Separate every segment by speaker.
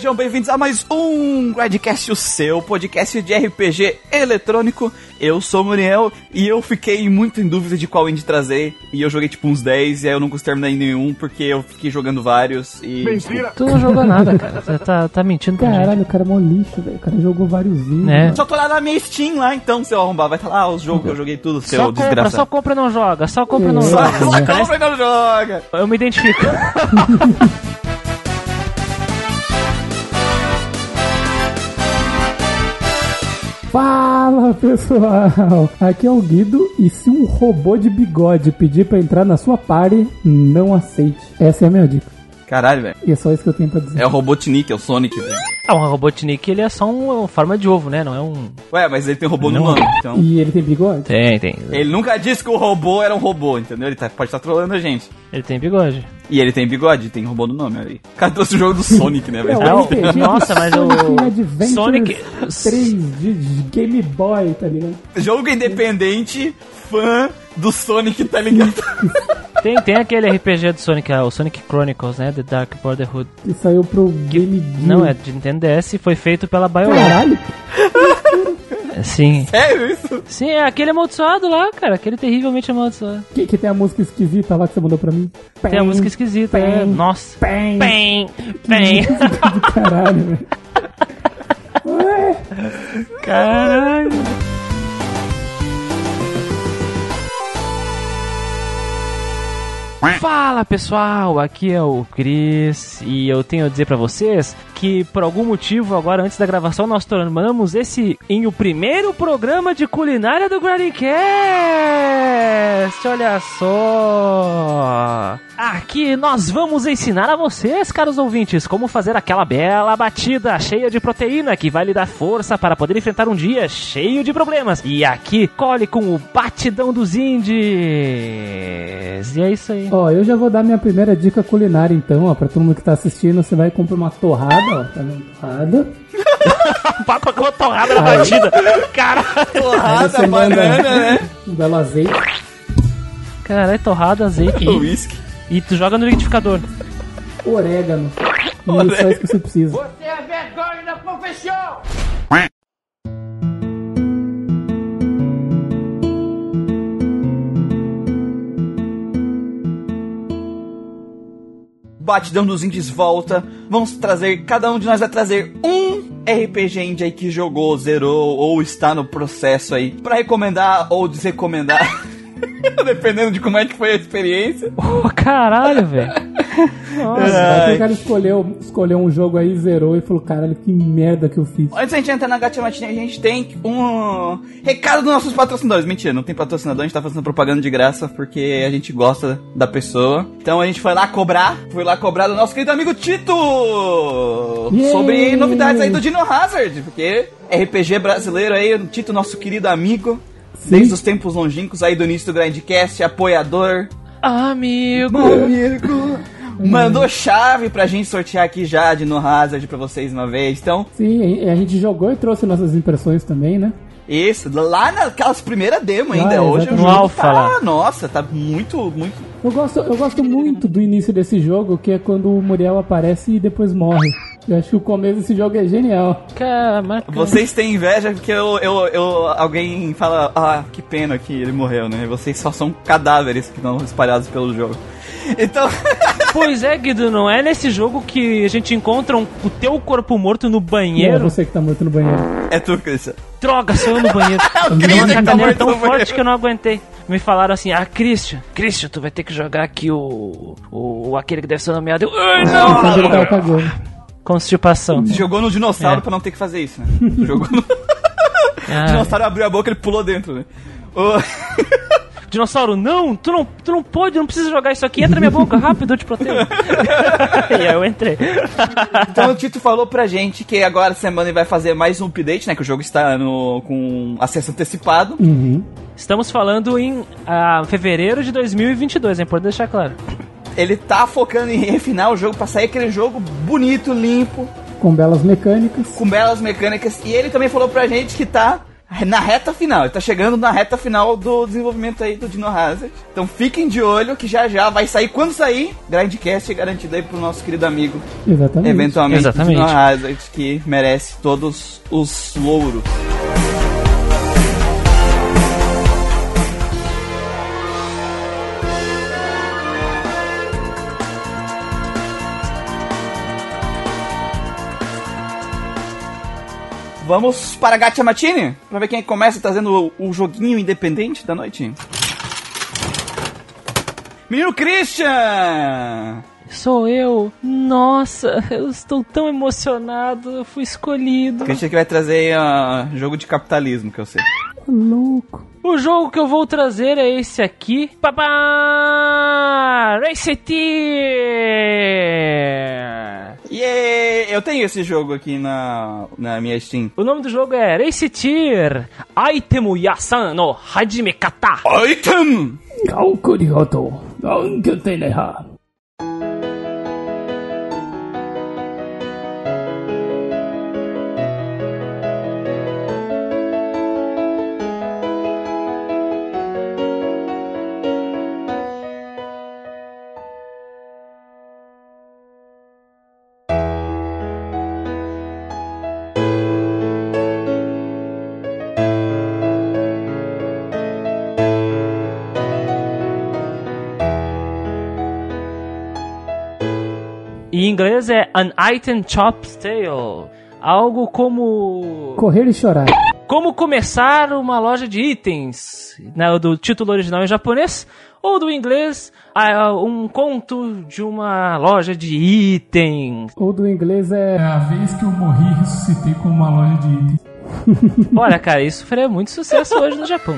Speaker 1: Sejam bem-vindos a mais um Gradcast, o seu podcast de RPG eletrônico. Eu sou o Muriel e eu fiquei muito em dúvida de qual indie trazer. E eu joguei tipo uns 10 e aí eu não consegui terminar em nenhum porque eu fiquei jogando vários e.
Speaker 2: Mentira!
Speaker 3: Tu não jogou nada, cara. Você tá, tá mentindo pra gente.
Speaker 2: Caralho, o cara é mó lixo, velho. O cara jogou vários indies.
Speaker 3: É.
Speaker 1: Só tô lá na minha Steam lá então, seu arrombar. Vai estar lá os jogos que eu joguei tudo, seu
Speaker 3: Só compra,
Speaker 1: desgraçado.
Speaker 3: só compra e não joga. Só compra e não.
Speaker 1: Só,
Speaker 3: joga.
Speaker 1: só compra e não joga!
Speaker 3: Eu me identifico.
Speaker 2: Fala, pessoal. Aqui é o Guido e se um robô de bigode pedir pra entrar na sua party, não aceite. Essa é a minha dica.
Speaker 1: Caralho, velho.
Speaker 2: E é só isso que eu tenho pra dizer.
Speaker 1: É o Robotnik, é o Sonic, velho.
Speaker 3: Ah, um Robotnik, ele é só um- uma forma de ovo, né? Não é um...
Speaker 1: Ué, mas ele tem robô no
Speaker 3: Não.
Speaker 1: nome, então.
Speaker 2: E ele tem bigode?
Speaker 3: Tem, tem.
Speaker 1: Ele nunca disse que o robô era um robô, entendeu? Ele tá- pode estar trolando a gente.
Speaker 3: Ele tem bigode.
Speaker 1: E ele tem bigode, tem robô no nome aí. Trouxe o jogo do Sonic, né,
Speaker 2: É,
Speaker 1: velho?
Speaker 3: Não,
Speaker 2: RPG
Speaker 3: nossa, mas o- Sonic-
Speaker 2: 3 de, de Game Boy, tá ligado?
Speaker 1: Jogo independente, fã do Sonic, tá ligado?
Speaker 3: Tem, tem aquele RPG do Sonic, ah, o Sonic Chronicles, né? The Dark Brotherhood.
Speaker 2: Que saiu pro Game Gear.
Speaker 3: Não, é de Nintendo DS e foi feito pela BioWare.
Speaker 2: Caralho.
Speaker 3: Sim.
Speaker 1: Sério isso?
Speaker 3: Sim, é aquele amaldiçoado lá, cara. Aquele terrivelmente amaldiçoado.
Speaker 2: Que, que tem a música esquisita lá que você mandou pra mim.
Speaker 3: Tem a música esquisita, né?
Speaker 2: Pem,
Speaker 3: Nossa.
Speaker 2: Pem.
Speaker 3: Bem,
Speaker 2: Que
Speaker 3: bem.
Speaker 2: música do caralho, velho.
Speaker 3: Caralho. Fala pessoal, aqui é o Cris e eu tenho a dizer pra vocês que por algum motivo agora antes da gravação nós tornamos esse em o primeiro programa de culinária do Grindcast. Olha só. Aqui nós vamos ensinar a vocês, caros ouvintes, como fazer aquela bela batida cheia de proteína que vai lhe dar força para poder enfrentar um dia cheio de problemas. E aqui colhe com o batidão dos indies. E é isso aí.
Speaker 2: Ó, eu já vou dar minha primeira dica culinária então, ó, pra todo mundo que tá assistindo, você vai comprar uma torrada, ó, tá vendo? Torrada.
Speaker 3: Papo com a torrada na batida. Caralho.
Speaker 1: Torrada,
Speaker 2: você
Speaker 1: banana, né?
Speaker 2: um belo azeite.
Speaker 3: Caralho, torrada, azeite. E,
Speaker 1: whisky.
Speaker 3: e tu joga no liquidificador.
Speaker 2: orégano. E é só isso que você precisa.
Speaker 1: Batidão dos Indies volta. Vamos trazer, cada um de nós vai trazer um RPG indie aí que jogou, zerou ou está no processo aí pra recomendar ou desrecomendar. Dependendo de como é que foi a experiência.
Speaker 3: Pô, caralho, velho. Nossa.
Speaker 2: Que o cara escolheu, escolheu um jogo aí, zerou e falou, caralho, que merda que eu fiz.
Speaker 1: Antes da gente entrar na Gacha Matinê, a gente tem um recado dos nossos patrocinadores. Mentira, não tem patrocinador, a gente tá fazendo propaganda de graça porque a gente gosta da pessoa. Então a gente foi lá cobrar, foi lá cobrar do nosso querido amigo Tito
Speaker 2: Yay!
Speaker 1: sobre novidades aí do Dino Hazard, porque RPG brasileiro aí, o Tito, nosso querido amigo, desde os tempos longínquos aí do início do Grindcast, apoiador,
Speaker 3: Amigo.
Speaker 1: amigo. Mandou chave pra gente sortear aqui já de No Hazard pra vocês uma vez. Então,
Speaker 2: Sim, a gente jogou e trouxe nossas impressões também, né?
Speaker 1: Isso, lá naquelas primeiras demo ainda.
Speaker 2: Ah,
Speaker 1: Hoje o jogo
Speaker 3: No alpha
Speaker 1: tá,
Speaker 3: lá.
Speaker 1: nossa, tá muito, muito.
Speaker 2: Eu gosto, eu gosto muito do início desse jogo, que é quando o Muriel aparece e depois morre. Eu acho que o começo desse jogo é genial.
Speaker 3: Cara, mas...
Speaker 1: Vocês têm inveja porque eu, eu, eu- alguém fala, ah, que pena que ele morreu, né? Vocês só são cadáveres que estão espalhados pelo jogo. Então,
Speaker 3: Pois é, Guido, não é nesse jogo que a gente encontra um- o teu corpo morto no
Speaker 2: E é
Speaker 3: banheiro?
Speaker 2: você que tá morto no banheiro.
Speaker 1: é tu, Christian.
Speaker 3: Droga, sou eu no banheiro.
Speaker 1: o
Speaker 3: Me deu
Speaker 1: Christian
Speaker 3: uma
Speaker 1: que tá morto
Speaker 3: tão
Speaker 1: no
Speaker 3: forte
Speaker 1: banheiro.
Speaker 3: que eu não aguentei. Me falaram assim, ah, Christian, Christian, tu vai ter que jogar aqui o... o aquele que deve ser nomeado. Eu, Ai, não! Constipação.
Speaker 1: Jogou no dinossauro
Speaker 3: É.
Speaker 1: pra não ter que fazer isso, né? Jogou no. o
Speaker 3: Ah,
Speaker 1: dinossauro abriu a boca ele pulou dentro, né? O-
Speaker 3: dinossauro, não, tu não, tu não pode, não precisa jogar isso aqui, entra na minha boca, rápido, eu te protejo. e aí eu entrei.
Speaker 1: Então o Tito falou pra gente que agora semana ele vai fazer mais um update, né? Que o jogo está no, com acesso antecipado.
Speaker 2: Uhum.
Speaker 3: Estamos falando em ah, fevereiro de 2022, é importante deixar claro.
Speaker 1: Ele tá focando em refinar o jogo pra sair aquele jogo bonito, limpo,
Speaker 2: Com belas mecânicas.
Speaker 1: com belas mecânicas. E ele também falou pra gente que tá na reta final. Ele tá chegando na reta final do desenvolvimento aí do Dino Hazard. Então fiquem de olho que já já vai sair. Quando sair, Grindcast é garantido aí pro nosso querido amigo.
Speaker 2: Exatamente.
Speaker 1: Eventualmente,
Speaker 3: Exatamente.
Speaker 1: Dino Hazard, que merece todos os louros. Vamos para Gacha Matine? Pra ver quem começa trazendo o, o joguinho independente da noite. Menino Christian!
Speaker 3: Sou eu. Nossa, eu estou tão emocionado. Eu fui escolhido.
Speaker 1: Christian que vai trazer uh, jogo de capitalismo, que eu sei.
Speaker 2: Louco.
Speaker 3: O jogo que eu vou trazer é esse aqui. Papá! Race Tear!
Speaker 1: Yeah! Eu tenho esse jogo aqui na, na minha Steam.
Speaker 3: O nome do jogo é Race Tear Aitemu Yasan no Hajime Kata.
Speaker 1: Item!
Speaker 2: ガオクリホト、ガウンキョ
Speaker 3: An Item Chop's Tale. Algo como.
Speaker 2: Correr e chorar.
Speaker 3: Como começar uma loja de itens, né, do título original em japonês, ou do inglês, ah, um conto de uma loja de itens.
Speaker 2: Ou do inglês é.
Speaker 4: É a vez que eu morri e ressuscitei com uma loja de itens.
Speaker 3: Olha, cara, isso faria muito sucesso hoje no Japão.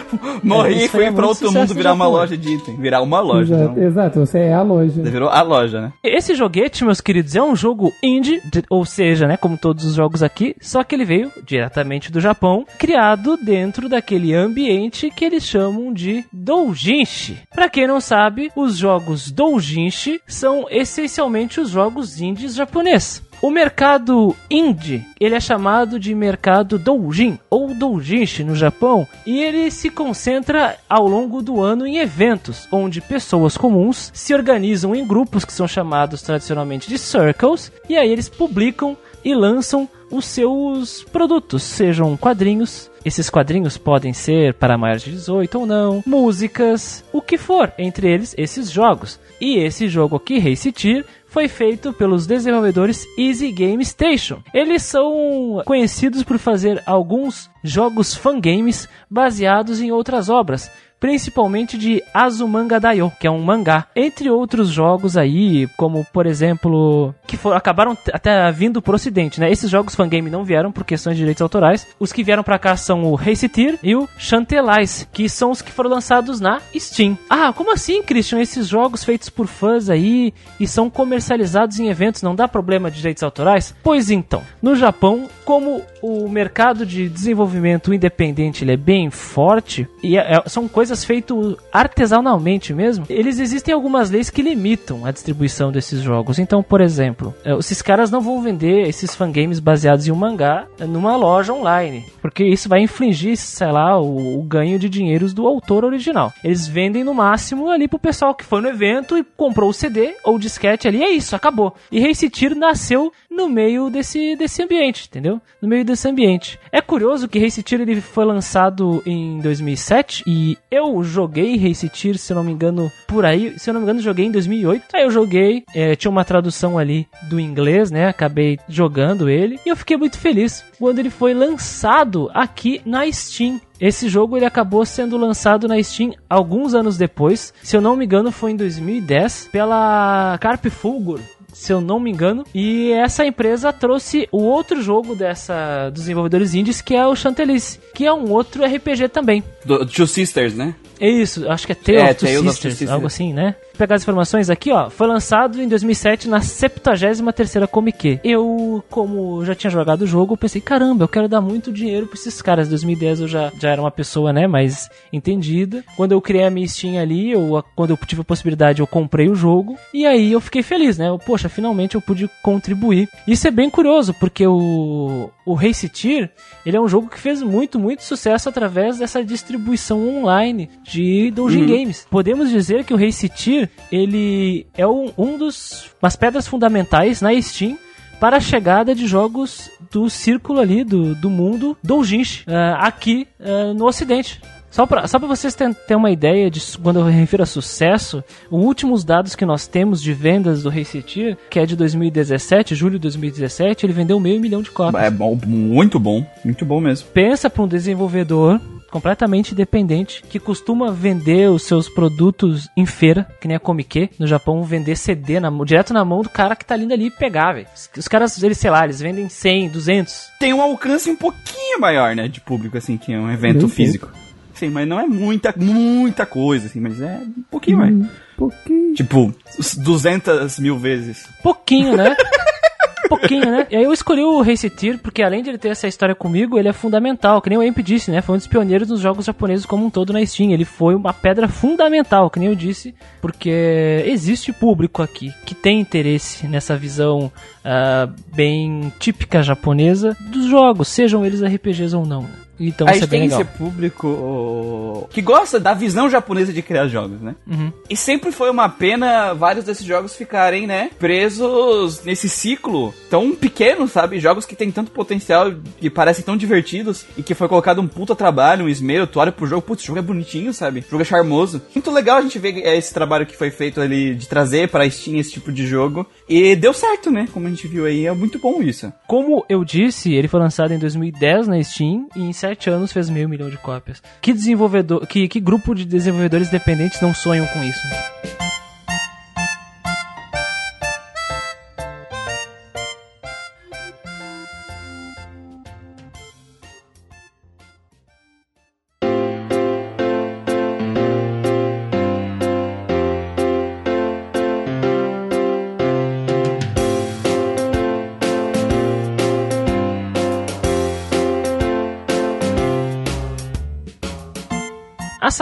Speaker 1: Morri e fui
Speaker 3: aí é
Speaker 1: pra outro mundo virar uma loja de item. Virar uma loja.
Speaker 2: Exato,
Speaker 1: Não.
Speaker 2: exato, você é a loja.
Speaker 1: Virou a loja, né?
Speaker 3: Esse joguete, meus queridos, é um jogo indie, de- ou seja, né, como todos os jogos aqui, só que ele veio diretamente do Japão, criado dentro daquele ambiente que eles chamam de doujinshi. Pra quem não sabe, os jogos doujinshi são essencialmente os jogos indies japoneses. O mercado indie, ele é chamado de mercado doujin ou doujinshi no Japão, e ele se concentra ao longo do ano em eventos, onde pessoas comuns se organizam em grupos que são chamados tradicionalmente de circles, e aí eles publicam e lançam os seus produtos, sejam quadrinhos. Esses quadrinhos podem ser para maiores de 18 ou não, músicas, o que for, entre eles esses jogos. E esse jogo aqui, Race Tear, foi feito pelos desenvolvedores Easy Game Station. Eles são conhecidos por fazer alguns jogos fangames baseados em outras obras, principalmente de Azumanga Daioh, que é um mangá, entre outros jogos aí, como por exemplo, que foram, acabaram até vindo pro ocidente, né? Esses jogos fangame não vieram por questões de direitos autorais. Os que vieram pra cá são o Race e o Chantelais, que são os que foram lançados na Steam. Ah, como assim, Christian? Esses jogos feitos por fãs aí e são comercializados em eventos, não dá problema de direitos autorais? Pois então, no Japão, como o mercado de desenvolvimento independente é bem forte e é- é- são coisas feitas artesanalmente mesmo, eles existem algumas leis que limitam a distribuição desses jogos. Então, por exemplo, eh, esses caras não vão vender esses fangames baseados em um mangá numa loja online, porque isso vai infligir, sei lá, o, o ganho de dinheiros do autor original. Eles vendem no máximo ali pro pessoal que foi no evento e comprou o CD ou o disquete ali, é isso, acabou. E Race Tear nasceu no meio desse, desse ambiente, entendeu? No meio desse ambiente. É curioso que Race Tear ele foi lançado em 2007 e eu joguei Race Tear, se eu não me engano, por aí, se eu não me engano, joguei em 2008. Aí eu joguei, eh, tinha uma tradução ali do inglês, né? Acabei jogando ele e eu fiquei muito feliz quando ele foi lançado aqui na Steam. Esse jogo ele acabou sendo lançado na Steam alguns anos depois. Se eu não me engano, foi em 2010 pela Carp Fulgur, se eu não me engano. E essa empresa trouxe o outro jogo dessa dos desenvolvedores indies, que é o Chantelis, que é um outro RPG também.
Speaker 1: Do, Two Sisters, né?
Speaker 3: É isso, acho que é Tale
Speaker 1: É,
Speaker 3: of Two
Speaker 1: Tales of Two
Speaker 3: Sisters,
Speaker 1: Sisters.
Speaker 3: algo assim, né? pegar as informações aqui, ó. Foi lançado em 2007 na 73ª Comic Eu, como já tinha jogado o jogo, pensei, caramba, eu quero dar muito dinheiro pra esses caras. Em 2010 eu já, já era uma pessoa, né, mais entendida. Quando eu criei a minha Steam ali, eu, quando eu tive a possibilidade, eu comprei o jogo. E aí eu fiquei feliz, né? Eu, Poxa, finalmente eu pude contribuir. Isso é bem curioso, porque o, o Race Tier, ele é um jogo que fez muito, muito sucesso através dessa distribuição online de Doujin Games. Podemos dizer que o Race Tier, ele é um, um dos umas pedras fundamentais na Steam para a chegada de jogos do círculo ali, do, do mundo doujinshi, uh, aqui uh, no ocidente. Só para só pra vocês terem ter uma ideia de quando eu refiro a sucesso, os últimos dados que nós temos de vendas do Resetir, que é de 2017, julho de 2017, ele vendeu meio milhão de cópias.
Speaker 1: É bom, muito bom, muito bom mesmo.
Speaker 3: Pensa para um desenvolvedor completamente independente que costuma vender os seus produtos em feira, que nem a Comic no Japão, vender CD na, direto na mão do cara que tá indo ali pegar, velho. Os, os caras, eles, sei lá, eles vendem 100, 200.
Speaker 1: Tem um alcance um pouquinho maior, né, de público, assim, que é um evento
Speaker 2: Bem
Speaker 1: físico. Sim, mas não é muita, muita coisa, assim, mas é um pouquinho mais.
Speaker 2: Um pouquinho.
Speaker 1: Tipo, 200 mil vezes.
Speaker 3: Pouquinho, né? Pouquinho, né? E aí eu escolhi o Race Tier porque além de ele ter essa história comigo, ele é fundamental, que nem o Emp disse, né? Foi um dos pioneiros nos jogos japoneses como um todo na Steam. Ele foi uma pedra fundamental, que nem eu disse, porque existe público aqui que tem interesse nessa visão ah, bem típica japonesa dos jogos, sejam eles RPGs ou não. Então
Speaker 1: a
Speaker 3: isso é
Speaker 1: gente
Speaker 3: bem
Speaker 1: tem
Speaker 3: legal.
Speaker 1: esse público que gosta da visão japonesa de criar jogos, né?
Speaker 3: Uhum.
Speaker 1: E sempre foi uma pena vários desses jogos ficarem, né, presos nesse ciclo tão pequeno, sabe? Jogos que têm tanto potencial e parecem tão divertidos e que foi colocado um puta trabalho, um esmero, tu olha pro jogo, putz, o jogo é bonitinho, sabe? O jogo é charmoso. Muito legal a gente ver esse trabalho que foi feito ali de trazer pra Steam esse tipo de jogo. E deu certo, né? Como a gente viu aí, é muito bom isso.
Speaker 3: Como eu disse, ele foi lançado em 2010 na Steam e em 7 anos fez meio milhão de cópias. Que desenvolvedor, que, que grupo de desenvolvedores dependentes não sonham com isso?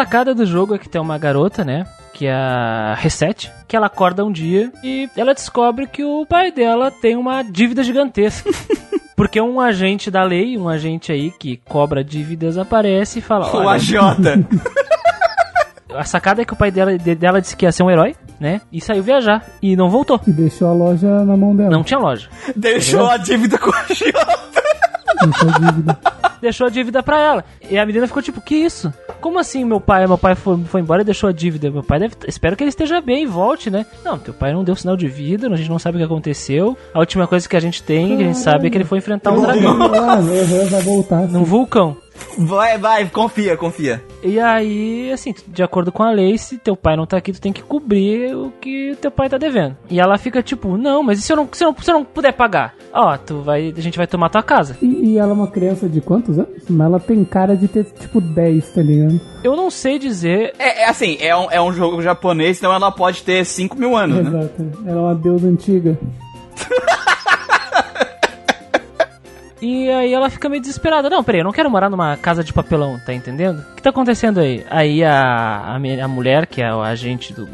Speaker 3: Sacada do jogo é que tem uma garota, né? Que é a Reset, que ela acorda um dia e ela descobre que o pai dela tem uma dívida gigantesca. Porque um agente da lei, um agente aí que cobra dívidas, aparece e fala:
Speaker 1: O AJ.
Speaker 3: a sacada é que o pai dela, de- dela disse que ia ser um herói, né? E saiu viajar. E não voltou.
Speaker 2: E deixou a loja na mão dela.
Speaker 3: Não tinha loja.
Speaker 1: Deixou a dívida com o AJ.
Speaker 2: Deixou a dívida.
Speaker 3: Deixou a dívida pra ela. E a menina ficou tipo, que isso? Como assim meu pai? Meu pai foi, foi embora e deixou a dívida. Meu pai deve. Espero que ele esteja bem e volte, né? Não, teu pai não deu sinal de vida, a gente não sabe o que aconteceu. A última coisa que a gente tem, que a gente sabe, é que ele foi enfrentar um dragão
Speaker 2: Ah, uhum, vai voltar.
Speaker 3: num vulcão.
Speaker 1: Vai, vai, confia, confia.
Speaker 3: E aí, assim, de acordo com a lei, se teu pai não tá aqui, tu tem que cobrir o que teu pai tá devendo. E ela fica tipo, não, mas e se eu não, se eu não, se eu não puder pagar? Ó, tu vai, a gente vai tomar tua casa.
Speaker 2: E, e ela é uma criança de quantos anos? Mas ela tem cara de ter tipo 10, tá ligado?
Speaker 3: Eu não sei dizer.
Speaker 1: É, é assim, é um, é um jogo japonês, então ela pode ter 5 mil anos, né?
Speaker 2: Exato. Ela é uma deusa antiga.
Speaker 3: E aí ela fica meio desesperada. Não, peraí, eu não quero morar numa casa de papelão, tá entendendo? O que tá acontecendo aí? Aí a, a, a mulher, que é o agente do,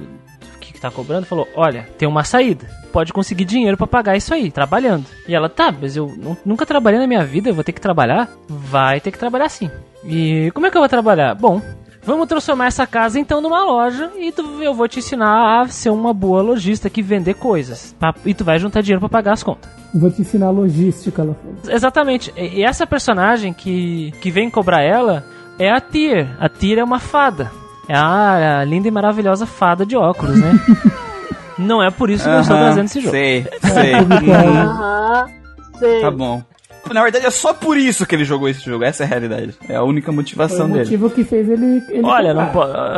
Speaker 3: que tá cobrando, falou: Olha, tem uma saída. Pode conseguir dinheiro pra pagar isso aí, trabalhando. E ela, tá, mas eu nu- nunca trabalhei na minha vida, eu vou ter que trabalhar? Vai ter que trabalhar sim. E como é que eu vou trabalhar? Bom, vamos transformar essa casa então numa loja e tu- eu vou te ensinar a ser uma boa lojista que vender coisas. Pra- e tu vai juntar dinheiro pra pagar as contas.
Speaker 2: Vou te ensinar logística, ela falou.
Speaker 3: Exatamente. E essa personagem que, que vem cobrar ela é a Tyr. A Tyr é uma fada. É a, a linda e maravilhosa fada de óculos, né? Não é por isso que eu estou trazendo esse jogo.
Speaker 1: Sei, sei.
Speaker 2: Público-alvo.
Speaker 3: Aham, sei.
Speaker 1: tá bom. Na verdade, é só por isso que ele jogou esse jogo. Essa é a realidade. É a única motivação
Speaker 2: o
Speaker 1: dele.
Speaker 2: motivo que fez ele. ele
Speaker 3: Olha, não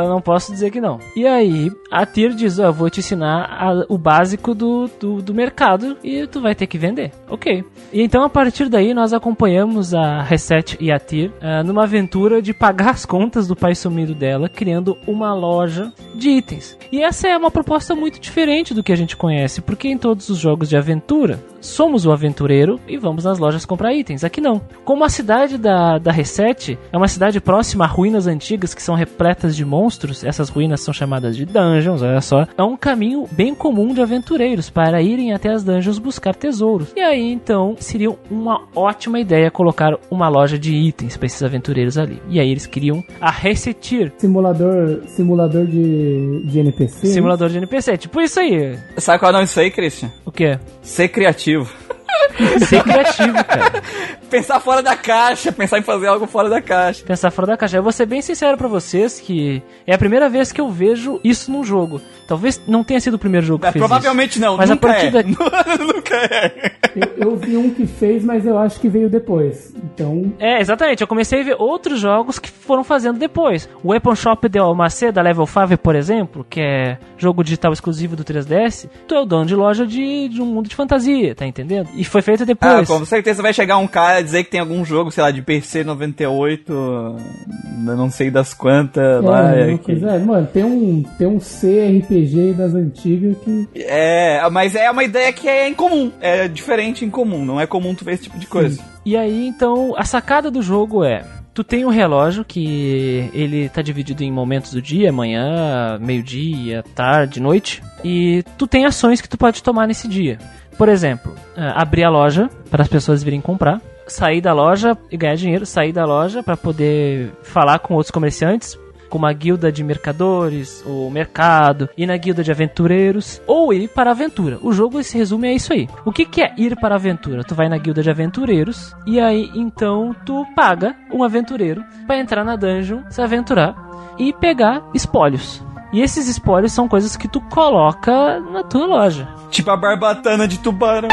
Speaker 3: eu não posso dizer que não. E aí, a Tyr diz: Ó, eu vou te ensinar a- o básico do, do, do mercado e tu vai ter que vender. Ok. E então, a partir daí, nós acompanhamos a Reset e a Tyr ah, numa aventura de pagar as contas do pai sumido dela, criando uma loja de itens. E essa é uma proposta muito diferente do que a gente conhece, porque em todos os jogos de aventura, somos o aventureiro e vamos nas lojas comprar itens. Aqui não. Como a cidade da, da Reset é uma cidade próxima a ruínas antigas que são repletas de monstros, essas ruínas são chamadas de dungeons, olha só. É um caminho bem comum de aventureiros para irem até as dungeons buscar tesouros. E aí então seria uma ótima ideia colocar uma loja de itens para esses aventureiros ali. E aí eles criam a Resetir,
Speaker 2: Simulador, simulador de, de NPC.
Speaker 3: simulador de NPC. Tipo isso aí.
Speaker 1: Sabe qual é o nome disso aí, Christian?
Speaker 3: O que?
Speaker 1: Ser criativo positivo.
Speaker 3: Ser criativo, cara.
Speaker 1: Pensar fora da caixa, pensar em fazer algo fora da caixa.
Speaker 3: pensar fora da caixa. Eu vou ser bem sincero pra vocês que é a primeira vez que eu vejo isso num jogo. Talvez não tenha sido o primeiro jogo que
Speaker 1: É,
Speaker 3: fez
Speaker 1: provavelmente não,
Speaker 3: Mas a
Speaker 1: nunca
Speaker 3: partir
Speaker 1: é.
Speaker 3: daqui-
Speaker 1: nunca é.
Speaker 2: Eu, eu vi um que fez, mas eu acho que veio depois. Então,
Speaker 3: isso. É, exatamente. Eu comecei a ver outros jogos que foram fazendo depois. O Weapon Shop de Almacê, da Level 5, por exemplo, que é jogo digital exclusivo do 3DS, tu é o dono de loja de, de um mundo de fantasia, tá entendendo? E foi feito
Speaker 1: Ah,
Speaker 3: depois.
Speaker 1: com certeza vai chegar um cara e dizer que tem algum jogo, sei lá, de PC 98, eu não sei das quantas lá.
Speaker 2: é,
Speaker 1: é
Speaker 2: uma
Speaker 1: que-
Speaker 2: é, mano, tem um, tem um CRPG das antigas que.
Speaker 1: É, mas é uma ideia que é incomum. É diferente incomum. Não é comum tu ver esse tipo de coisa.
Speaker 3: E aí, então, a sacada do jogo é. Tu tem um relógio que ele tá dividido em momentos do dia, manhã, meio-dia, tarde, noite. E tu tem ações que tu pode tomar nesse dia. Por exemplo, ah, abrir a loja para as pessoas virem comprar. Sair da loja e ganhar dinheiro. Sair da loja para poder falar com outros comerciantes. Como a guilda de mercadores, o mercado, ir na guilda de aventureiros, ou ir para a aventura. O jogo se resume a isso aí. O que, que é ir para a aventura? Tu vai na guilda de aventureiros, e aí então tu paga um aventureiro para entrar na dungeon, se aventurar e pegar espólios. E esses espólios são coisas que tu coloca na tua loja.
Speaker 1: Tipo a barbatana de tubarão.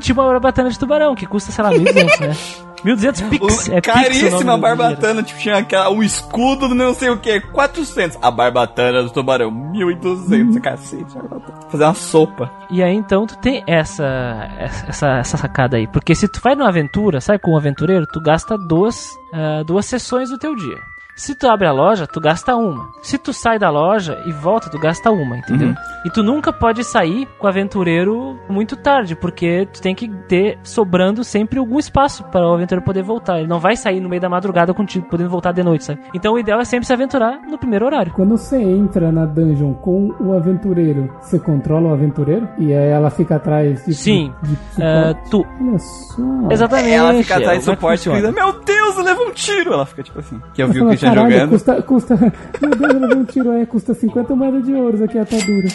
Speaker 3: Tipo a barbatana de tubarão, que custa, sei lá, 1.200, né? 1.200 pix.
Speaker 1: O-
Speaker 3: É
Speaker 1: caríssima barbatana, tipo, tinha aquela, o escudo do não sei o que, 400. A barbatana do tubarão, 1.200, cacete. barbatana. Fazer uma sopa.
Speaker 3: E aí então tu tem essa, essa, essa sacada aí. Porque se tu vai numa aventura, sai com um aventureiro, tu gasta duas, ah, duas sessões do teu dia. Se tu abre a loja, tu gasta uma. Se tu sai da loja e volta, tu gasta uma, entendeu? E tu nunca pode sair com o aventureiro muito tarde, porque tu tem que ter sobrando sempre algum espaço para o aventureiro poder voltar. Ele não vai sair no meio da madrugada contigo, podendo voltar de noite, sabe? Então o ideal é sempre se aventurar no primeiro horário.
Speaker 2: Quando você entra na dungeon com o aventureiro, você controla o aventureiro? E aí ela fica atrás de.
Speaker 3: Sim.
Speaker 2: de
Speaker 3: Ah,
Speaker 2: suporte?
Speaker 3: tu.
Speaker 2: Olha só.
Speaker 3: Exatamente.
Speaker 1: Ela fica atrás de
Speaker 3: é que
Speaker 1: suporte e grita, meu Deus, leva um tiro. Ela fica tipo assim. Que eu vi o
Speaker 2: Fala,
Speaker 1: Christian
Speaker 2: "Caralho,
Speaker 1: jogando.
Speaker 2: Custa, custa. Meu Deus, ela deu um tiro aí, custa 50 moedas de ouro aqui a atadura.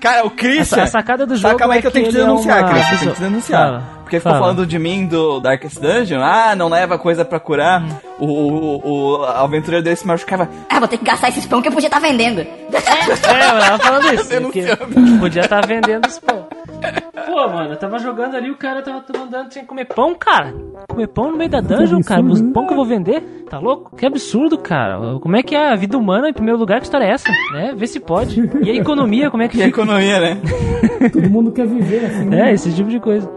Speaker 1: Cara, o Christian.
Speaker 3: A sacada do
Speaker 1: Tá,
Speaker 3: jogo
Speaker 1: calma aí
Speaker 3: é
Speaker 1: que eu tenho que te
Speaker 3: ele é
Speaker 1: denunciar,
Speaker 3: uma-
Speaker 1: Christian. Eu tenho que te denunciar.
Speaker 3: Fala,
Speaker 1: Porque ficou
Speaker 3: fala.
Speaker 1: falando de mim do Darkest Dungeon. Ah, não leva coisa pra curar.
Speaker 3: Hum.
Speaker 1: O, o, o aventureiro dele se machucava.
Speaker 5: Ah, vou ter que gastar esses pão que eu podia estar vendendo.
Speaker 3: É, eu tava falando isso. Podia estar vendendo os pão. Pô, mano, eu tava jogando ali, o cara tava mandando, tinha que comer pão, cara. Comer pão no meio da dungeon, cara. Os pão que eu vou vender? Tá louco? Que absurdo, cara. Como é que é a vida humana em primeiro lugar? Que história é essa? Né? Vê se pode. E a economia, como é que
Speaker 1: E a
Speaker 3: fica?
Speaker 1: economia, né?
Speaker 2: Todo mundo quer viver assim. né?
Speaker 3: É, esse tipo de coisa.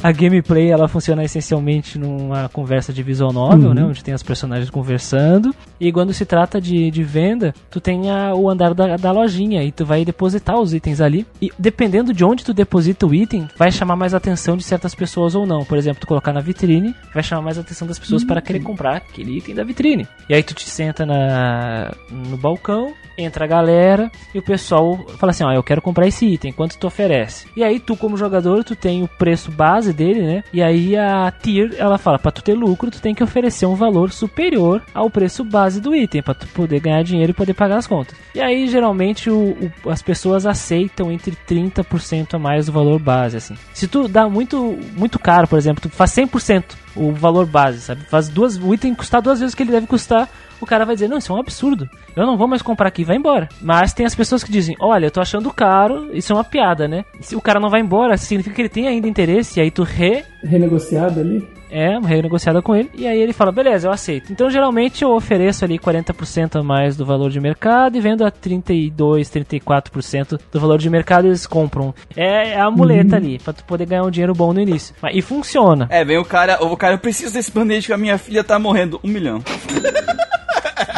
Speaker 3: A gameplay ela funciona essencialmente numa conversa de visual novel, né? Onde tem os personagens conversando. E quando se trata de, de venda, tu tem a- o andar da, da lojinha e tu vai depositar os itens ali. E dependendo de onde tu deposita o item, vai chamar mais a atenção de certas pessoas ou não. Por exemplo, tu colocar na vitrine, vai chamar mais a atenção das pessoas para querer comprar aquele item da vitrine. E aí tu te senta na, no balcão, entra a galera e o pessoal fala assim, ó, eu quero comprar esse item, quanto tu oferece? E aí tu como jogador, tu tem o preço base dele, né? E aí a Tier, ela fala, pra tu ter lucro, tu tem que oferecer um valor superior ao preço base do item, pra tu poder ganhar dinheiro e poder pagar as contas. E aí, geralmente, o, o- as pessoas aceitam entre 30% a mais do valor base, assim. Se tu dá muito, muito caro, por exemplo, tu faz 100% o valor base, sabe? Faz duas, o item custar duas vezes o que ele deve custar, o cara vai dizer, não, isso é um absurdo. Eu não vou mais comprar aqui, vai embora. Mas tem as pessoas que dizem, olha, eu tô achando caro, isso é uma piada, né? Se o cara não vai embora, significa que ele tem ainda interesse, e aí tu re
Speaker 2: Renegociado ali?
Speaker 3: É, uma renegociada com ele, e aí ele fala, beleza, eu aceito. Então, geralmente, eu ofereço ali 40% a mais do valor de mercado e vendo a 32, 34% do valor de mercado eles compram. É, é a muleta ali, pra tu poder ganhar um dinheiro bom no início. Mas, e funciona.
Speaker 1: É, vem o cara, o cara, eu preciso desse band-aid que a minha filha tá morrendo. Um milhão.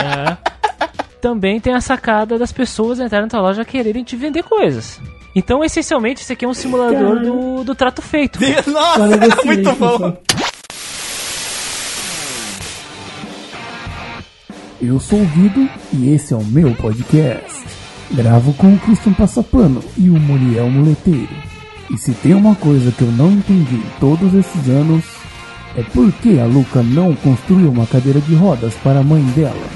Speaker 3: É. Também tem a sacada das pessoas entrarem na tua loja quererem te vender coisas. Então, essencialmente, isso aqui é um simulador do, do trato feito.
Speaker 1: Nossa,
Speaker 2: negociante,
Speaker 1: muito bom.
Speaker 4: Eu sou o Guido e esse é o meu podcast. Gravo com o Christian Passapano e o Muriel Muleteiro. E se tem uma coisa que eu não entendi em todos esses anos, é por que a Luca não construiu uma cadeira de rodas para a mãe dela.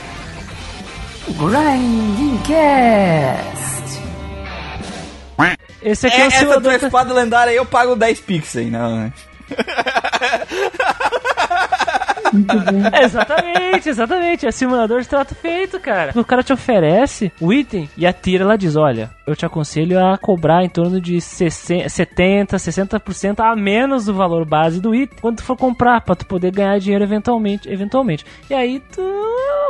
Speaker 5: Grindcast.
Speaker 3: Esse aqui
Speaker 1: É,
Speaker 3: é, o
Speaker 1: essa
Speaker 3: simulador...
Speaker 1: tua espada lendária eu pago 10 pix aí, não, né?
Speaker 3: Exatamente, exatamente. É simulador de trato feito, cara. O cara te oferece o item e a tira ela diz: Olha, eu te aconselho a cobrar em torno de 60, 70, 60% a menos do valor base do item quando tu for comprar, pra tu poder ganhar dinheiro eventualmente. eventualmente. E aí tu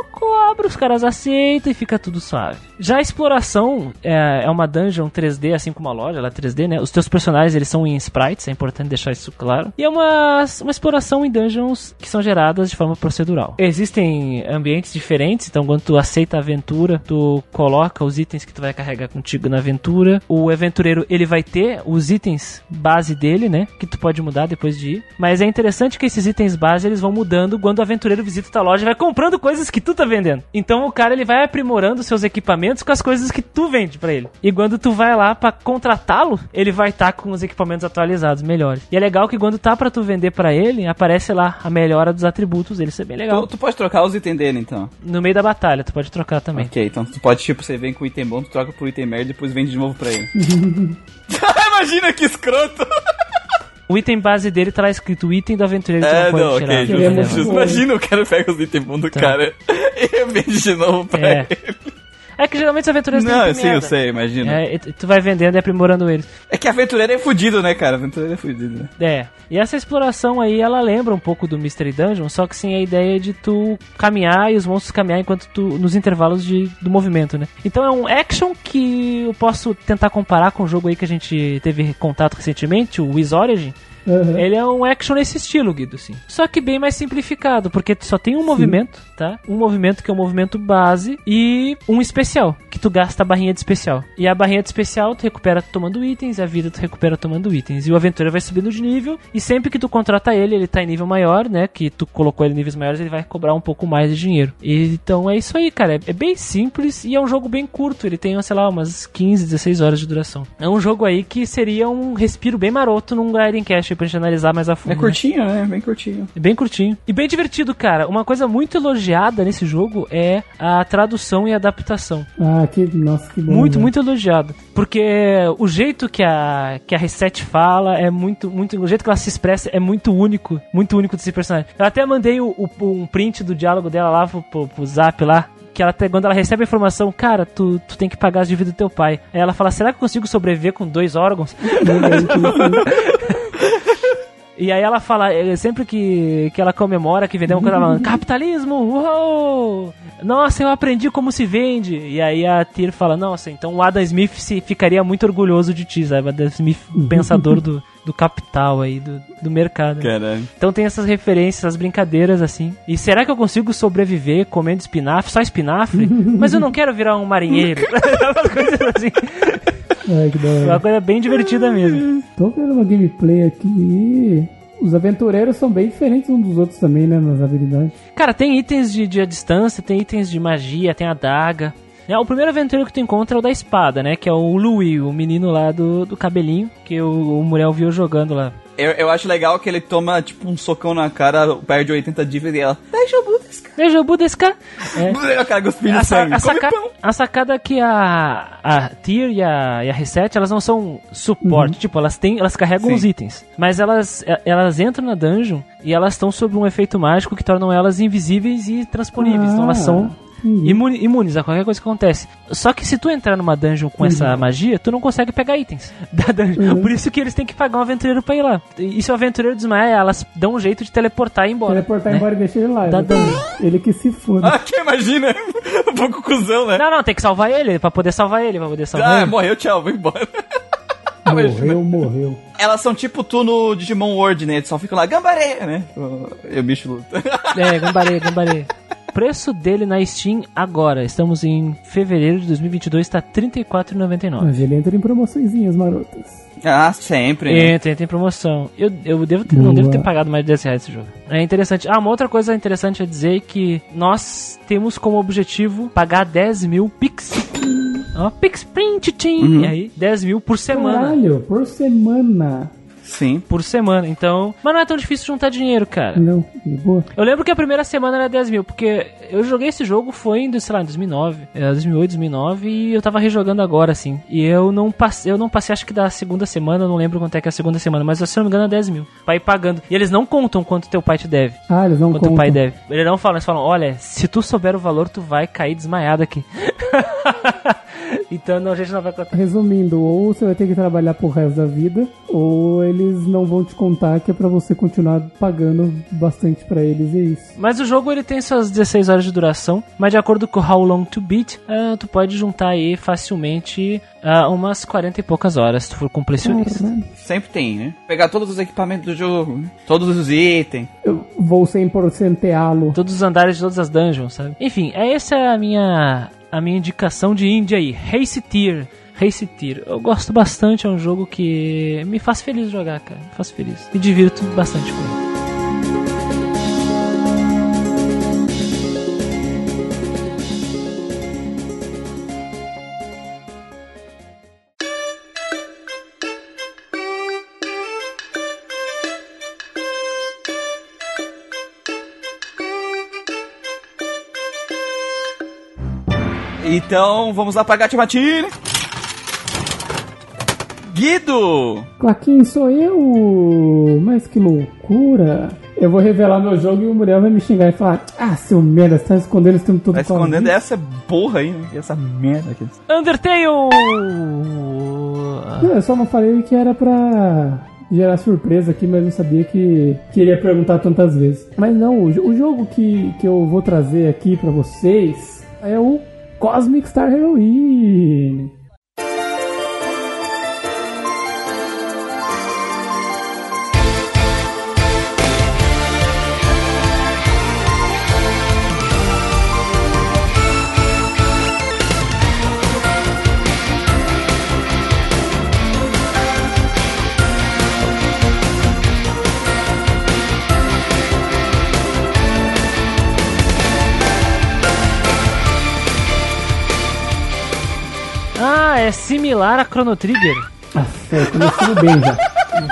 Speaker 3: cobra, os caras aceitam e fica tudo suave. Já a exploração é, é uma dungeon 3D, assim como a loja, ela é 3D, né? Os teus personagens eles são em sprites, é importante deixar isso claro. E é uma, uma exploração em dungeons que são geradas de forma procedural. Existem ambientes diferentes, então quando tu aceita a aventura, tu coloca os itens que tu vai carregar contigo na aventura. O aventureiro ele vai ter os itens base dele, né? Que tu pode mudar depois de ir. Mas é interessante que esses itens base eles vão mudando quando o aventureiro visita tua loja e vai comprando coisas que tu tá vendendo. Então o cara ele vai aprimorando seus equipamentos com as coisas que tu vende pra ele. E quando tu vai lá pra contratá-lo, ele vai estar com os equipamentos atualizados, melhores. E é legal que quando tá pra tu vender pra ele, aparece lá a melhora dos atributos dele. Isso é bem legal.
Speaker 1: Tu, tu pode trocar os itens dele, então.
Speaker 3: No meio da batalha, tu pode trocar também.
Speaker 1: Ok, então tu pode, tipo, você vem com item bom, tu troca por item merda e depois vende de novo pra ele. Imagina que escroto!
Speaker 3: O item base dele tá lá escrito o item do aventureiro que
Speaker 1: É,
Speaker 3: não pode
Speaker 1: não,
Speaker 3: tirar.
Speaker 1: ok, justo,
Speaker 3: relevante.
Speaker 1: justo. Imagina o cara pega os itens bons do
Speaker 3: Tá.
Speaker 1: cara e vende de novo pra
Speaker 3: É.
Speaker 1: ele.
Speaker 3: É que geralmente os aventureiros têm
Speaker 1: Não, sim, eu sei, imagina. É.
Speaker 3: É, e tu vai vendendo e aprimorando eles.
Speaker 1: que aventureiro é fudido, né, cara? Aventureiro é fudido. né?
Speaker 3: É. E essa exploração aí, ela lembra um pouco do Mystery Dungeon, só que sem a ideia de tu caminhar e os monstros caminhar enquanto tu. nos intervalos de, do movimento, né? Então é um action que eu posso tentar comparar com o jogo aí que a gente teve contato recentemente, o Wiz Origin.
Speaker 2: Aham.
Speaker 3: Ele é um action nesse estilo, Guido, sim. Só que bem mais simplificado, porque tu só tem um movimento, tá? Um movimento que é o movimento base e um especial, que tu gasta a barrinha de especial. E a barrinha de especial tu recupera tomando itens, a vida tu recupera tomando itens. E o aventura vai subindo de nível, e sempre que tu contrata ele, ele tá em nível maior, né? Que tu colocou ele em níveis maiores, ele vai cobrar um pouco mais de dinheiro. E, então é isso aí, cara. É, é bem simples e é um jogo bem curto. Ele tem, sei lá, umas 15, 16 horas de duração. É um jogo aí que seria um respiro bem maroto num Guiding Pra gente analisar mais a fundo.
Speaker 1: É
Speaker 3: né?
Speaker 1: curtinho, né? Bem curtinho.
Speaker 3: É Bem curtinho. E bem divertido, cara. Uma coisa muito elogiada nesse jogo é a tradução e adaptação.
Speaker 2: Ah, que. Nossa, que bom.
Speaker 3: Muito,
Speaker 2: né?
Speaker 3: muito elogiado. Porque o jeito que a, que a Reset fala é muito, muito. O jeito que ela se expressa é muito único. Muito único desse personagem. Eu até mandei o, o- um print do diálogo dela lá pro, pro, pro zap lá. Que ela até, quando ela recebe a informação, cara, tu, tu tem que pagar as dívidas do teu pai. Aí ela fala, será que eu consigo sobreviver com dois órgãos? E aí ela fala, eh, sempre que, que ela comemora, que vendeu uma coisa, ela fala, capitalismo, uou! Nossa, eu aprendi como se vende. E aí a Tyr fala, nossa, então o Adam Smith se, ficaria muito orgulhoso de ti, sabe? Adam Smith, pensador do, do capital aí, do, do mercado.
Speaker 1: Caralho.
Speaker 3: Então tem essas referências, essas brincadeiras assim. E será que eu consigo sobreviver comendo espinafre, só espinafre? Mas eu não quero virar um marinheiro. Coisas assim.
Speaker 2: Ai, que da hora.
Speaker 3: Uma coisa bem divertida mesmo.
Speaker 2: Tô vendo uma gameplay aqui e os aventureiros são bem diferentes uns dos outros também, né? Nas habilidades.
Speaker 3: Cara, tem itens de, de distância, tem itens de magia, tem a daga. É, o primeiro aventureiro que tu encontra é o da espada, né? Que é o Louis, o menino lá do, do cabelinho, que o, o Muriel viu jogando lá.
Speaker 1: Eu, eu acho legal que ele toma, tipo, um socão na cara, perde 80 dívidas e ela. Daijoubu desu ka?
Speaker 3: Beijo, Budesca. É.
Speaker 1: O cara cuspindo
Speaker 3: A, sa-
Speaker 1: sangue.
Speaker 3: a, saca-
Speaker 1: pão.
Speaker 3: a sacada é que a, a Tier e a, e a Reset, elas não são suporte, tipo, elas têm, elas carregam
Speaker 1: Sim.
Speaker 3: os itens, mas elas, elas entram na dungeon e elas estão sob um efeito mágico que tornam elas invisíveis e transponíveis, então elas são imune- imunes a qualquer coisa que acontece. Só que se tu entrar numa dungeon com essa magia, tu não consegue pegar itens da dungeon. Por isso que eles têm que pagar um aventureiro pra ir lá. E se o aventureiro desmaia, elas dão um jeito de teleportar e ir embora.
Speaker 2: Teleportar
Speaker 3: né?
Speaker 2: embora e deixar ele lá.
Speaker 3: Da.
Speaker 2: Ele que se foda.
Speaker 1: Ah, que imagina? um pouco cuzão, né?
Speaker 3: Não, não, tem que salvar ele, pra poder salvar ele, pra poder salvar
Speaker 1: Ah,
Speaker 3: ele.
Speaker 1: morreu, tchau, vou embora. Ah,
Speaker 2: morreu, morreu.
Speaker 1: Elas são tipo tu no Digimon World, né? Eles só ficam lá, gambaré, né? E o bicho luta.
Speaker 3: É, gambarê, gambarê. O preço dele na Steam agora, estamos em fevereiro de 2022, tá R$ 34,99.
Speaker 2: Mas ele entra em promoçõezinhas marotas.
Speaker 1: ah, sempre, né?
Speaker 3: Entra, entra em promoção. Eu, eu devo ter- não devo ter pagado mais de 10 reais esse jogo. É interessante. Ah, uma outra coisa interessante a dizer é que nós temos como objetivo pagar 10 mil Pix. Ó, Pix Print Team. E aí, 10 mil por semana.
Speaker 2: Caralho, por semana.
Speaker 1: Sim.
Speaker 3: Por semana, então. Mas não é tão difícil juntar dinheiro, cara.
Speaker 2: Não, de boa.
Speaker 3: Eu lembro que a primeira semana era 10 mil, porque eu joguei esse jogo foi em, sei lá, em 2009, é, 2008, 2009, e eu tava rejogando agora, assim. E eu não passei, eu não passei, acho que da segunda semana, eu não lembro quanto é que é a segunda semana, mas se eu não me engano é 10 mil. Pra ir pagando. E eles não contam quanto teu pai te deve.
Speaker 2: Ah, eles não
Speaker 3: Quanto
Speaker 2: contam.
Speaker 3: o pai deve. Eles não falam, eles falam, olha, se tu souber o valor, tu vai cair desmaiado aqui. então não, a gente não vai contar.
Speaker 2: Resumindo, ou você vai ter que trabalhar pro resto da vida, ou eles não vão te contar que é pra você continuar pagando bastante pra eles e é isso.
Speaker 3: Mas o jogo ele tem suas 16 horas de duração, mas de acordo com How Long to Beat, ah, tu pode juntar aí facilmente ah, umas 40 e poucas horas, se tu for completionista.
Speaker 2: Caralho.
Speaker 1: Sempre tem, né? Pegar todos os equipamentos do jogo, né? todos os itens.
Speaker 2: Eu vou 100%alo.
Speaker 3: Todos os andares de todas as dungeons, sabe? Enfim, é essa a minha a minha indicação de indie aí, Race Tier. Race Tier. Eu gosto bastante, é um jogo que me faz feliz jogar, cara. Me faz feliz. Me divirto bastante com ele.
Speaker 1: Então, vamos lá pra Gatimatine. Guido!
Speaker 2: Claquinho, sou eu! Mas que loucura! Eu vou revelar meu jogo e o Muriel vai me xingar e falar: Ah, seu merda, você tá escondendo isso tudo
Speaker 1: Tá
Speaker 2: com a
Speaker 1: escondendo
Speaker 2: vida."
Speaker 1: essa porra aí, né? Essa merda aqui.
Speaker 3: Undertale!
Speaker 2: Não, Eu só não falei que era pra gerar surpresa aqui, mas não sabia que queria perguntar tantas vezes. Mas não, o, o jogo que, que eu vou trazer aqui pra vocês é o Cosmic Star Heroine.
Speaker 3: É similar a Chrono Trigger.
Speaker 2: Nossa, eu comecei bem já.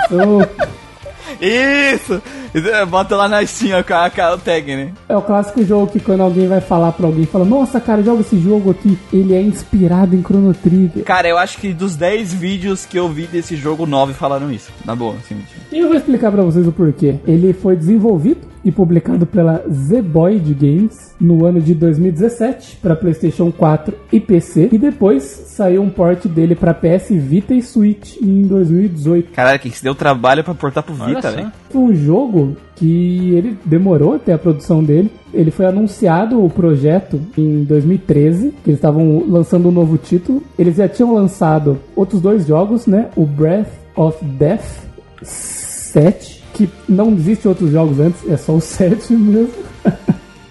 Speaker 2: Começou-
Speaker 1: Isso! Bota lá na Steam com a, com a tag, né?
Speaker 2: É o clássico jogo que quando alguém vai falar pra alguém, fala: Nossa, cara, joga esse jogo aqui. Ele é inspirado em Chrono Trigger.
Speaker 1: Cara, eu acho que dos 10 vídeos que eu vi desse jogo, 9 falaram isso. Na boa, assim.
Speaker 2: E eu vou explicar pra vocês o porquê. Ele foi desenvolvido e publicado pela Zeboid Games no ano de 2017 para PlayStation 4 e PC e depois saiu um port dele para PS Vita e Switch em 2018.
Speaker 1: Caralho, que se deu trabalho pra portar pro Vita,
Speaker 3: só.
Speaker 1: velho.
Speaker 2: Foi um jogo que ele demorou até a produção dele. Ele foi anunciado o projeto em 2013, que eles estavam lançando um novo título. Eles já tinham lançado outros dois jogos, né? O Breath of Death 7, que não existe outros jogos antes, é só o 7 mesmo.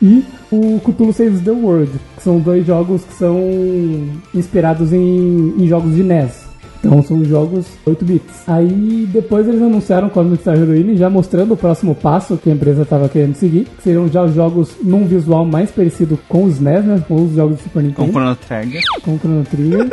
Speaker 2: e o Cthulhu Saves the World, que são dois jogos que são inspirados em, em jogos de NES. Então são jogos 8 bits. Aí depois eles anunciaram Cosmic Star Heroine, já mostrando o próximo passo que a empresa estava querendo seguir, que seriam já os jogos num visual mais parecido com os NES, né? Com os jogos do Super
Speaker 1: Com
Speaker 2: Nintendo,
Speaker 1: Chrono Trigger.
Speaker 2: com o Chrono Trigger.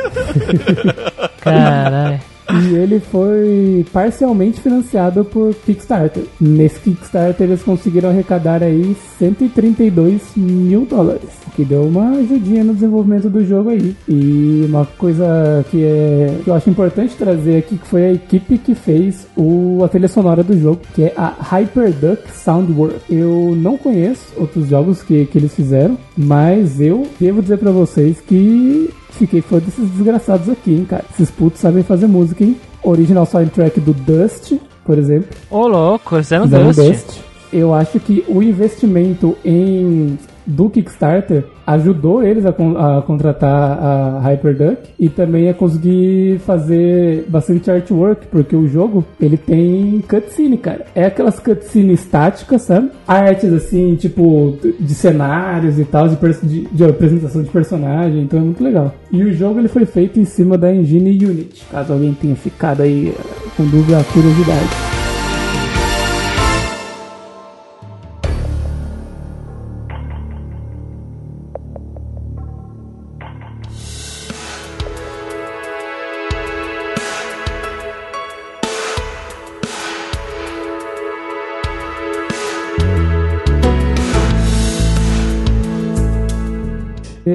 Speaker 3: Caralho.
Speaker 2: E ele foi parcialmente financiado por Kickstarter. Nesse Kickstarter eles conseguiram arrecadar aí 132 mil dólares, que deu uma ajudinha no desenvolvimento do jogo aí. E uma coisa que, é, que eu acho importante trazer aqui que foi a equipe que fez o, a trilha sonora do jogo, que é a Hyperduck Soundworks. Eu não conheço outros jogos que, que eles fizeram, mas eu devo dizer para vocês que fiquei fã desses desgraçados aqui, hein, cara. Esses putos sabem fazer música, hein? Original soundtrack do Dust, por exemplo.
Speaker 3: Ô, louco, fizeram Dust.
Speaker 2: Dust. Eu acho que o investimento em do Kickstarter ajudou eles a, a contratar a Hyperduck e também a conseguir fazer bastante artwork, porque o jogo ele tem cutscene, cara. É aquelas cutscenes estáticas, sabe? Artes assim, tipo de cenários e tal, de, de- de apresentação de personagem, então é muito legal. E o jogo ele foi feito em cima da engine Unity, caso alguém tenha ficado aí eh, com dúvida, curiosidade.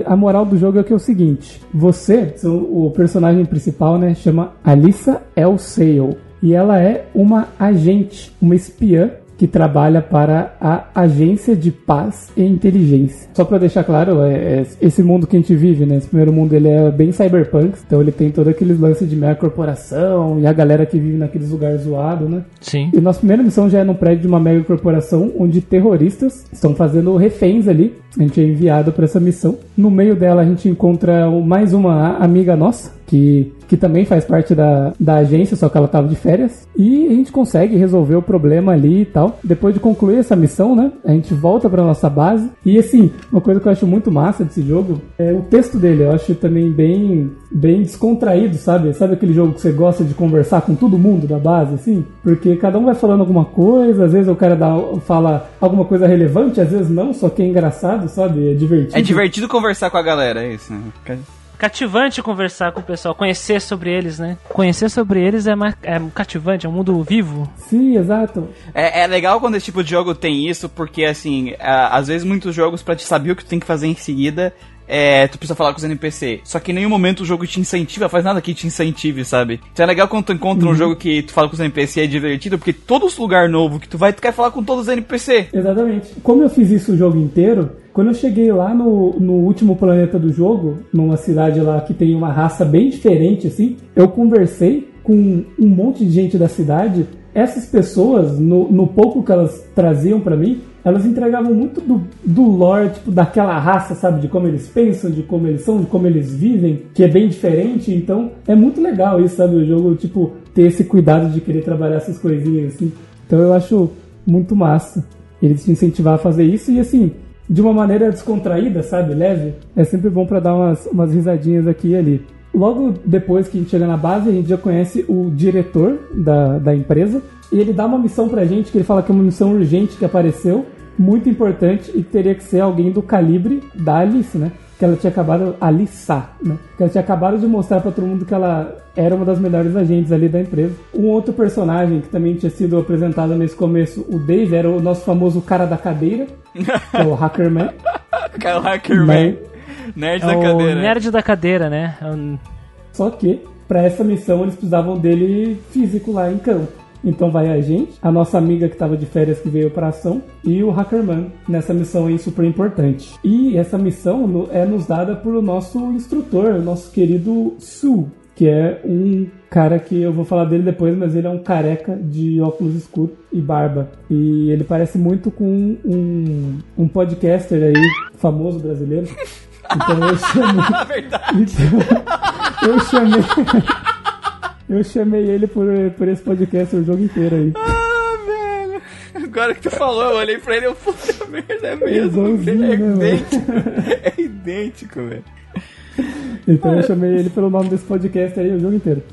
Speaker 2: A moral do jogo é que é o seguinte: você, o personagem principal, né, chama Alissa Elsale. E ela é uma agente, uma espiã que trabalha para a Agência de Paz e Inteligência. Só para deixar claro, é, é esse mundo que a gente vive, né? Esse primeiro mundo ele é bem cyberpunk, então ele tem todo aqueles lances de mega corporação e a galera que vive naqueles lugares zoados, né?
Speaker 3: Sim.
Speaker 2: E nossa primeira missão já é num prédio de uma mega corporação onde terroristas estão fazendo reféns ali. A gente é enviado para essa missão. No meio dela a gente encontra mais uma amiga nossa que, que também faz parte da, da agência, só que ela estava de férias. E a gente consegue resolver o problema ali e tal. Depois de concluir essa missão, né? A gente volta para nossa base. E assim, uma coisa que eu acho muito massa desse jogo é o texto dele. Eu acho também bem, bem descontraído, sabe? Sabe aquele jogo que você gosta de conversar com todo mundo da base, assim? Porque cada um vai falando alguma coisa, às vezes o cara dá, fala alguma coisa relevante, às vezes não, só que é engraçado, sabe? É divertido.
Speaker 1: É divertido conversar com a galera, é isso. né?
Speaker 3: Cativante conversar com o pessoal, conhecer sobre eles, né? Conhecer sobre eles é, mais, é cativante, é um mundo vivo.
Speaker 2: Sim, exato.
Speaker 1: É, é legal quando esse tipo de jogo tem isso, porque assim, às vezes muitos jogos, pra te saber o que tu tem que fazer em seguida, é, tu precisa falar com os NPC. Só que em nenhum momento o jogo te incentiva, faz nada que te incentive, sabe? Então é legal quando tu encontra um jogo que tu fala com os NPC e é divertido, porque todo lugar novo que tu vai, tu quer falar com todos os NPC.
Speaker 2: Exatamente. Como eu fiz isso o jogo inteiro, quando eu cheguei lá no, no último planeta do jogo, numa cidade lá que tem uma raça bem diferente, assim, eu conversei com um monte de gente da cidade. Essas pessoas, no, no pouco que elas traziam pra mim, elas entregavam muito do, do lore, tipo, daquela raça, sabe? De como eles pensam, de como eles são, de como eles vivem, que é bem diferente. Então, é muito legal isso, sabe? O jogo, tipo, ter esse cuidado de querer trabalhar essas coisinhas, assim. Então, eu acho muito massa eles te incentivar a fazer isso e, assim, de uma maneira descontraída, sabe? Leve. É sempre bom pra dar umas, umas risadinhas aqui e ali. Logo depois que a gente chega na base, a gente já conhece o diretor da, da empresa. E ele dá uma missão pra gente, que ele fala que é uma missão urgente que apareceu, muito importante, e que teria que ser alguém do calibre da Alice, né? Que ela tinha acabado, Alissa, né? Que ela tinha acabado de mostrar pra todo mundo que ela era uma das melhores agentes ali da empresa. Um outro personagem que também tinha sido apresentado nesse começo, o Dave, era o nosso famoso cara da cadeira, que é o Hackerman.
Speaker 1: Kyle Hackerman. Nerd
Speaker 3: É
Speaker 1: da
Speaker 3: o
Speaker 1: cadeira.
Speaker 3: nerd da cadeira, né? É um-
Speaker 2: Só que, para essa missão, eles precisavam dele físico lá em campo. Então vai a gente, a nossa amiga que estava de férias que veio para ação e o Hackerman nessa missão aí super importante. E essa missão é nos dada por o nosso instrutor, o nosso querido Su, que é um cara que eu vou falar dele depois, mas ele é um careca de óculos escuros e barba. E ele parece muito com um, um podcaster aí famoso brasileiro. Então eu chamei.
Speaker 1: Verdade.
Speaker 2: Então, eu chamei. Eu chamei ele por, por esse podcast o jogo inteiro aí.
Speaker 1: Ah, velho. Agora que tu falou, eu olhei pra ele e eu, puta merda, é mesmo. Ele é
Speaker 2: né, mano?
Speaker 1: idêntico. É idêntico, velho.
Speaker 2: Então eu chamei ele pelo nome desse podcast aí o jogo inteiro.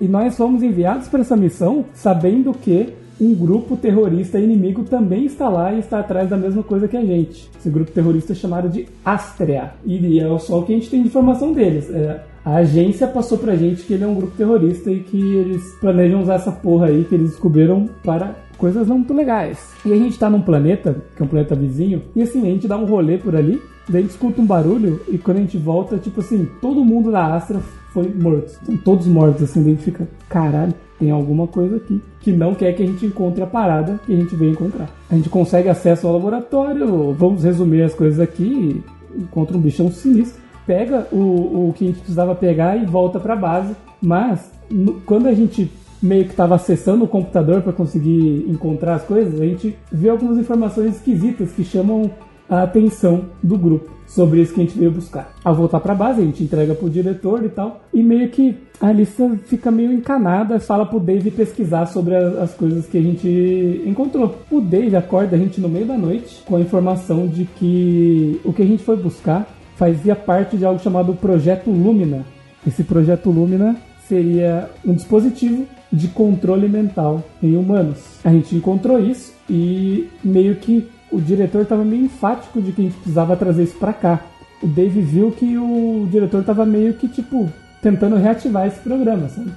Speaker 2: E nós fomos enviados para essa missão sabendo que um grupo terrorista inimigo também está lá e está atrás da mesma coisa que a gente. Esse grupo terrorista é chamado de Astrea. E é só o que a gente tem de informação deles. É, A agência passou pra gente que ele é um grupo terrorista e que eles planejam usar essa porra aí que eles descobriram para coisas não muito legais. E a gente tá num planeta, que é um planeta vizinho, e assim, a gente dá um rolê por ali, daí a gente escuta um barulho e quando a gente volta, tipo assim, todo mundo da Astra foi morto. Estão todos mortos, assim, daí a gente fica, caralho, tem alguma coisa aqui que não quer que a gente encontre a parada que a gente veio encontrar. A gente consegue acesso ao laboratório, vamos resumir as coisas aqui, encontra um bichão sinistro, pega o, o que a gente precisava pegar e volta pra base, mas no- quando a gente meio que estava acessando o computador para conseguir encontrar as coisas, a gente vê algumas informações esquisitas que chamam a atenção do grupo sobre isso que a gente veio buscar. Ao voltar para a base, a gente entrega pro diretor e tal, e meio que a Alissa fica meio encanada, fala pro Dave pesquisar sobre a- as coisas que a gente encontrou. O Dave acorda a gente no meio da noite com a informação de que o que a gente foi buscar fazia parte de algo chamado Projeto Lumina. Esse Projeto Lumina seria um dispositivo de controle mental em humanos. A gente encontrou isso e meio que o diretor estava meio enfático de que a gente precisava trazer isso para cá. O Dave viu que o diretor estava meio que tipo tentando reativar esse programa, sabe?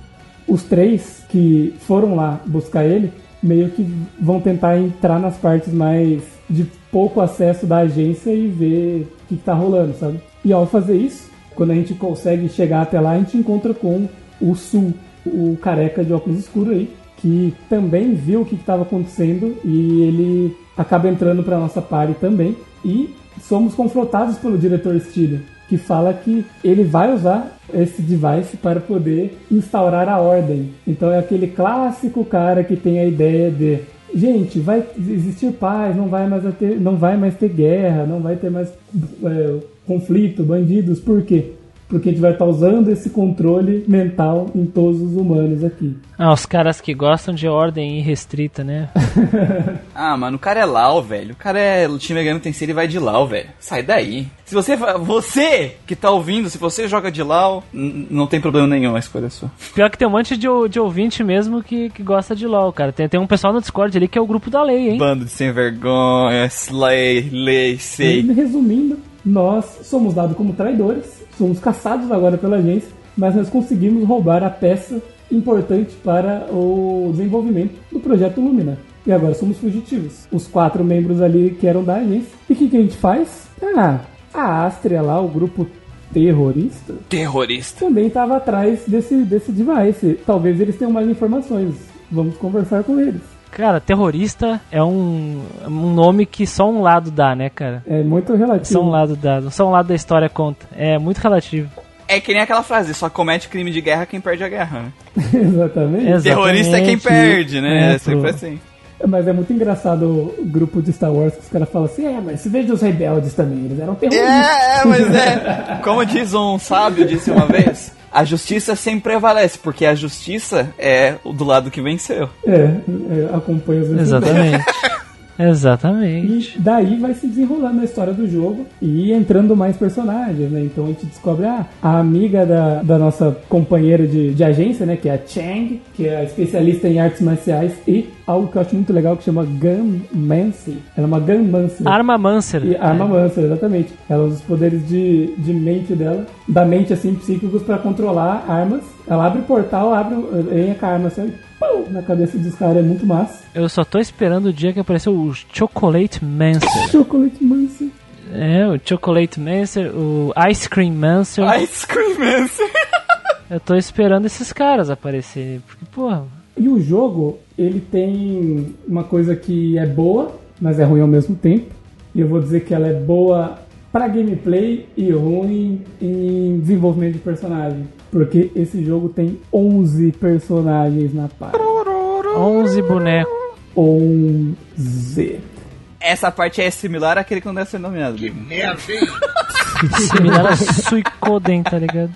Speaker 2: Os três que foram lá buscar ele meio que vão tentar entrar nas partes mais de pouco acesso da agência e ver o que, que tá rolando, sabe? E ao fazer isso, quando a gente consegue chegar até lá, a gente encontra com o Sul, o careca de óculos escuros aí, que também viu o que estava acontecendo e ele acaba entrando para nossa party também. E somos confrontados pelo diretor Steele, que fala que ele vai usar esse device para poder instaurar a ordem. Então é aquele clássico cara que tem a ideia de gente, vai existir paz, não vai mais ter, não vai mais ter guerra, não vai ter mais é, conflito, bandidos. Por quê? Porque a gente vai estar usando esse controle mental em todos os humanos aqui.
Speaker 3: Ah, os caras que gostam de ordem irrestrita, né?
Speaker 1: Ah, mano, o cara é Lau, velho. O cara é o time Megami Tensei, ele vai de Lau, velho. Sai daí. Se você, você que tá ouvindo, se você joga de Lau, não tem problema nenhum, a escolha é sua.
Speaker 3: Pior que tem um monte de, de ouvinte mesmo que, que gosta de LoL, cara. Tem, tem um pessoal no Discord ali que é o grupo da lei, hein?
Speaker 1: Bando de sem vergonha, Slay, Lei, sei.
Speaker 2: E, resumindo, nós somos dados como traidores, somos caçados agora pela agência, mas nós conseguimos roubar a peça importante para o desenvolvimento do projeto Lumina. E agora somos fugitivos. Os quatro membros ali que eram da agência. E o que, que a gente faz? Ah, a Astria lá, o grupo terrorista,
Speaker 1: Terrorista.
Speaker 2: também estava atrás desse, desse device. Talvez eles tenham mais informações. Vamos conversar com eles.
Speaker 3: Cara, terrorista é um, um nome que só um lado dá, né, cara?
Speaker 2: É muito relativo.
Speaker 3: Só um lado dá, só um lado da história conta. É muito relativo.
Speaker 1: É que nem aquela frase, só comete crime de guerra quem perde a guerra, né?
Speaker 2: Exatamente.
Speaker 3: Exatamente.
Speaker 1: Terrorista é quem perde, né?
Speaker 3: É,
Speaker 1: É, sempre assim.
Speaker 2: Mas é muito engraçado o grupo de Star Wars que os caras falam assim: é, mas se veja os rebeldes também, eles eram terroristas.
Speaker 1: É, é, mas é. Como diz um sábio, disse uma vez, a justiça sempre prevalece, porque a justiça é o do lado que venceu.
Speaker 2: É, é, acompanha os
Speaker 3: Exatamente. Exatamente.
Speaker 2: E daí vai se desenrolando a história do jogo e entrando mais personagens, né? Então a gente descobre ah, a amiga da, da nossa companheira de, de agência, né? Que é a Chang, que é especialista em artes marciais e algo que eu acho muito legal que chama Gunmancy. Ela é uma Gunmancer.
Speaker 3: Arma Mancer.
Speaker 2: E Arma Mancer, exatamente. Ela usa os poderes de, de mente dela, da mente assim, psíquicos pra controlar armas. Ela abre o portal, abre vem com a arma assim, pum, na cabeça dos caras, é muito massa.
Speaker 3: Eu só tô esperando o dia que apareceu o Chocolate Mancer.
Speaker 2: Chocolate Mancer.
Speaker 3: É, o Chocolate Mancer, o Ice Cream Mancer.
Speaker 1: Ice Cream Mancer.
Speaker 3: Eu tô esperando esses caras aparecerem. Porque, porra,
Speaker 2: E o jogo, ele tem uma coisa que é boa, mas é ruim ao mesmo tempo. E eu vou dizer que ela é boa pra gameplay e ruim em desenvolvimento de personagem. Porque esse jogo tem 11 personagens na parte.
Speaker 3: 11 bonecos.
Speaker 2: 11.
Speaker 1: Essa parte é similar àquele que não deve ser nomeado. Big.
Speaker 3: Similar a Suicoden, tá ligado?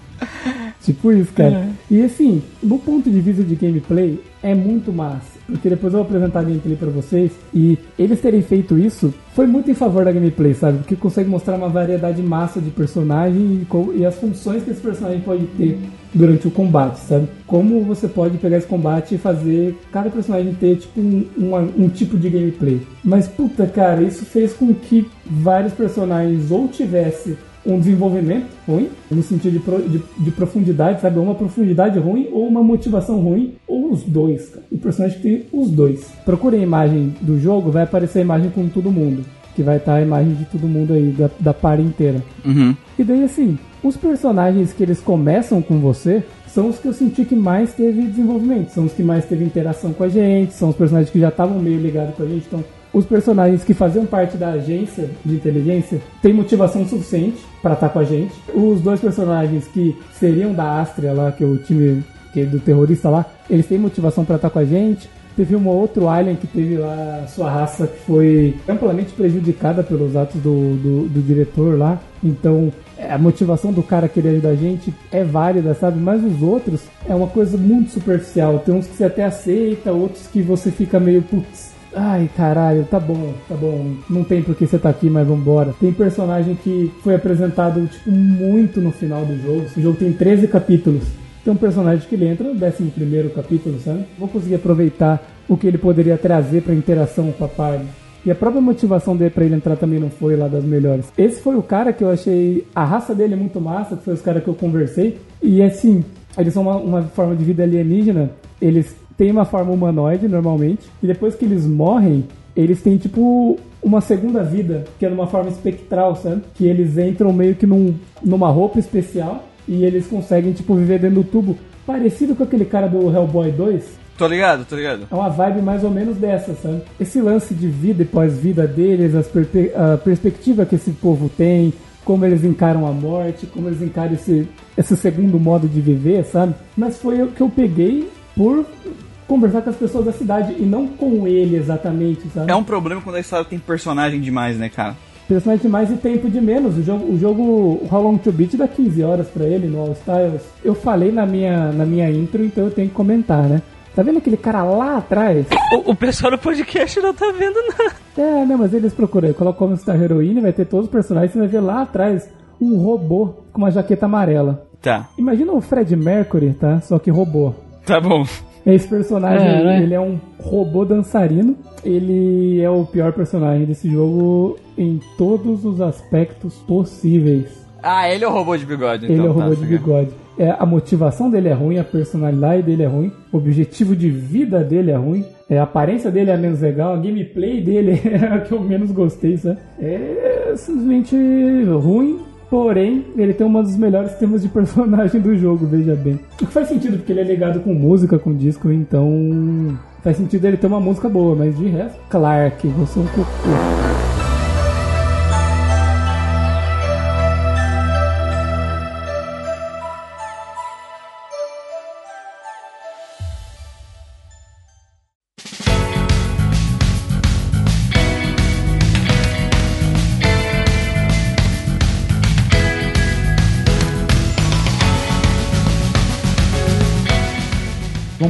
Speaker 2: Tipo isso, cara. E assim, do ponto de vista de gameplay, é muito massa. Porque depois eu vou apresentar a gameplay pra vocês. E eles terem feito isso foi muito em favor da gameplay, sabe? Porque consegue mostrar uma variedade massa de personagem e, e as funções que esse personagem pode ter durante o combate, sabe? Como você pode pegar esse combate e fazer cada personagem ter tipo um, uma- um tipo de gameplay. Mas puta, cara, isso fez com que vários personagens ou tivesse um desenvolvimento ruim, no sentido de, pro, de, de, profundidade, sabe? Uma profundidade ruim ou uma motivação ruim, ou os dois, cara. O personagem tem os dois. Procure a imagem do jogo, vai aparecer a imagem com todo mundo. Que vai estar a imagem de todo mundo aí, da, da par inteira.
Speaker 1: Uhum.
Speaker 2: E daí, assim, os personagens que eles começam com você são os que eu senti que mais teve desenvolvimento, são os que mais teve interação com a gente, são os personagens que já estavam meio ligados com a gente, então os personagens que faziam parte da agência de inteligência têm motivação suficiente para estar tá com a gente. Os dois personagens que seriam da Astria lá, que é o time que é do terrorista lá, eles têm motivação para estar tá com a gente. Teve um outro alien que teve lá sua raça que foi amplamente prejudicada pelos atos do, do, do diretor lá. Então a motivação do cara querer ajudar a gente é válida, sabe? Mas os outros é uma coisa muito superficial. Tem uns que você até aceita, outros que você fica meio putz Ai, caralho, tá bom, tá bom. Não tem por que você tá aqui, mas vambora. Tem personagem que foi apresentado, tipo, muito no final do jogo. O jogo tem 13 capítulos. Tem um personagem que ele entra no 11 capítulo, sabe? Vou conseguir aproveitar o que ele poderia trazer pra interação com a party. E a própria motivação dele pra ele entrar também não foi lá das melhores. Esse foi o cara que eu achei. A raça dele é muito massa, que foi os caras que eu conversei. E assim, eles são uma, uma forma de vida alienígena. Eles tem uma forma humanoide normalmente, e depois que eles morrem, eles têm tipo uma segunda vida, que é numa forma espectral, sabe? Que eles entram meio que num, numa roupa especial e eles conseguem tipo viver dentro do tubo, parecido com aquele cara do Hellboy 2.
Speaker 1: Tô ligado, tô ligado.
Speaker 2: É uma vibe mais ou menos dessa, sabe? Esse lance de vida e pós-vida deles, a perspectiva que esse povo tem, como eles encaram a morte, como eles encaram esse, esse segundo modo de viver, sabe? Mas foi o que eu peguei por conversar com as pessoas da cidade e não com ele exatamente, sabe?
Speaker 1: É um problema quando a história tem personagem demais, né, cara?
Speaker 2: Personagem demais e tempo de menos. O jogo, o jogo How Long to Beat dá 15 horas para ele no All Styles. Eu falei na minha, na minha intro, então eu tenho que comentar, né? Tá vendo aquele cara lá atrás?
Speaker 3: O, o pessoal do podcast não tá vendo nada.
Speaker 2: É, não, mas eles procuram. Coloca como Star Heroine, vai ter todos os personagens, você vai ver lá atrás um robô com uma jaqueta amarela.
Speaker 1: Tá.
Speaker 2: Imagina o Fred Mercury, tá? Só que robô.
Speaker 1: Tá bom.
Speaker 2: Esse personagem, é, né? ele é um robô dançarino. Ele é o pior personagem desse jogo em todos os aspectos possíveis.
Speaker 1: Ah, ele é o robô de bigode,
Speaker 2: então. Ele é o tá, robô de bigode. É, a motivação dele é ruim, a personalidade dele é ruim, o objetivo de vida dele é ruim, é, a aparência dele é menos legal, a gameplay dele é a que eu menos gostei, sabe? É simplesmente ruim, Porém, ele tem um dos melhores temas de personagem do jogo, veja bem. O que faz sentido, porque ele é ligado com música, com disco, então. Faz sentido ele ter uma música boa, mas de resto, Clark, você é um cocô.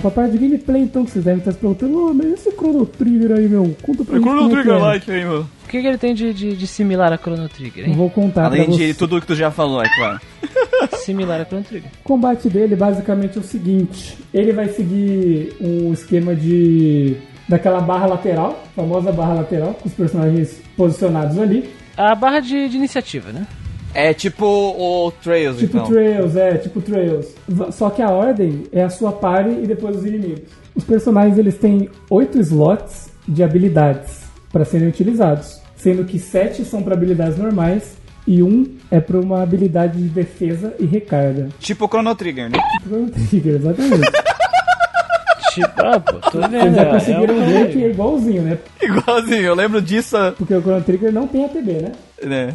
Speaker 2: Pra parte de gameplay, então, que vocês devem estar se perguntando, oh, mas esse Chrono Trigger aí, meu, conta pra é
Speaker 1: Chrono é Trigger é. like aí, meu.
Speaker 3: O que, que ele tem de, de, de, similar a Chrono Trigger, hein?
Speaker 2: Vou contar
Speaker 1: Além de você. tudo que tu já falou, é claro.
Speaker 3: similar a Chrono Trigger.
Speaker 2: O combate dele, basicamente, é o seguinte. Ele vai seguir um esquema de... Daquela barra lateral, famosa barra lateral, com os personagens posicionados ali.
Speaker 3: A barra de, de iniciativa, né?
Speaker 1: É tipo o Trails,
Speaker 2: tipo
Speaker 1: então.
Speaker 2: Tipo Trails, é, tipo Trails. Só que a ordem é a sua party e depois os inimigos. Os personagens eles têm oito slots de habilidades para serem utilizados, sendo que sete são para habilidades normais e um é para uma habilidade de defesa e recarga.
Speaker 1: Tipo Chrono Trigger, né?
Speaker 2: Tipo Chrono Trigger, exatamente.
Speaker 3: tipo, ah, pô, tô vendo.
Speaker 2: Vocês já conseguiram é ver que é igualzinho, né?
Speaker 1: Igualzinho, eu lembro disso.
Speaker 2: Porque o Chrono Trigger não tem ATB, né?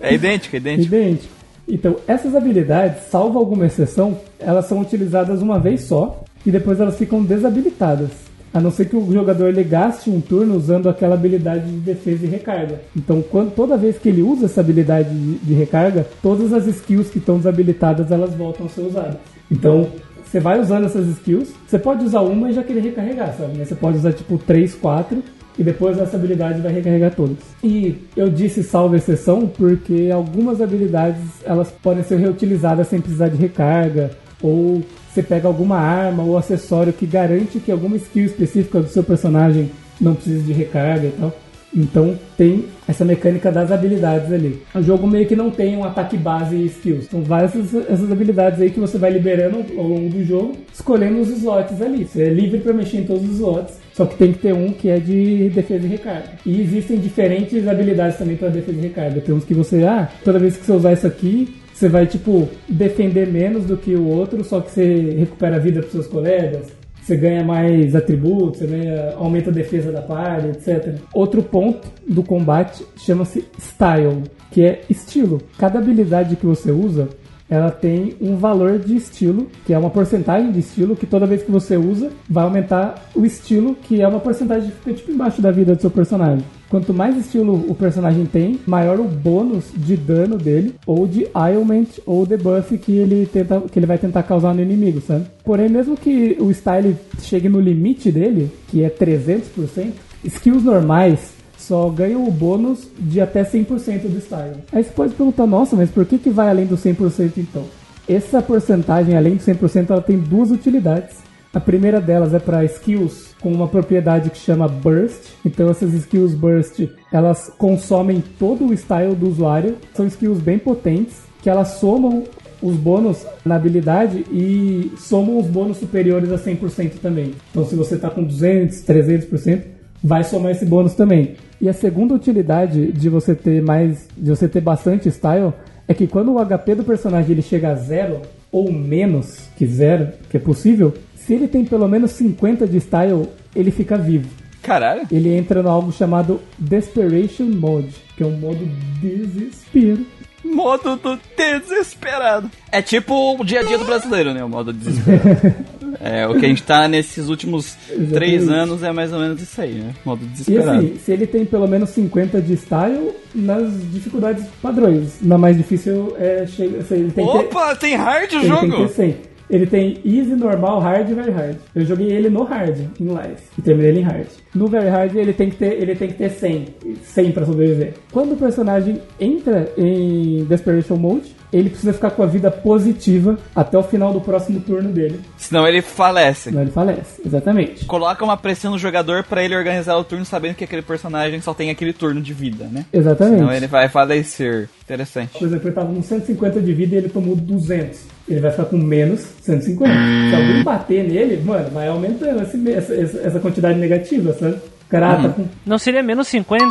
Speaker 1: É, é idêntico, é idêntico.
Speaker 2: idêntico. Então, essas habilidades, salvo alguma exceção, elas são utilizadas uma vez só e depois elas ficam desabilitadas. A não ser que o jogador ele gaste um turno usando aquela habilidade de defesa e recarga. Então, quando, toda vez que ele usa essa habilidade de, de recarga, todas as skills que estão desabilitadas elas voltam a ser usadas. Então, você vai usando essas skills. Você pode usar uma e já querer recarregar, sabe? Você pode usar tipo 3, 4 e depois essa habilidade vai recarregar todas. E eu disse salvo exceção porque algumas habilidades elas podem ser reutilizadas sem precisar de recarga ou você pega alguma arma ou acessório que garante que alguma skill específica do seu personagem não precise de recarga e tal. Então tem essa mecânica das habilidades ali. O jogo meio que não tem um ataque base e skills. São várias essas, essas habilidades aí que você vai liberando ao longo do jogo, escolhendo os slots ali. Você é livre para mexer em todos os slots. Só que tem que ter um que é de defesa e recarga. E existem diferentes habilidades também para defesa e recarga. Tem uns que você, ah, toda vez que você usar isso aqui, você vai, tipo, defender menos do que o outro, só que você recupera a vida pros seus colegas. Você ganha mais atributos, você ganha, aumenta a defesa da party, etc. Outro ponto do combate chama-se Style, que é estilo. Cada habilidade que você usa, ela tem um valor de estilo, que é uma porcentagem de estilo, que toda vez que você usa, vai aumentar o estilo, que é uma porcentagem que fica tipo embaixo da vida do seu personagem. Quanto mais estilo o personagem tem, maior o bônus de dano dele, ou de ailment, ou debuff que ele, tenta, que ele vai tentar causar no inimigo, sabe? Porém, mesmo que o style chegue no limite dele, que é 300%, skills normais só ganham o bônus de até 100% do style. Aí você pode perguntar, nossa, mas por que, que vai além do 100% então? Essa porcentagem, além do 100%, ela tem duas utilidades. A primeira delas é para skills com uma propriedade que chama Burst. Então essas skills Burst, elas consomem todo o style do usuário. São skills bem potentes que elas somam os bônus na habilidade e somam os bônus superiores a 100% também. Então se você está com 200, 300%, vai somar esse bônus também. E a segunda utilidade de você ter mais, de você ter bastante style é que quando o HP do personagem ele chega a zero ou menos que zero, que é possível, se ele tem pelo menos 50 de style, ele fica vivo.
Speaker 1: Caralho.
Speaker 2: Ele entra no algo chamado Desperation Mode, que é um modo desespero.
Speaker 1: Modo do desesperado. É tipo o dia a dia do brasileiro, né? O modo desesperado. é, o que a gente tá nesses últimos
Speaker 2: Exatamente.
Speaker 1: três anos é mais ou menos isso aí, né? Modo
Speaker 2: E
Speaker 1: desesperado.
Speaker 2: assim, se ele tem pelo menos 50 de style, nas dificuldades padrões. Na mais difícil é chega, se ele tem que ter,
Speaker 1: Opa, tem hard o
Speaker 2: ele tem que
Speaker 1: jogo?
Speaker 2: ter 100. Ele tem easy, normal, hard e very hard. Eu joguei ele no hard, em live, e terminei ele em hard. No very hard ele tem que ter, ele tem que ter 100, 100 pra sobreviver. Quando o personagem entra em desperation mode, ele precisa ficar com a vida positiva até o final do próximo turno dele.
Speaker 1: Senão ele falece.
Speaker 2: Senão ele falece. Exatamente.
Speaker 1: Coloca uma pressão no jogador pra ele organizar o turno sabendo que aquele personagem só tem aquele turno de vida, né?
Speaker 2: Exatamente.
Speaker 1: Senão ele vai falecer. Interessante.
Speaker 2: Por exemplo, ele tava com 150 de vida e ele tomou 200. Ele vai ficar com menos 150. Se alguém bater nele, mano, vai aumentando essa, essa quantidade negativa, sabe? Cara ah, tá com.
Speaker 3: Não seria menos 50?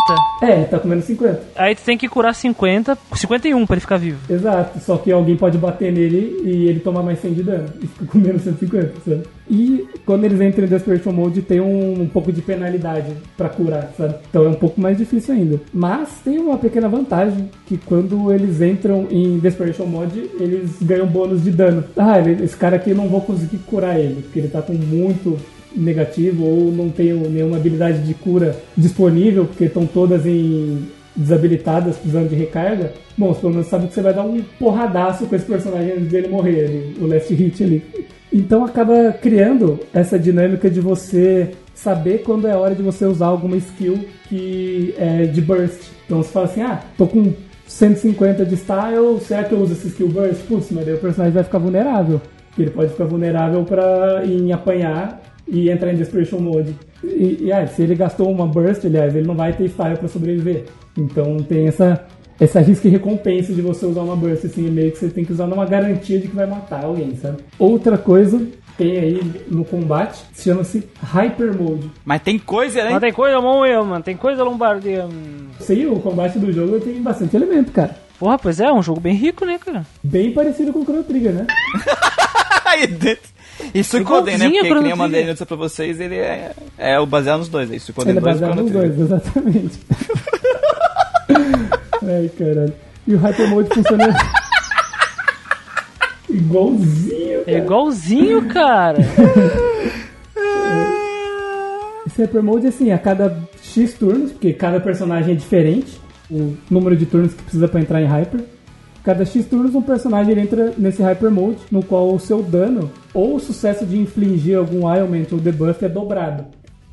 Speaker 2: É, tá com menos 50.
Speaker 3: Aí tu tem que curar 50, 51 pra ele ficar vivo.
Speaker 2: Exato. Só que alguém pode bater nele e ele tomar mais 100 de dano. E fica com menos 150, sabe? E quando eles entram em Desperation Mode, tem um, um pouco de penalidade pra curar, sabe? Então é um pouco mais difícil ainda. Mas tem uma pequena vantagem, que quando eles entram em Desperation Mode, eles ganham bônus de dano. Ah, ele- esse cara aqui eu não vou conseguir curar ele, porque ele tá com muito negativo ou não tenho nenhuma habilidade de cura disponível, porque estão todas em desabilitadas, precisando de recarga, bom, você pelo menos sabe que você vai dar um porradaço com esse personagem antes dele morrer ali, o last hit ali. Então acaba criando essa dinâmica de você saber quando é hora de você usar alguma skill que é de burst. Então você fala assim, ah, tô com 150 de style, será que eu uso esse skill burst? Putz, mas daí o personagem vai ficar vulnerável. Ele pode ficar vulnerável para em apanhar e entrar em Desperation Mode. E, e ah, se ele gastou uma burst, aliás, ele não vai ter style para sobreviver. Então tem essa, essa risco e recompensa de você usar uma burst, assim, meio que você tem que usar numa garantia de que vai matar alguém, sabe? Outra coisa tem aí no combate, chama-se Hyper Mode.
Speaker 1: Mas tem coisa, né?
Speaker 3: Mas tem coisa moeu, mano. Tem coisa lombardia.
Speaker 2: Sei, o combate do jogo tem bastante elemento, cara.
Speaker 3: Porra, pois é, é um jogo bem rico, né, cara?
Speaker 2: Bem parecido com o Chrono Trigger, né?
Speaker 1: E Suicoden, né? Porque que nem eu mandei antes pra vocês, ele é, é o baseado nos dois. Aí Suicoden
Speaker 2: Ele é
Speaker 1: 2
Speaker 2: baseado nos dois, exatamente. Ai, caralho. E o Hyper Mode funciona igualzinho.
Speaker 3: É igualzinho, cara.
Speaker 2: Esse Hyper Mode, assim, a cada X turnos, porque cada personagem é diferente, o número de turnos que precisa pra entrar em Hyper. Cada X turnos, um personagem entra nesse Hyper Mode, no qual o seu dano ou o sucesso de infligir algum ailment ou debuff é dobrado.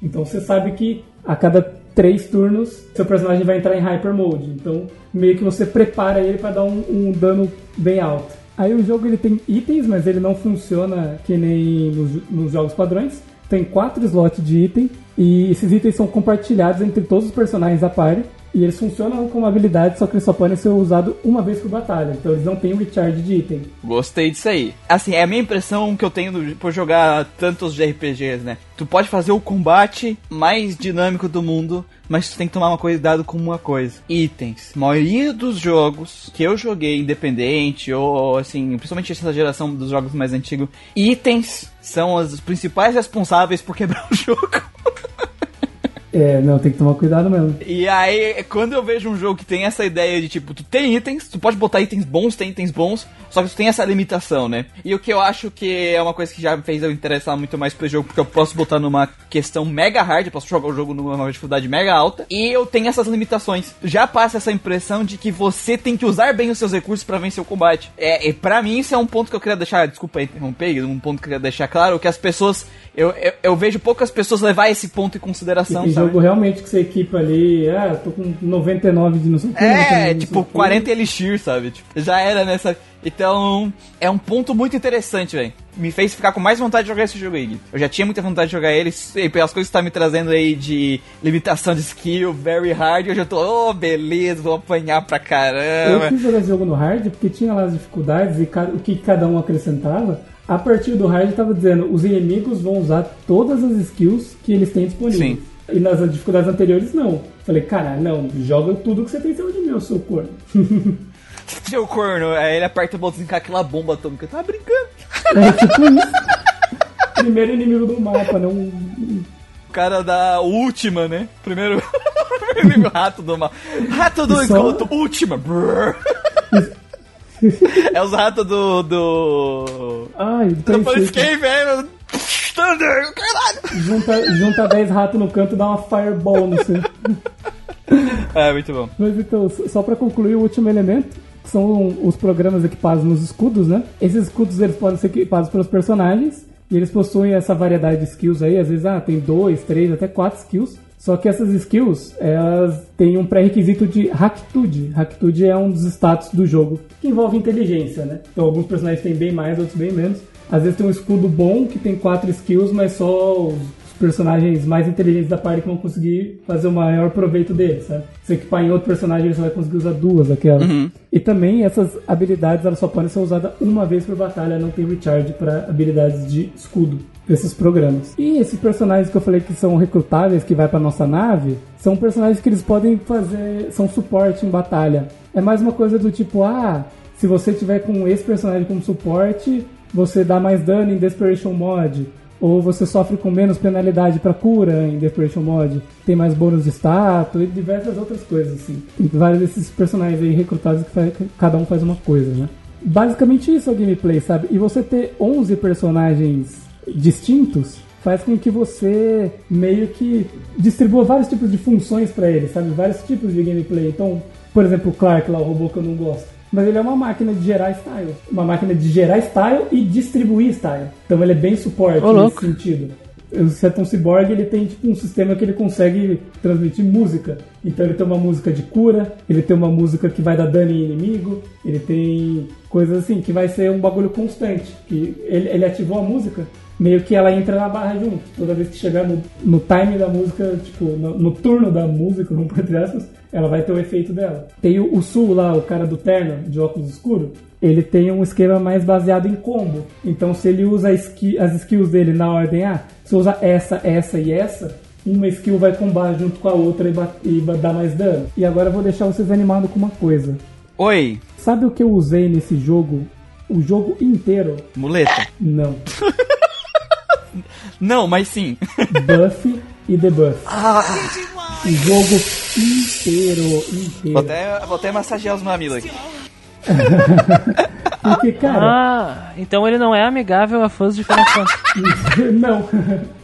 Speaker 2: Então você sabe que a cada três turnos seu personagem vai entrar em Hyper Mode. Então meio que você prepara ele para dar um, um dano bem alto. Aí o jogo ele tem itens, mas ele não funciona que nem nos, nos jogos padrões. tem quatro slots de item e esses itens são compartilhados entre todos os personagens da party. E eles funcionam como habilidade, só que eles só podem ser usados uma vez por batalha. Então eles não têm recharge de item.
Speaker 1: Gostei disso aí. Assim, é a minha impressão que eu tenho por jogar tantos RPGs, né? Tu pode fazer o combate mais dinâmico do mundo, mas tu tem que tomar uma cuidado com uma coisa. Itens. A maioria dos jogos que eu joguei independente, ou assim, principalmente essa geração dos jogos mais antigos, itens são os principais responsáveis por quebrar o jogo.
Speaker 2: É, não, tem que tomar cuidado mesmo.
Speaker 1: E aí, quando eu vejo um jogo que tem essa ideia de tipo, tu tem itens, tu pode botar itens bons, tem itens bons, só que tu tem essa limitação, né? E o que eu acho que é uma coisa que já fez eu interessar muito mais pro jogo, porque eu posso botar numa questão mega hard, eu posso jogar o jogo numa dificuldade mega alta, e eu tenho essas limitações. Já passa essa impressão de que você tem que usar bem os seus recursos pra vencer o combate. É, e pra mim isso é um ponto que eu queria deixar, desculpa interromper, um ponto que eu queria deixar claro, que as pessoas, eu, eu, eu vejo poucas pessoas levar esse ponto em consideração?
Speaker 2: Jogo realmente que você equipa ali, ah, tô com 99 de não sei o que.
Speaker 1: É,
Speaker 2: 99 de não
Speaker 1: tipo,
Speaker 2: sei o quê.
Speaker 1: 40 elixir, sabe? Tipo, já era nessa. Então, é um ponto muito interessante, velho. Me fez ficar com mais vontade de jogar esse jogo aí. Eu já tinha muita vontade de jogar ele, e pelas coisas que tá me trazendo aí de limitação de skill, very hard, eu já tô, oh, beleza, vou apanhar pra
Speaker 2: Eu
Speaker 1: caramba.
Speaker 2: quis jogar esse jogo no hard porque tinha lá as dificuldades e o que cada um acrescentava. A partir do hard tava dizendo, os inimigos vão usar todas as skills que eles têm disponíveis.
Speaker 1: Sim.
Speaker 2: E nas dificuldades anteriores, não. Falei, caralho, não, joga tudo que você tem em cima de mim, eu sou corno.
Speaker 1: Seu corno, aí ele aperta o botãozinho com aquela bomba atômica. Tá brincando?
Speaker 2: É tipo isso. Primeiro inimigo do mapa? Um,
Speaker 1: O cara da última, né? Primeiro. Primeiro rato do mal. Rato do
Speaker 2: Só-
Speaker 1: esgoto, última. É os ratos do. do.
Speaker 2: Ai,
Speaker 1: Do Cave, velho. Thunder.
Speaker 2: Junta, junta 10 ratos no canto e dá uma fireball no seu.
Speaker 1: É, muito bom.
Speaker 2: Mas então, só pra concluir o último elemento, que são os programas equipados nos escudos, né? Esses escudos eles podem ser equipados pelos personagens e eles possuem essa variedade de skills aí, às vezes ah, tem dois, três, até quatro skills. Só que essas skills, elas têm um pré-requisito de Hacktude. Hacktude é um dos status do jogo, que envolve inteligência, né? Então alguns personagens têm bem mais, outros bem menos. Às vezes tem um escudo bom que tem quatro skills, mas só os personagens mais inteligentes da party que vão conseguir fazer o maior proveito dele, sabe? Se equipar em outro personagem, ele só vai conseguir usar duas daquelas. E também essas habilidades elas só podem ser usadas uma vez por batalha, não tem recharge para habilidades de escudo desses programas. E esses personagens que eu falei que são recrutáveis, que vai para nossa nave, são personagens que eles podem fazer, são suporte em batalha. É mais uma coisa do tipo, ah, se você tiver com esse personagem como suporte, você dá mais dano em Desperation Mod. Ou você sofre com menos penalidade para cura em Desperation Mod. Tem mais bônus de status e diversas outras coisas, assim. Tem vários desses personagens aí recrutados que, faz- que cada um faz uma coisa, né? Basicamente isso é o gameplay, sabe? E você ter 11 personagens distintos faz com que você meio que distribua vários tipos de funções para ele, sabe? Vários tipos de gameplay. Então, por exemplo, o Clark lá, o robô que eu não gosto. Mas ele é uma máquina de gerar style. Uma máquina de gerar style e distribuir style. Então ele é bem suporte
Speaker 3: Ô,
Speaker 2: nesse
Speaker 3: louco.
Speaker 2: sentido. O Seton Cyborg ele tem tipo um sistema que ele consegue transmitir música. Então ele tem uma música de cura, ele tem uma música que vai dar dano em inimigo, ele tem coisas assim que vai ser um bagulho constante. Que ele, ele ativou a música, meio que ela entra na barra junto. Toda vez que chegar no, no time da música, tipo, no, no turno da música, vamos por entre aspas, ela vai ter o efeito dela. Tem o, o Sul lá, o cara do terno, de óculos escuros, ele tem um esquema mais baseado em combo. Então, se ele usa ski- as skills dele na ordem A, se usa essa, essa e essa, uma skill vai combar junto com a outra e, e dar mais dano. E agora eu vou deixar vocês animados com uma coisa.
Speaker 1: Oi,
Speaker 2: Sabe o que eu usei nesse jogo? O jogo inteiro?
Speaker 1: muleta.
Speaker 2: Não.
Speaker 1: Não, mas sim.
Speaker 2: Buff e debuff.
Speaker 1: Ah.
Speaker 2: O jogo inteiro, inteiro.
Speaker 1: Vou até, vou até massagear os mamilos aqui.
Speaker 2: Porque, cara,
Speaker 3: Ah, então ele não é amigável a fãs de Final Fantasy.
Speaker 2: não.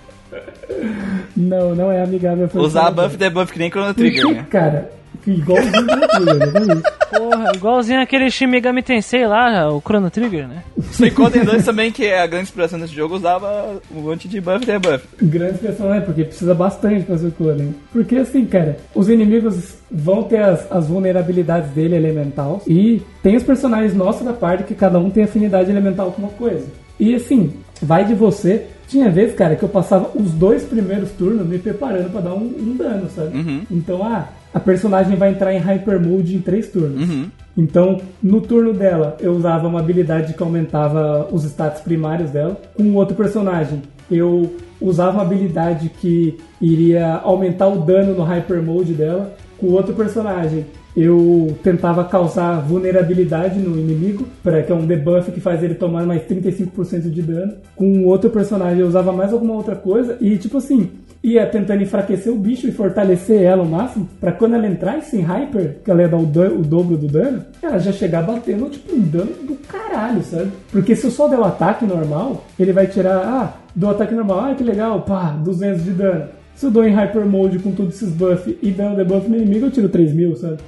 Speaker 2: Não, não é amigável. a
Speaker 1: Usar
Speaker 2: função.
Speaker 1: buff e debuff que nem Chrono Trigger,
Speaker 2: Porque,
Speaker 1: né?
Speaker 2: cara, igualzinho do Trigger, exatamente.
Speaker 3: Porra, igualzinho aquele Shin Megami Tensei lá, o Chrono Trigger, né?
Speaker 1: Suicoden 2 também, que é a grande inspiração desse jogo, usava um monte de buff e debuff.
Speaker 2: Grande expressão é, porque precisa bastante pra ser né? Porque assim, cara, os inimigos vão ter as, as vulnerabilidades dele elemental e tem os personagens nossos da parte que cada um tem afinidade elemental com uma coisa. E assim, vai de você Tinha vezes, cara, que eu passava os dois primeiros turnos me preparando pra dar um, um dano, sabe?
Speaker 1: Uhum.
Speaker 2: Então, ah, a personagem vai entrar em Hyper Mode em três turnos.
Speaker 1: Uhum.
Speaker 2: Então, no turno dela, eu usava uma habilidade que aumentava os status primários dela. Com o outro personagem, eu usava uma habilidade que iria aumentar o dano no Hyper Mode dela. Com o outro personagem, eu tentava causar vulnerabilidade no inimigo, pra, que é um debuff que faz ele tomar mais 35% de dano. Com o outro personagem, eu usava mais alguma outra coisa. E, tipo assim, ia tentando enfraquecer o bicho e fortalecer ela ao máximo, pra quando ela entrasse em Hyper, que ela ia dar o, dan- o dobro do dano, ela já chegar batendo, tipo, um dano do caralho, sabe? Porque se eu só der o ataque normal, ele vai tirar, ah, do ataque normal, ah, que legal, pá, 200 de dano. Se eu dou em Hyper Mode com todos esses buffs e dando debuff no inimigo, eu tiro 3 mil, sabe?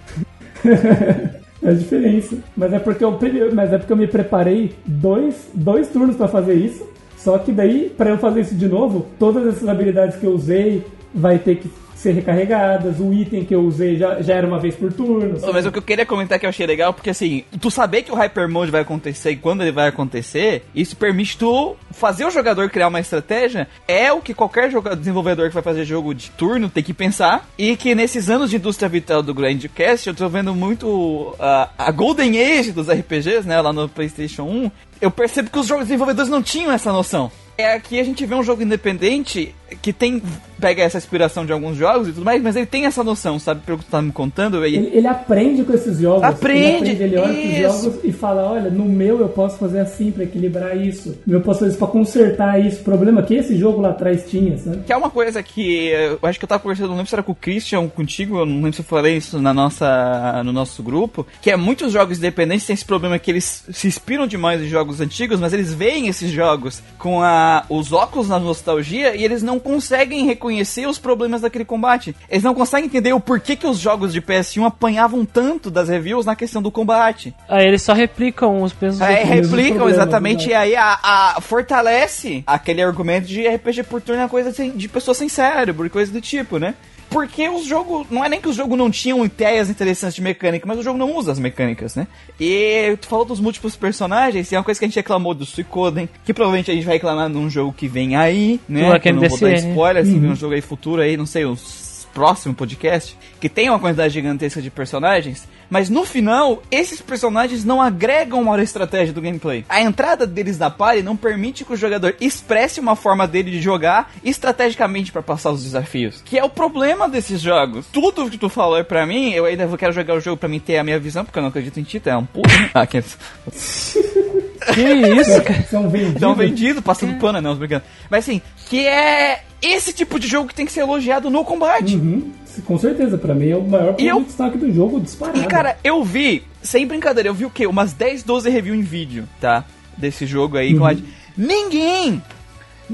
Speaker 2: É a diferença. Mas é porque eu, mas é porque eu me preparei dois, dois turnos pra fazer isso. Só que daí, pra eu fazer isso de novo, todas essas habilidades que eu usei vai ter que ser recarregadas. O item que eu usei já, já era uma vez por turno. sabe?
Speaker 1: Mas o que eu queria comentar que eu achei legal, porque assim, tu saber que o Hyper Mode vai acontecer e quando ele vai acontecer, isso permite tu fazer o jogador criar uma estratégia, é o que qualquer joga- desenvolvedor que vai fazer jogo de turno tem que pensar, e que nesses anos de indústria vital do Grandcast, eu tô vendo muito a, a Golden Age dos RPGs, né, lá no PlayStation 1, eu percebo que os jogos desenvolvedores não tinham essa noção. É aqui a gente vê um jogo independente que tem pega essa inspiração de alguns jogos e tudo mais, mas ele tem essa noção, sabe? Pelo que tu tá me contando,
Speaker 2: Ele, ele aprende com esses jogos.
Speaker 1: Aprende,
Speaker 2: Ele, aprende, ele olha
Speaker 1: isso.
Speaker 2: jogos e fala: olha, no meu eu posso fazer assim pra equilibrar isso. No meu eu posso fazer isso pra consertar isso. O problema é que esse jogo lá atrás tinha, sabe?
Speaker 1: Que é uma coisa que eu acho que eu tava conversando, não lembro se era com o Christian ou contigo, eu não lembro se eu falei isso na nossa, no nosso grupo, que é muitos jogos independentes têm esse problema que eles se inspiram demais em jogos antigos, mas eles veem esses jogos com a, os óculos na nostalgia e eles não conseguem reconhecer os problemas daquele combate. Eles não conseguem entender o porquê que os jogos de PS1 apanhavam tanto das reviews na questão do combate.
Speaker 3: Aí eles só replicam os mesmos.
Speaker 1: Aí
Speaker 2: mesmo
Speaker 1: replicam exatamente,
Speaker 2: exato.
Speaker 1: e aí a, a- fortalece aquele argumento de RPG por turno é coisa sem- de pessoa sem cérebro e coisa do tipo, né? Porque os jogos. Não é nem que os jogos não tinham ideias interessantes de mecânica, mas o jogo não usa as mecânicas, né? E tu falou dos múltiplos personagens, e é uma coisa que a gente reclamou do Suicoden, que provavelmente a gente vai reclamar num jogo que vem aí, né?
Speaker 3: Aquele
Speaker 1: Eu não vou dar
Speaker 3: DCN.
Speaker 1: spoiler, assim, vem um jogo aí futuro aí, não sei, os próximo podcast, que tem uma quantidade gigantesca de personagens, mas no final, esses personagens não agregam uma estratégia do gameplay. A entrada deles na party não permite que o jogador expresse uma forma dele de jogar estrategicamente pra passar os desafios, que é o problema desses jogos. Tudo que tu falou é pra mim, eu ainda vou quero jogar o jogo pra mim ter a minha visão, porque eu não acredito em ti, tu é um puto. né? Ah, que
Speaker 3: Que isso, cara?
Speaker 2: São vendidos.
Speaker 1: São vendido, passando pano, não, brincando. Mas assim, que é esse tipo de jogo que tem que ser elogiado no combate.
Speaker 2: Uhum, com certeza, pra mim é o maior ponto
Speaker 1: eu-
Speaker 2: de destaque do jogo disparado.
Speaker 1: E cara, eu vi, sem brincadeira, eu vi o quê? Umas 10, 12 reviews em vídeo, tá? Desse jogo aí. com a- Ninguém!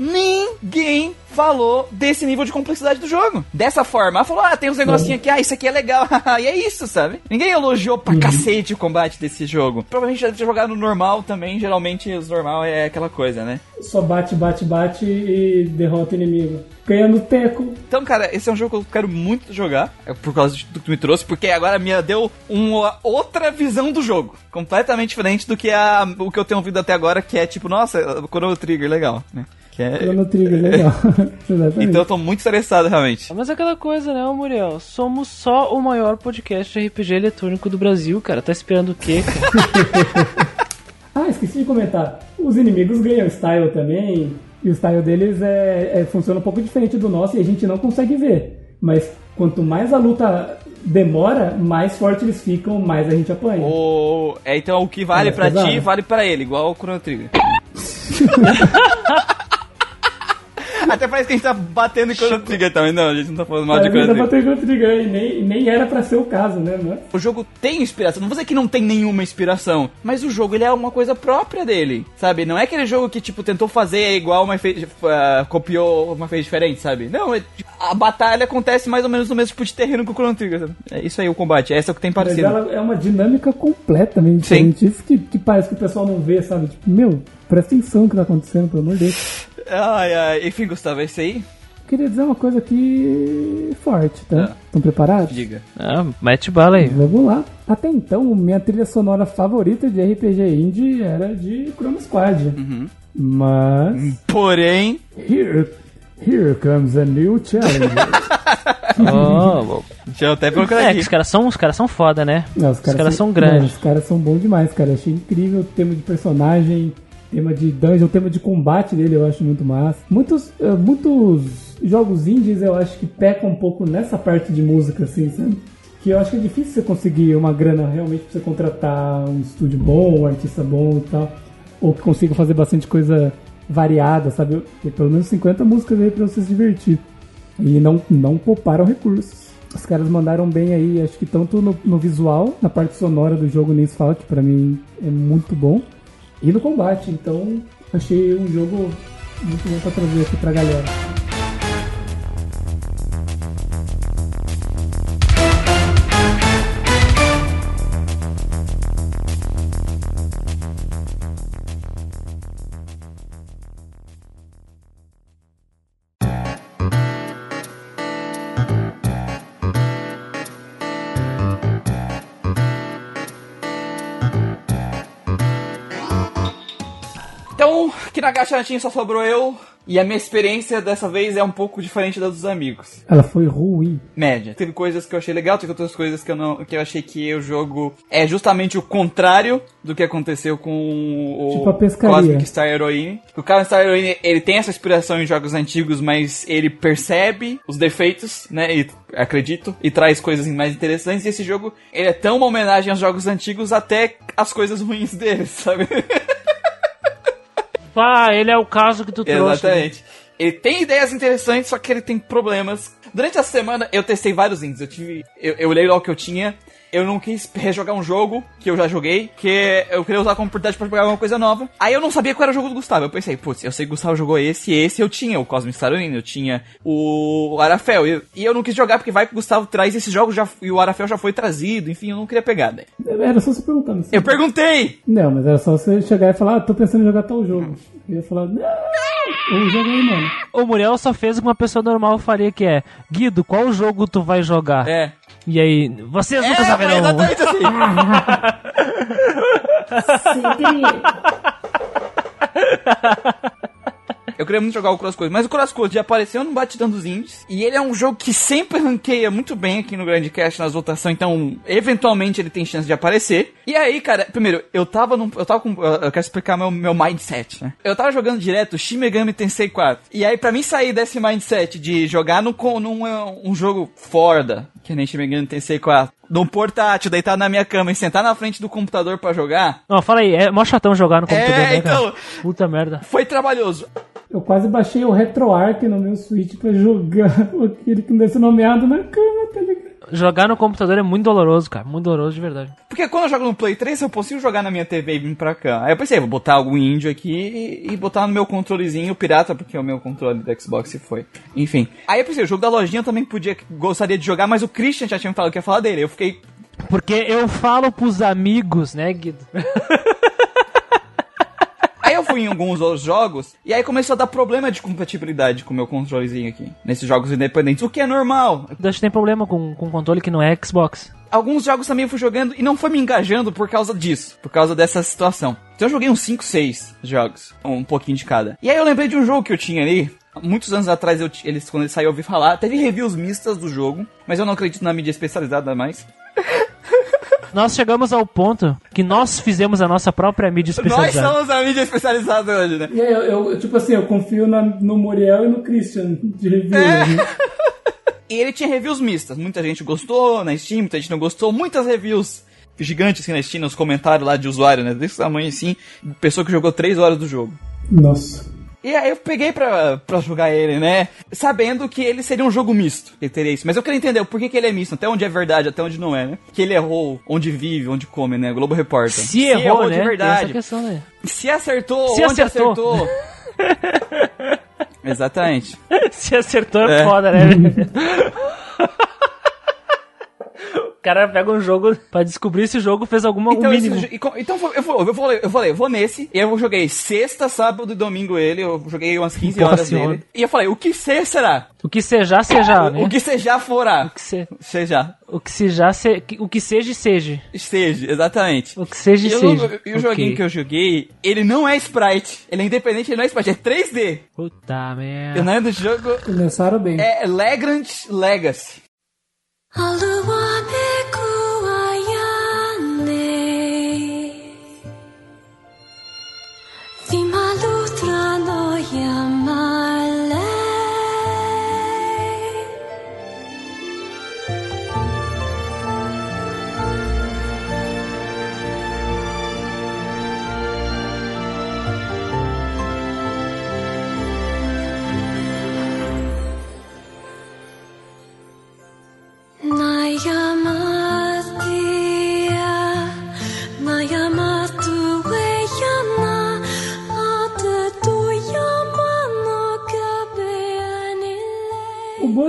Speaker 1: Ninguém falou desse nível de complexidade do jogo. Dessa forma. Ela falou, ah, tem uns negocinhos aqui, ah, isso aqui é legal. e é isso, sabe? Ninguém elogiou pra cacete o combate desse jogo. Provavelmente já jogar no normal também, geralmente os normal é aquela coisa, né?
Speaker 2: Só bate, bate, bate e derrota o inimigo. Ganha no teco.
Speaker 1: Então, cara, esse é um jogo que eu quero muito jogar, é por causa do que tu me trouxe, porque agora me deu uma outra visão do jogo, completamente diferente do que a, o que eu tenho ouvido até agora, que é tipo, nossa, Chrono Trigger, legal, né? Que é...
Speaker 2: Chrono Trigger, legal.
Speaker 1: Então eu tô muito interessado, realmente.
Speaker 3: Mas é aquela coisa, né, Muriel? Somos só o maior podcast de RPG eletrônico do Brasil, cara. Tá esperando o quê, cara?
Speaker 2: Ah, esqueci de comentar. Os inimigos ganham style também. E o style deles é, é- funciona um pouco diferente do nosso e a gente não consegue ver. Mas quanto mais a luta demora, mais forte eles ficam, mais a gente apanha.
Speaker 1: O... É, então o que vale
Speaker 2: É,
Speaker 1: pra
Speaker 2: pesado.
Speaker 1: ti, vale pra ele, igual o Chrono Trigger. Até parece que a gente tá batendo em Chrono Trigger também. Não, a gente não tá falando mal de
Speaker 2: Parece que
Speaker 1: Chrono
Speaker 2: tá
Speaker 1: Trigger.
Speaker 2: batendo contra o Trigger e nem, nem era pra ser o caso, né? Mas...
Speaker 1: O jogo tem inspiração. Não vou dizer que não tem nenhuma inspiração, mas o jogo ele é uma coisa própria dele, sabe? Não é aquele jogo que tipo tentou fazer igual, mas fez, ah, copiou, mas fez diferente, sabe? Não, é, a batalha acontece mais ou menos no mesmo tipo de terreno que o Chrono Trigger. Sabe? É isso aí o combate. Essa é o que tem
Speaker 2: Mas
Speaker 1: parecido.
Speaker 2: ela é uma dinâmica completamente diferente. Isso que, que parece que o pessoal não vê, sabe? Tipo, meu, presta atenção no que tá acontecendo, pelo amor de Deus.
Speaker 1: Ai, ai. Enfim, Gustavo, é isso aí.
Speaker 2: queria dizer uma coisa aqui forte, tá?
Speaker 1: Ah.
Speaker 2: Estão preparados?
Speaker 1: Diga.
Speaker 3: Ah, mete bala aí.
Speaker 2: Vamos lá. Até então, minha trilha sonora favorita de RPG indie era de Chrome Squad.
Speaker 1: Uhum.
Speaker 2: Mas.
Speaker 1: Porém,
Speaker 2: Here, here comes a new challenge.
Speaker 3: Oh,
Speaker 1: deixa eu até procurar
Speaker 3: é, que
Speaker 1: aqui.
Speaker 3: os caras são, os caras são foda, né?
Speaker 2: Não,
Speaker 3: Os caras são grandes.
Speaker 2: Não, os caras são bons demais, cara. Achei incrível o tema de personagem, tema de dungeon, tema de combate dele, eu acho muito massa. Muitos, eh, muitos jogos indies eu acho que pecam um pouco nessa parte de música, assim, sabe? Que eu acho que é difícil você conseguir uma grana realmente pra você contratar um estúdio bom, um artista bom e tal. Ou que consiga fazer bastante coisa variada, sabe? Ter pelo menos 50 músicas aí pra você se divertir. E não, não pouparam recursos. Os caras mandaram bem aí, acho que tanto no, no visual, na parte sonora do jogo nem fala, que pra mim é muito bom, e no combate. Então, achei um jogo muito bom pra trazer aqui pra galera.
Speaker 1: Aqui na Gachatinha só sobrou eu. E a minha experiência dessa vez é um pouco diferente da dos amigos.
Speaker 2: Ela foi ruim.
Speaker 1: Média. Teve coisas que eu achei legal, teve outras coisas que eu não. que eu achei que o jogo é justamente o contrário do que aconteceu com o
Speaker 2: Tipo a pescaria.
Speaker 1: Cosmic Star Heroine. O Cosmic Star Heroine, ele tem essa inspiração em jogos antigos, mas ele percebe os defeitos, né? E acredito, e traz coisas mais interessantes. E esse jogo, ele é tão uma homenagem aos jogos antigos até as coisas ruins deles, sabe?
Speaker 3: Ah, ele é o caso que tu trouxe. né?
Speaker 1: Exatamente. Ele tem ideias interessantes, só que ele tem problemas. Durante a semana eu testei vários indies. Eu tive. Eu, eu olhei lá o que eu tinha. Eu não quis rejogar um jogo que eu já joguei, que eu queria usar como oportunidade pra jogar uma coisa nova. Aí eu não sabia qual era o jogo do Gustavo. Eu pensei, putz, eu sei que o Gustavo jogou esse, esse eu tinha, o Cosmic Star Union, eu tinha o Arafel. E, e eu não quis jogar porque vai que o Gustavo traz esses jogos já, e o Arafel já foi trazido, enfim, eu não queria pegar. Né?
Speaker 2: Era só você perguntar. Não, sei.
Speaker 1: Eu perguntei!
Speaker 2: não, mas era só você chegar e falar, ah, tô pensando em jogar tal jogo. Eu ia falar, não, eu joguei, mano.
Speaker 3: O Muriel só fez o que uma pessoa normal faria, que é Guido, qual jogo tu vai jogar?
Speaker 1: É.
Speaker 3: E aí, vocês nunca
Speaker 1: É,
Speaker 3: saberão.
Speaker 1: exatamente assim. Eu queria muito jogar o Cross Code, mas o Cross Code já apareceu no Batidão dos Indies. E ele é um jogo que sempre ranqueia muito bem aqui no Grandcast nas votações, então eventualmente ele tem chance de aparecer. E aí, cara, primeiro, eu tava num. Eu tava com. Eu quero explicar meu, meu mindset, né? Eu tava jogando direto Shin Megami Tensei 4. E aí, pra mim sair desse mindset de jogar no, num um jogo foda, que nem Shin Megami Tensei 4, num portátil, deitado na minha cama e sentar na frente do computador pra jogar,
Speaker 3: Não, fala aí, é mó chatão jogar no computador,
Speaker 1: É,
Speaker 3: né, cara?
Speaker 1: então.
Speaker 3: Puta merda.
Speaker 1: foi trabalhoso.
Speaker 2: Eu quase baixei o RetroArch no meu Switch pra jogar aquele que não deve ser nomeado na cama, tá ligado?
Speaker 3: Jogar no computador é muito doloroso, cara. Muito doloroso de verdade.
Speaker 1: Porque quando eu jogo no Play 3, eu consigo jogar na minha TV e vir pra cá. Aí eu pensei, vou botar algum índio aqui e, e botar no meu controlezinho pirata, porque o meu controle do Xbox se foi. Enfim. Aí eu pensei, o jogo da lojinha eu também podia, gostaria de jogar, mas o Christian já tinha me falado que ia falar dele. Eu fiquei,
Speaker 3: Porque eu falo pros amigos, né, Guido?
Speaker 1: Aí eu fui em alguns outros jogos e aí começou a dar problema de compatibilidade com o meu controlezinho aqui, nesses jogos independentes, o que é normal.
Speaker 3: Acho que tem problema com, com controle que não é Xbox.
Speaker 1: Alguns jogos também eu fui jogando e não foi me engajando por causa disso, por causa dessa situação. Então eu joguei uns 5, 6 jogos, um pouquinho de cada. E aí eu lembrei de um jogo que eu tinha ali. Muitos anos atrás, eu, eles, quando ele saiu, eu ouvi falar. Teve reviews mistas do jogo, mas eu não acredito na mídia especializada mais.
Speaker 3: Nós chegamos ao ponto que nós fizemos a nossa própria mídia
Speaker 1: Nós
Speaker 3: especializada.
Speaker 1: somos a mídia especializada hoje, né?
Speaker 2: E aí, eu, eu, tipo assim, eu confio na- no Muriel e no Christian de review.
Speaker 1: É.
Speaker 2: né?
Speaker 1: E ele tinha reviews mistas. Muita gente gostou na Steam, muita gente não gostou. Muitas reviews gigantes assim na Steam, nos comentários lá de usuário, né? Desse tamanho assim. Pessoa que jogou 3 horas do jogo.
Speaker 2: Nossa.
Speaker 1: E aí eu peguei pra, pra jogar ele, né? Sabendo que ele seria um jogo misto. Ele teria isso. Mas eu queria entender o porquê que ele é misto. Até onde é verdade, até onde não é, né? Que ele errou onde vive, onde come, né? Globo Repórter.
Speaker 3: Se errou, né?
Speaker 1: de verdade.
Speaker 3: Questão, né?
Speaker 1: Se acertou,
Speaker 3: Se
Speaker 1: onde
Speaker 3: acertou.
Speaker 1: acertou. Exatamente.
Speaker 3: Se acertou é
Speaker 1: É.
Speaker 3: foda, né? cara pega um jogo pra descobrir se o jogo fez alguma
Speaker 1: Então, esse
Speaker 3: mínimo.
Speaker 1: e co- então eu, vou- eu, falei, eu falei, eu vou nesse, e eu joguei sexta, sábado e domingo ele, eu joguei umas 15
Speaker 3: Porra
Speaker 1: horas
Speaker 3: senhora.
Speaker 1: dele. E eu falei, o que ser será?
Speaker 3: O que seja, seja, né?
Speaker 1: O que seja forá.
Speaker 3: O que se-
Speaker 1: Seja.
Speaker 3: O que seja, se... o que seja, seja.
Speaker 1: Esteja, exatamente.
Speaker 3: O que seja,
Speaker 1: E,
Speaker 3: seja.
Speaker 1: o, e o joguinho que eu joguei, ele não é sprite. Ele é independente, ele não é sprite, é 3D.
Speaker 3: Puta
Speaker 1: E o
Speaker 3: merda.
Speaker 1: nome do jogo
Speaker 2: Começaram bem.
Speaker 1: é Legrand Legacy.
Speaker 2: O bom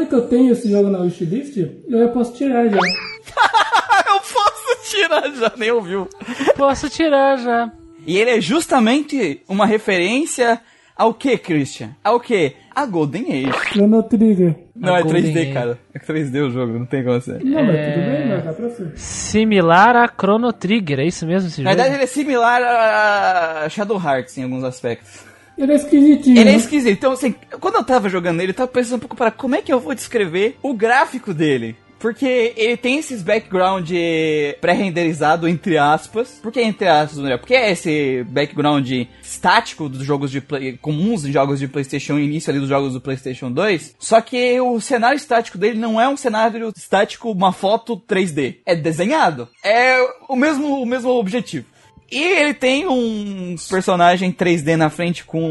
Speaker 2: é que eu tenho esse jogo na wishlist, eu já posso tirar já.
Speaker 1: eu posso tirar já, nem ouviu.
Speaker 3: Posso tirar já.
Speaker 1: E ele é justamente uma referência ao que, Christian? Ao que? A Golden Age.
Speaker 2: Chrono Trigger.
Speaker 1: Não,
Speaker 3: A
Speaker 1: é
Speaker 3: Golden
Speaker 1: 3D,
Speaker 3: Age.
Speaker 1: cara. É 3D o jogo, não tem como ser.
Speaker 2: Não, mas tudo bem, mas dá pra ser.
Speaker 3: Similar a Chrono Trigger, é isso mesmo esse
Speaker 1: Na
Speaker 3: jogo?
Speaker 1: verdade, ele é similar a Shadow Hearts em alguns aspectos.
Speaker 2: Ele é esquisitinho.
Speaker 1: Ele é esquisito. Então, assim, quando eu tava jogando ele, eu tava pensando um pouco para como é que eu vou descrever o gráfico dele. Porque ele tem esses background pré-renderizado, entre aspas. Por que entre aspas, André? Porque é esse background estático dos jogos de play, comuns em jogos de PlayStation, início ali dos jogos do PlayStation 2. Só que o cenário estático dele não é um cenário estático, uma foto 3D. É desenhado. É o mesmo, o mesmo objetivo. E ele tem um personagem 3D na frente com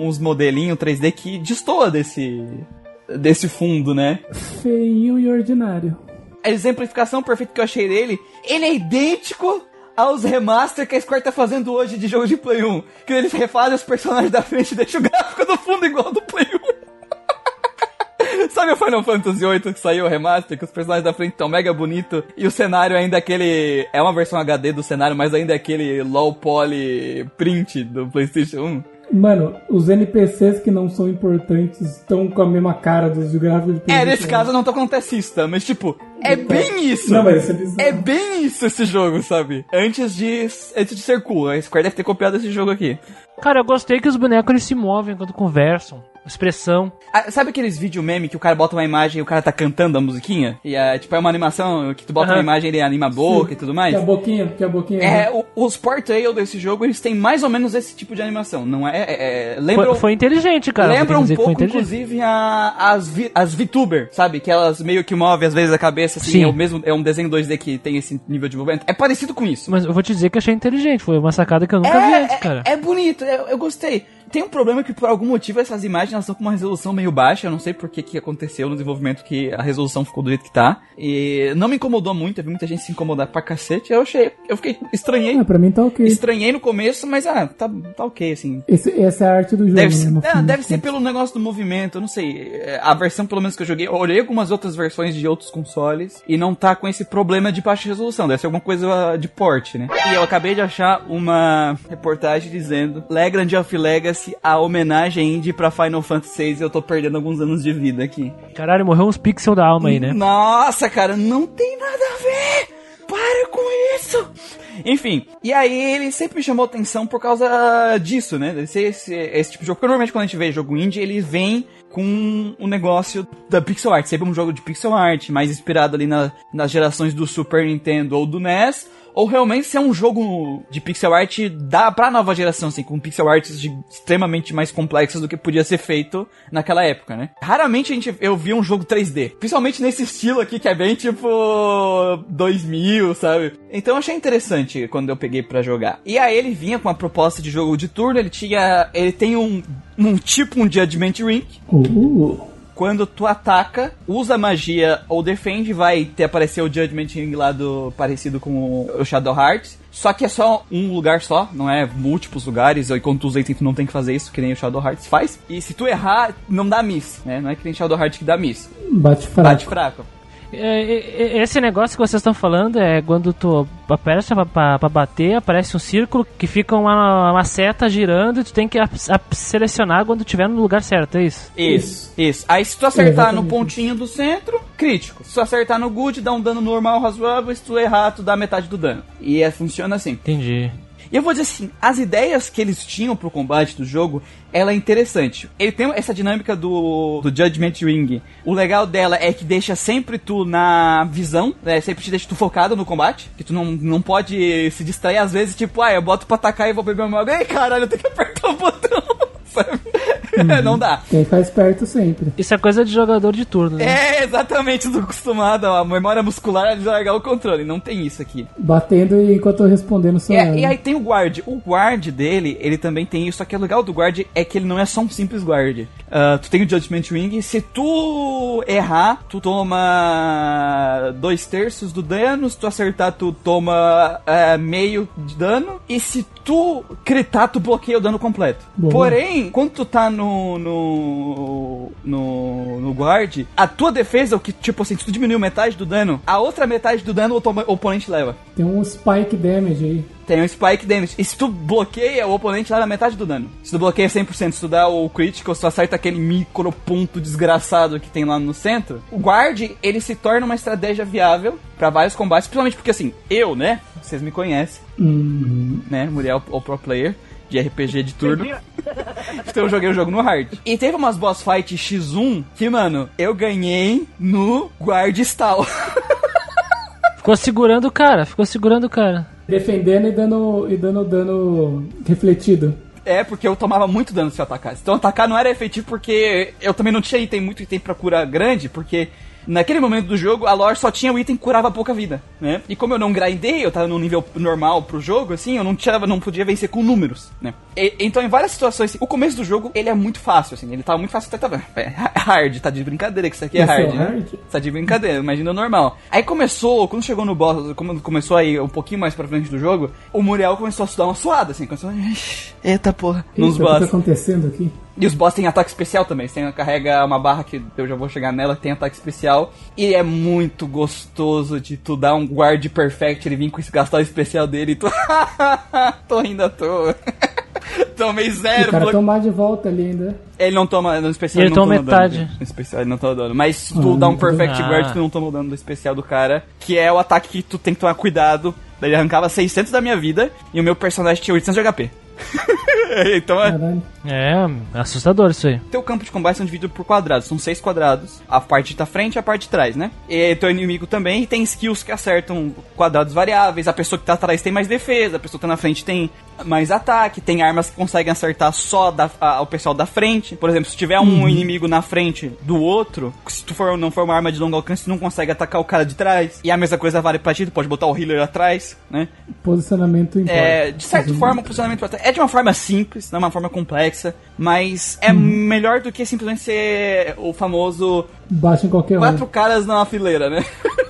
Speaker 1: uns modelinhos 3D que destoa desse desse fundo, né?
Speaker 2: Feinho e ordinário.
Speaker 1: A exemplificação perfeita que eu achei dele, ele é idêntico aos remaster que a Square tá fazendo hoje de jogo de Play 1. Que eles refazem os personagens da frente e deixam o gráfico do fundo igual ao do Play 1. Sabe o Final Fantasy VIII que saiu o remaster, que os personagens da frente estão mega bonito e o cenário ainda é aquele... É uma versão HD do cenário, mas ainda é aquele low poly print do Playstation 1.
Speaker 2: Mano, os NPCs que não são importantes estão com a mesma cara dos gráficos de
Speaker 1: É, nesse caso não tô acontecista, mas tipo, é bem isso.
Speaker 2: Não, mas isso é.
Speaker 1: É bem isso esse jogo, sabe? Antes de, antes de ser cool. A Square deve ter copiado esse jogo aqui.
Speaker 3: Cara, eu gostei que os bonecos eles se movem quando conversam. Expressão.
Speaker 1: Ah, sabe aqueles vídeo meme que o cara bota uma imagem e o cara tá cantando a musiquinha? E é tipo, é uma animação que tu bota
Speaker 3: Aham.
Speaker 1: uma imagem e ele anima a boca e tudo mais?
Speaker 2: Que a boquinha, que a boquinha.
Speaker 1: É, o- os portrayal desse jogo, eles têm mais ou menos esse tipo de animação. Não é. é- é- lembra,
Speaker 3: Foi, foi inteligente, cara.
Speaker 1: lembra um pouco, inclusive, a, as, vi, as VTuber, sabe? Que elas meio que movem às vezes a cabeça, assim,
Speaker 3: Sim.
Speaker 1: é o mesmo. É um desenho 2D que tem esse nível de movimento. É parecido com isso.
Speaker 3: Mas eu vou te dizer que achei inteligente. Foi uma sacada que eu nunca vi antes, cara.
Speaker 1: É, é bonito, eu, eu gostei. Tem um problema que por algum motivo essas imagens elas estão com uma resolução meio baixa. Eu não sei por que, que aconteceu no desenvolvimento que a resolução ficou do jeito que tá. E não me incomodou muito, eu vi muita gente se incomodar pra cacete. Eu achei, eu fiquei, estranhei.
Speaker 2: Ah, pra mim tá ok.
Speaker 1: Estranhei no começo, mas ah, tá, tá ok, assim.
Speaker 2: Esse- essa é a arte do jogo,
Speaker 1: Deve,
Speaker 2: né?
Speaker 1: ser, é, deve
Speaker 2: das
Speaker 1: ser pelo negócio do movimento, eu não sei. É, A versão, pelo menos, que eu joguei, eu olhei algumas outras versões de outros consoles e não tá com esse problema de baixa resolução. Deve ser alguma coisa de porte, né? E eu acabei de achar uma reportagem dizendo Legrand of Legacy, a homenagem indie pra Final Fantasy VI. Eu tô perdendo alguns anos de vida aqui.
Speaker 3: Caralho, morreu uns pixels da alma aí, né?
Speaker 1: Nossa, cara, não tem nada a ver! Para com isso! Enfim, e aí ele sempre me chamou atenção por causa disso, né? Esse, esse, esse tipo de jogo. Porque normalmente quando a gente vê jogo indie, ele vem com o negócio da pixel art. Sempre um jogo de pixel art, mais inspirado ali na- nas gerações do Super Nintendo ou do NES. Ou realmente ser um jogo de pixel art da, pra nova geração, assim, com pixel arts de- extremamente mais complexos do que podia ser feito naquela época, né? Raramente a gente, eu vi um jogo 3D. Principalmente nesse estilo aqui, que é bem tipo 2000, sabe? Então eu achei interessante quando eu peguei pra jogar. E aí ele vinha com uma proposta de jogo de turno, ele tinha. Ele tem um, um tipo um Judgment Ring,
Speaker 2: Uh,
Speaker 1: quando tu ataca, usa magia ou defende, vai ter aparecer o Judgment Ring lá do parecido com o Shadow Hearts. Só que é só um lugar só, não é múltiplos lugares, e quando tu usa item tu não tem que fazer isso, que nem o Shadow Hearts faz. E se tu errar, não dá miss, né? Não é que nem Shadow Hearts que dá miss.
Speaker 2: bate fraco.
Speaker 1: Bate fraco.
Speaker 3: É, é, é, esse negócio que vocês estão falando é quando tu aperta pra, bater, aparece um círculo que fica uma, uma seta girando e tu tem que a, a, selecionar quando tiver no lugar certo, é isso?
Speaker 1: Isso, isso. Aí se tu acertar no pontinho do centro, crítico. Se tu acertar no good, dá um dano normal, razoável. Se tu errar, tu dá metade do dano. E é, funciona assim.
Speaker 3: Entendi.
Speaker 1: E eu vou dizer assim, as ideias que eles tinham pro combate do jogo, ela é interessante. Ele tem essa dinâmica do, do Judgment Ring. O legal dela é que deixa sempre tu na visão, né? Sempre te deixa tu focado no combate. Que tu não, não pode se distrair às vezes, tipo, ah, eu boto pra atacar e vou beber uma água. Ei, caralho, eu tenho que apertar o botão. Sabe? Uhum. não dá.
Speaker 2: Quem faz perto sempre.
Speaker 3: Isso é coisa de jogador de turno, né?
Speaker 1: É, exatamente. Tô acostumado a memória muscular a largar o controle. Não tem isso aqui.
Speaker 2: Batendo enquanto eu respondendo só.
Speaker 1: É, e aí tem o guard. O guard dele, ele também tem isso. Só que o legal do guard é que ele não é só um simples guard. Uh, tu tem o Judgment Ring. Se tu errar, tu toma dois terços do dano. Se tu acertar, tu toma uh, meio de dano. E se tu critar, tu bloqueia o dano completo. Boa. Porém, quando tu tá no, no, no, no guard, a tua defesa, o que, tipo assim, se tu diminuiu metade do dano, a outra metade do dano o oponente leva.
Speaker 2: Tem um spike damage aí.
Speaker 1: Tem um spike damage. E se tu bloqueia, o oponente leva metade do dano. Se tu bloqueia 100%, se tu dá o critical, se tu acerta aquele micro ponto desgraçado que tem lá no centro, o guard, ele se torna uma estratégia viável para vários combates, principalmente porque assim, eu, né, vocês me conhecem,
Speaker 2: uhum.
Speaker 1: né, Muriel, o pro player, de RPG de turno. então eu joguei o jogo no hard. E teve umas boss fight X1 que, mano, eu ganhei no guard stall.
Speaker 3: ficou segurando o cara, ficou segurando o cara.
Speaker 2: Defendendo e dando, e dando dano refletido.
Speaker 1: É, porque eu tomava muito dano se eu atacasse. Então atacar não era efetivo porque eu também não tinha item muito item pra cura grande, porque naquele momento do jogo, a lore só tinha o item que curava pouca vida, né? E como eu não grindei, eu tava num nível normal pro jogo, assim, eu não, tinha, não podia vencer com números, né? E, então, em várias situações, assim, o começo do jogo, ele é muito fácil, assim, ele tava muito fácil, até tava, é, hard, tá de brincadeira que isso aqui é hard, é né? Hard? Tá de brincadeira, imagina normal. Aí começou, quando chegou no boss, como começou aí um pouquinho mais pra frente do jogo, o Muriel começou a dar uma suada, assim, começou a... Eita porra,
Speaker 2: nos boss. O que tá acontecendo aqui?
Speaker 1: E os boss têm ataque especial também. Você carrega uma barra que eu já vou chegar nela, tem ataque especial. E é muito gostoso de tu dar um guard perfect, ele vir com esse gastar o especial dele e tu. Tô rindo à toa. Tomei zero.
Speaker 2: O cara tomar de volta ali ainda.
Speaker 1: Ele não toma no especial.
Speaker 3: Ele
Speaker 1: não
Speaker 3: toma metade.
Speaker 1: Dano, no especial ele não toma dano. Mas se tu ah, dá um perfect ah. guard, tu não toma o dano do especial do cara. Que é o ataque que tu tem que tomar cuidado. Ele arrancava 600 da minha vida e o meu personagem tinha 800 de HP. então é.
Speaker 3: É, assustador isso aí.
Speaker 1: Teu campo de combate são divididos por quadrados, são seis quadrados. A parte da frente e a parte de trás, né? E teu inimigo também tem skills que acertam quadrados variáveis. A pessoa que tá atrás tem mais defesa, a pessoa que tá na frente tem mais ataque, tem armas que conseguem acertar só da, a, o pessoal da frente. Por exemplo, se tiver um uhum. inimigo na frente do outro, se tu for, não for uma arma de longo alcance, tu não consegue atacar o cara de trás. E a mesma coisa vale pra ti, tu pode botar o healer atrás, né?
Speaker 2: Posicionamento
Speaker 1: importa. É, de certa forma, o posicionamento é de uma forma simples, não é uma forma complexa, mas é uhum. melhor do que simplesmente ser o famoso.
Speaker 2: Baixa em qualquer
Speaker 1: Quatro um. caras numa fileira, né?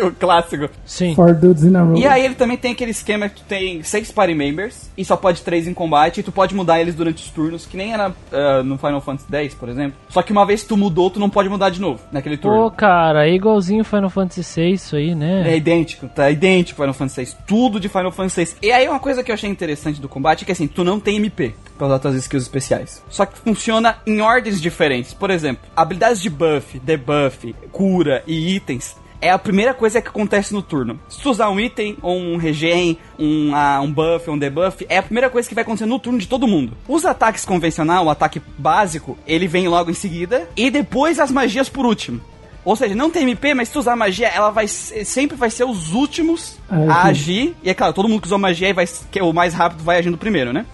Speaker 1: o clássico.
Speaker 3: Sim.
Speaker 2: Four dudes in a row.
Speaker 1: E aí ele também tem aquele esquema que tu tem seis party members e só pode três em combate e tu pode mudar eles durante os turnos, que nem era uh, no Final Fantasy X, por exemplo. Só que uma vez que tu mudou, tu não pode mudar de novo naquele turno.
Speaker 3: Pô, cara, é igualzinho Final Fantasy VI isso aí, né?
Speaker 1: É idêntico, tá idêntico Final Fantasy VI. Tudo de Final Fantasy VI. E aí uma coisa que eu achei interessante do combate é que assim, tu não tem MP pra usar tuas skills especiais. Só que funciona em ordens diferentes. Por exemplo, habilidades de buff, debuff, cura e itens é a primeira coisa que acontece no turno. Se tu usar um item, ou um regen, um, uh, um buff, um debuff, é a primeira coisa que vai acontecer no turno de todo mundo. Os ataques convencional, o ataque básico, ele vem logo em seguida, e depois as magias por último. Ou seja, não tem MP, mas se tu usar magia, ela vai sempre vai ser os últimos ah, a agir. E é claro, todo mundo que usou magia vai, que é o mais rápido vai agindo primeiro, né?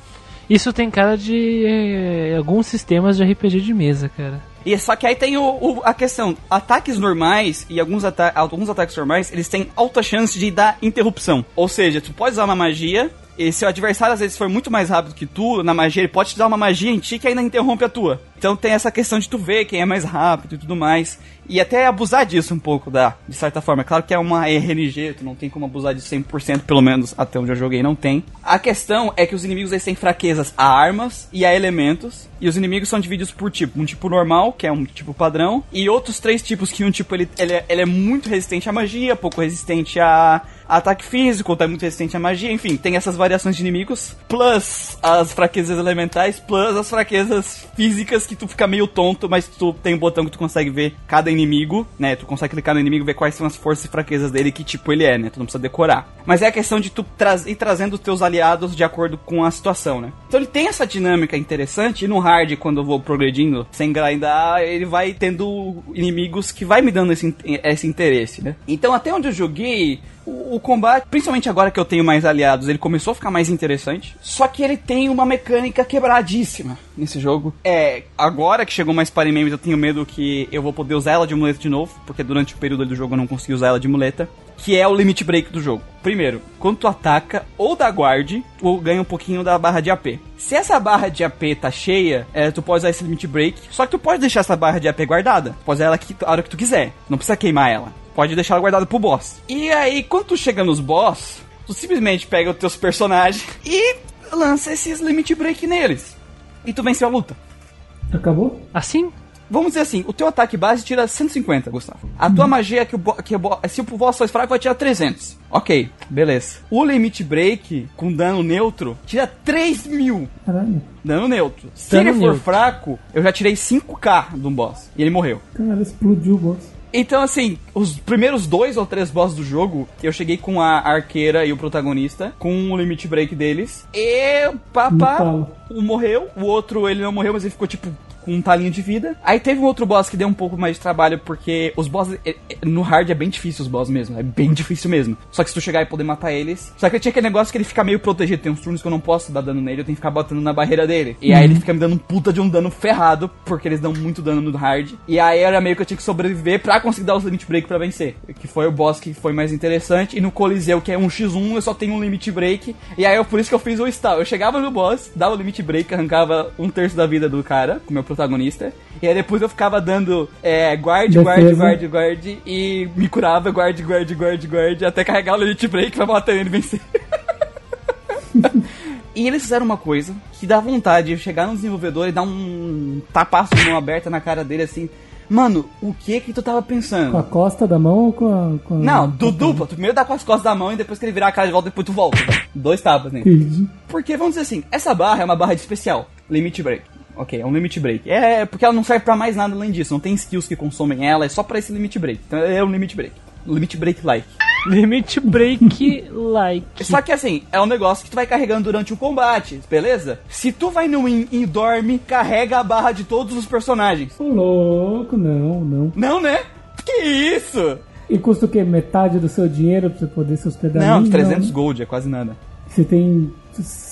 Speaker 3: Isso tem cara de eh, alguns sistemas de RPG de mesa, cara.
Speaker 1: E só que aí tem o, o, a questão, ataques normais e alguns, ata alguns ataques normais, eles têm alta chance de dar interrupção. Ou seja, tu pode usar uma magia, e se o adversário às vezes for muito mais rápido que tu, na magia, ele pode te dar uma magia em ti que ainda interrompe a tua. Então tem essa questão de tu ver quem é mais rápido e tudo mais. E até abusar disso um pouco, da, de certa forma. É claro que é uma RNG, tu não tem como abusar de 100%, pelo menos até onde eu joguei não tem. A questão é que os inimigos eles têm fraquezas a armas e a elementos. E os inimigos são divididos por tipo. Um tipo normal, que é um tipo padrão. E outros três tipos que um tipo ele, ele, é, ele é muito resistente à magia, pouco resistente a ataque físico, é muito resistente à magia, enfim, tem essas variações de inimigos, plus as fraquezas elementais, plus as fraquezas físicas que tu fica meio tonto, mas tu tem um botão que tu consegue ver cada inimigo, né? Tu consegue clicar no inimigo ver quais são as forças e fraquezas dele que tipo ele é, né? Tu não precisa decorar. Mas é a questão de tu tra ir trazendo os teus aliados de acordo com a situação, né? Então ele tem essa dinâmica interessante e no hard, quando eu vou progredindo sem grindar, ele vai tendo inimigos que vai me dando esse, esse interesse, né? Então até onde eu joguei, o, o, combate, principalmente agora que eu tenho mais aliados, ele começou a ficar mais interessante. Só que ele tem uma mecânica quebradíssima nesse jogo. É, agora que chegou mais Party Memes, eu tenho medo que eu vou poder usar ela de muleta de novo, porque durante o período do jogo eu não consegui usar ela de muleta. Que é o limit break do jogo. Primeiro, quando tu ataca ou dá guard, tu ganha um pouquinho da barra de AP. Se essa barra de AP tá cheia, é, tu pode usar esse limit break. Só que tu pode deixar essa barra de AP guardada. Tu pode usar ela aqui, a hora que tu quiser. Não precisa queimar ela pode deixar ela guardada pro boss. E aí, quando tu chega nos boss, tu simplesmente pega os teus personagens e lança esses limit break neles. E tu venceu a luta.
Speaker 2: Acabou?
Speaker 3: Assim?
Speaker 1: Vamos dizer assim, o teu ataque base tira 150, Gustavo. A tua magia é que, o que o se o boss for fraco vai tirar 300. Ok, beleza. O limit break com dano neutro tira 3 mil.
Speaker 2: Caralho.
Speaker 1: Dano neutro. Se
Speaker 3: Dano
Speaker 1: ele for
Speaker 3: neutro.
Speaker 1: fraco, eu já tirei 5k de um boss. E ele morreu.
Speaker 2: Cara, explodiu o boss.
Speaker 1: Então, assim, os primeiros dois ou três bosses do jogo, eu cheguei com a arqueira e o protagonista, com o limit break deles. E papá, um morreu, o outro ele não morreu, mas ele ficou tipo com um talinho de vida. Aí teve um outro boss que deu um pouco mais de trabalho, porque os bosses. eh, eh, No hard é bem difícil os bosses mesmo. É bem difícil mesmo. Só que se tu chegar e poder matar eles. Só que tinha aquele negócio que ele fica meio protegido. Tem uns turnos que eu não posso dar dano nele, eu tenho que ficar batendo na barreira dele. E aí ele fica me dando um puta de um dano ferrado, porque eles dão muito dano no hard. E aí era meio que eu tinha que sobreviver pra conseguir dar os limit break pra vencer. Que foi o boss que foi mais interessante. E no Coliseu, que é um x1, eu só tenho um limit break. E aí eu, por isso que eu fiz o stall. Eu chegava no boss, dava o limit break, arrancava um terço da vida do cara, com meu protagonista. E aí depois eu ficava dando é, guard, guard,
Speaker 2: Defesa.
Speaker 1: guard, guard. E me curava, guard, guard, guard, guard. Até carregar o limit break pra matar ele e vencer. E eles fizeram uma coisa que dá vontade de chegar no desenvolvedor e dar um tapaço de mão aberta na cara dele assim. Mano, o que que tu tava pensando?
Speaker 2: Com a costa da mão ou com a. Com
Speaker 1: Não, do
Speaker 2: a-
Speaker 1: duplo. Tu primeiro dá com as costas da mão e depois que ele virar a cara de volta, depois tu volta. Dois tapas nele.
Speaker 2: Entendi.
Speaker 1: Porque, vamos dizer assim, essa barra é uma barra de especial. Limit break. Ok, é um limit break. É porque ela não serve pra mais nada além disso. Não tem skills que consomem ela, é só pra esse limit break. Então é um limit break. Limit break like.
Speaker 3: Limit break like.
Speaker 1: Só que assim, é um negócio que tu vai carregando durante o combate, beleza? Se tu vai no win e dorme, carrega a barra de todos os personagens.
Speaker 2: Ô, louco, não, não.
Speaker 1: Não, né? Que isso?
Speaker 2: E custa o quê? Metade do seu dinheiro pra você poder se hospedar
Speaker 1: Não,
Speaker 2: ali?
Speaker 1: 300 gold é quase nada.
Speaker 2: Você tem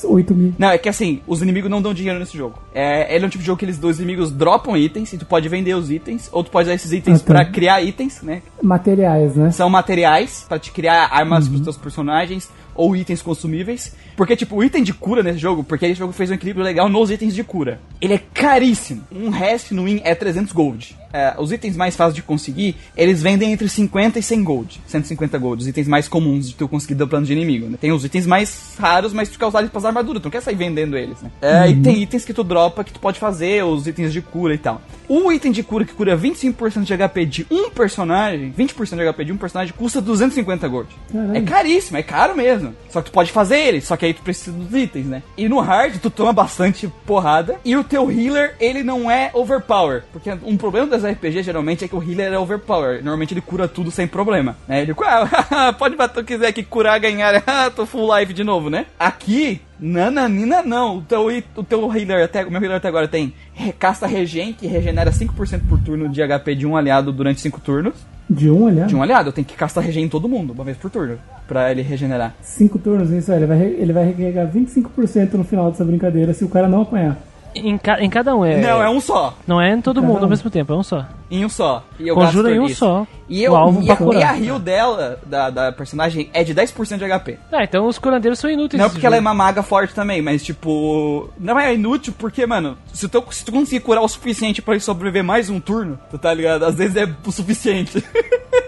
Speaker 2: 8 mil.
Speaker 1: Não, é que assim, os inimigos não dão dinheiro nesse jogo. É, ele é um tipo de jogo que eles, os inimigos dropam itens e tu pode vender os itens, ou tu pode usar esses itens
Speaker 2: Ah, tá.
Speaker 1: pra criar itens, né?
Speaker 2: Materiais, né?
Speaker 1: São materiais pra te criar armas pros teus personagens ou itens consumíveis. Porque, tipo, o item de cura nesse jogo, porque esse jogo fez um equilíbrio legal nos itens de cura. Ele é caríssimo. Um rest no win é 300 gold. É, os itens mais fáceis de conseguir, eles vendem entre 50 e 100 gold. 150 gold. Os itens mais comuns de tu conseguir do plano de inimigo. Né? Tem os itens mais raros, mas tu quer usar eles pras armaduras. Tu não quer sair vendendo eles, né? É, E tem itens que tu dropa que tu pode fazer, os itens de cura e tal. O item de cura que cura 25% de HP de um personagem, 20% de HP de um personagem, custa 250 gold. É caríssimo, é caro mesmo. Só que tu pode fazer ele, só que aí tu precisa dos itens, né? E no hard, tu toma bastante porrada. E o teu healer, ele não é overpower. Porque um problema das RPG geralmente é que o healer é overpower. Normalmente ele cura tudo sem problema. Né? Ele ah, pode bater o que quiser aqui, curar, ganhar. Ah, tô full life de novo, né? Aqui, nananina não. O teu, o teu healer, até, o meu healer até agora tem casta regen, que regenera 5% por turno de HP de um aliado durante 5 turnos.
Speaker 2: De um, aliás.
Speaker 1: De um aliado, eu tenho que castar regen em todo mundo, uma vez por turno. Pra ele regenerar.
Speaker 2: 5 turnos, isso aí. Ele vai, ele vai recarregar 25% no final dessa brincadeira se o cara não apanhar.
Speaker 3: Em, ca- em cada um, é.
Speaker 1: Não, é um só.
Speaker 3: Não é em todo
Speaker 2: Cada
Speaker 3: mundo ao
Speaker 2: um.
Speaker 3: mesmo tempo, é um só.
Speaker 1: Em um só. E eu
Speaker 3: Conjura em um
Speaker 1: isso.
Speaker 3: só.
Speaker 1: E, eu,
Speaker 3: o alvo
Speaker 1: e,
Speaker 3: pra
Speaker 1: a, e
Speaker 3: curar.
Speaker 1: a heal dela, da, da personagem, é de 10% de HP.
Speaker 3: Ah, então os curandeiros são inúteis.
Speaker 1: Não é porque ela é
Speaker 3: jogo.
Speaker 1: uma maga forte também, mas tipo. Não é inútil porque, mano, se tu, se tu conseguir curar o suficiente pra ele sobreviver mais um turno, tu tá ligado? Às vezes é o suficiente.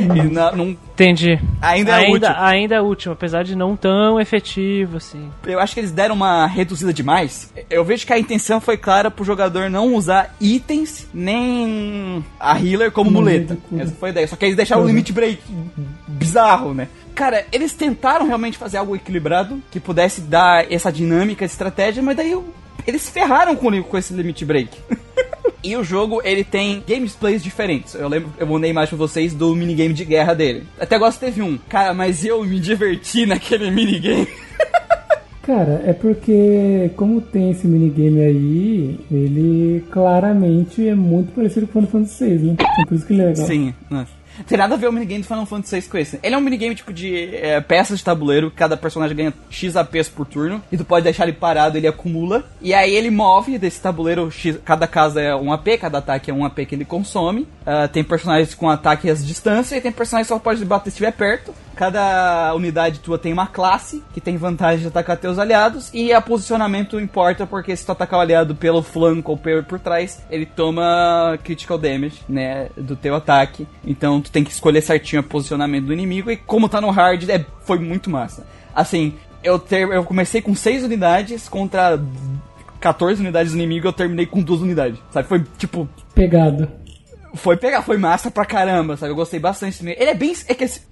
Speaker 1: e na- não,
Speaker 3: Entendi.
Speaker 1: ainda é
Speaker 3: ainda,
Speaker 1: útil.
Speaker 3: ainda é útil, apesar de não tão efetivo, assim.
Speaker 1: Eu acho que eles deram uma reduzida demais. Eu vejo que a intenção foi clara pro jogador não usar itens nem a healer como
Speaker 2: Como
Speaker 1: muleta. Essa foi a ideia. Só que eles deixaram o
Speaker 2: Uhum.
Speaker 1: limit break bizarro, né? Cara, eles tentaram realmente fazer algo equilibrado que pudesse dar essa dinâmica, essa estratégia, mas daí eu- eles ferraram com, com esse limit break. E o jogo, ele tem gameplays diferentes. Eu lembro, eu mandei imagem pra vocês do minigame de guerra dele. Até agora teve um. Cara, mas eu me diverti naquele minigame.
Speaker 2: Cara, é porque como tem esse minigame aí, ele claramente é muito parecido com o Final Fantasy VI, né? Então por isso que ele é legal.
Speaker 1: Sim, né? Tem nada a ver o minigame do Final Fantasy VI com esse. Ele é um minigame tipo de é, peças de tabuleiro, cada personagem ganha X APs por turno, e tu pode deixar ele parado, ele acumula. E aí ele move desse tabuleiro, X, cada casa é um AP, cada ataque é um AP que ele consome. Ah, tem personagens com ataque às distâncias, e tem personagens que só pode bater se estiver perto. Cada unidade tua tem uma classe que tem vantagem de atacar teus aliados, e a posicionamento importa porque se tu atacar o aliado pelo flanco ou por, por trás, ele toma critical damage, né, do teu ataque. Então tu tem que escolher certinho o posicionamento do inimigo, e como tá no hard, é, foi muito massa. Assim, eu, ter, eu comecei com 6 unidades contra 14 unidades do inimigo, eu terminei com 2 unidades, sabe? Foi tipo,
Speaker 2: Pegado.
Speaker 1: foi pegar, foi massa pra caramba, sabe? Eu gostei bastante dele. Ele é bem. É que esse-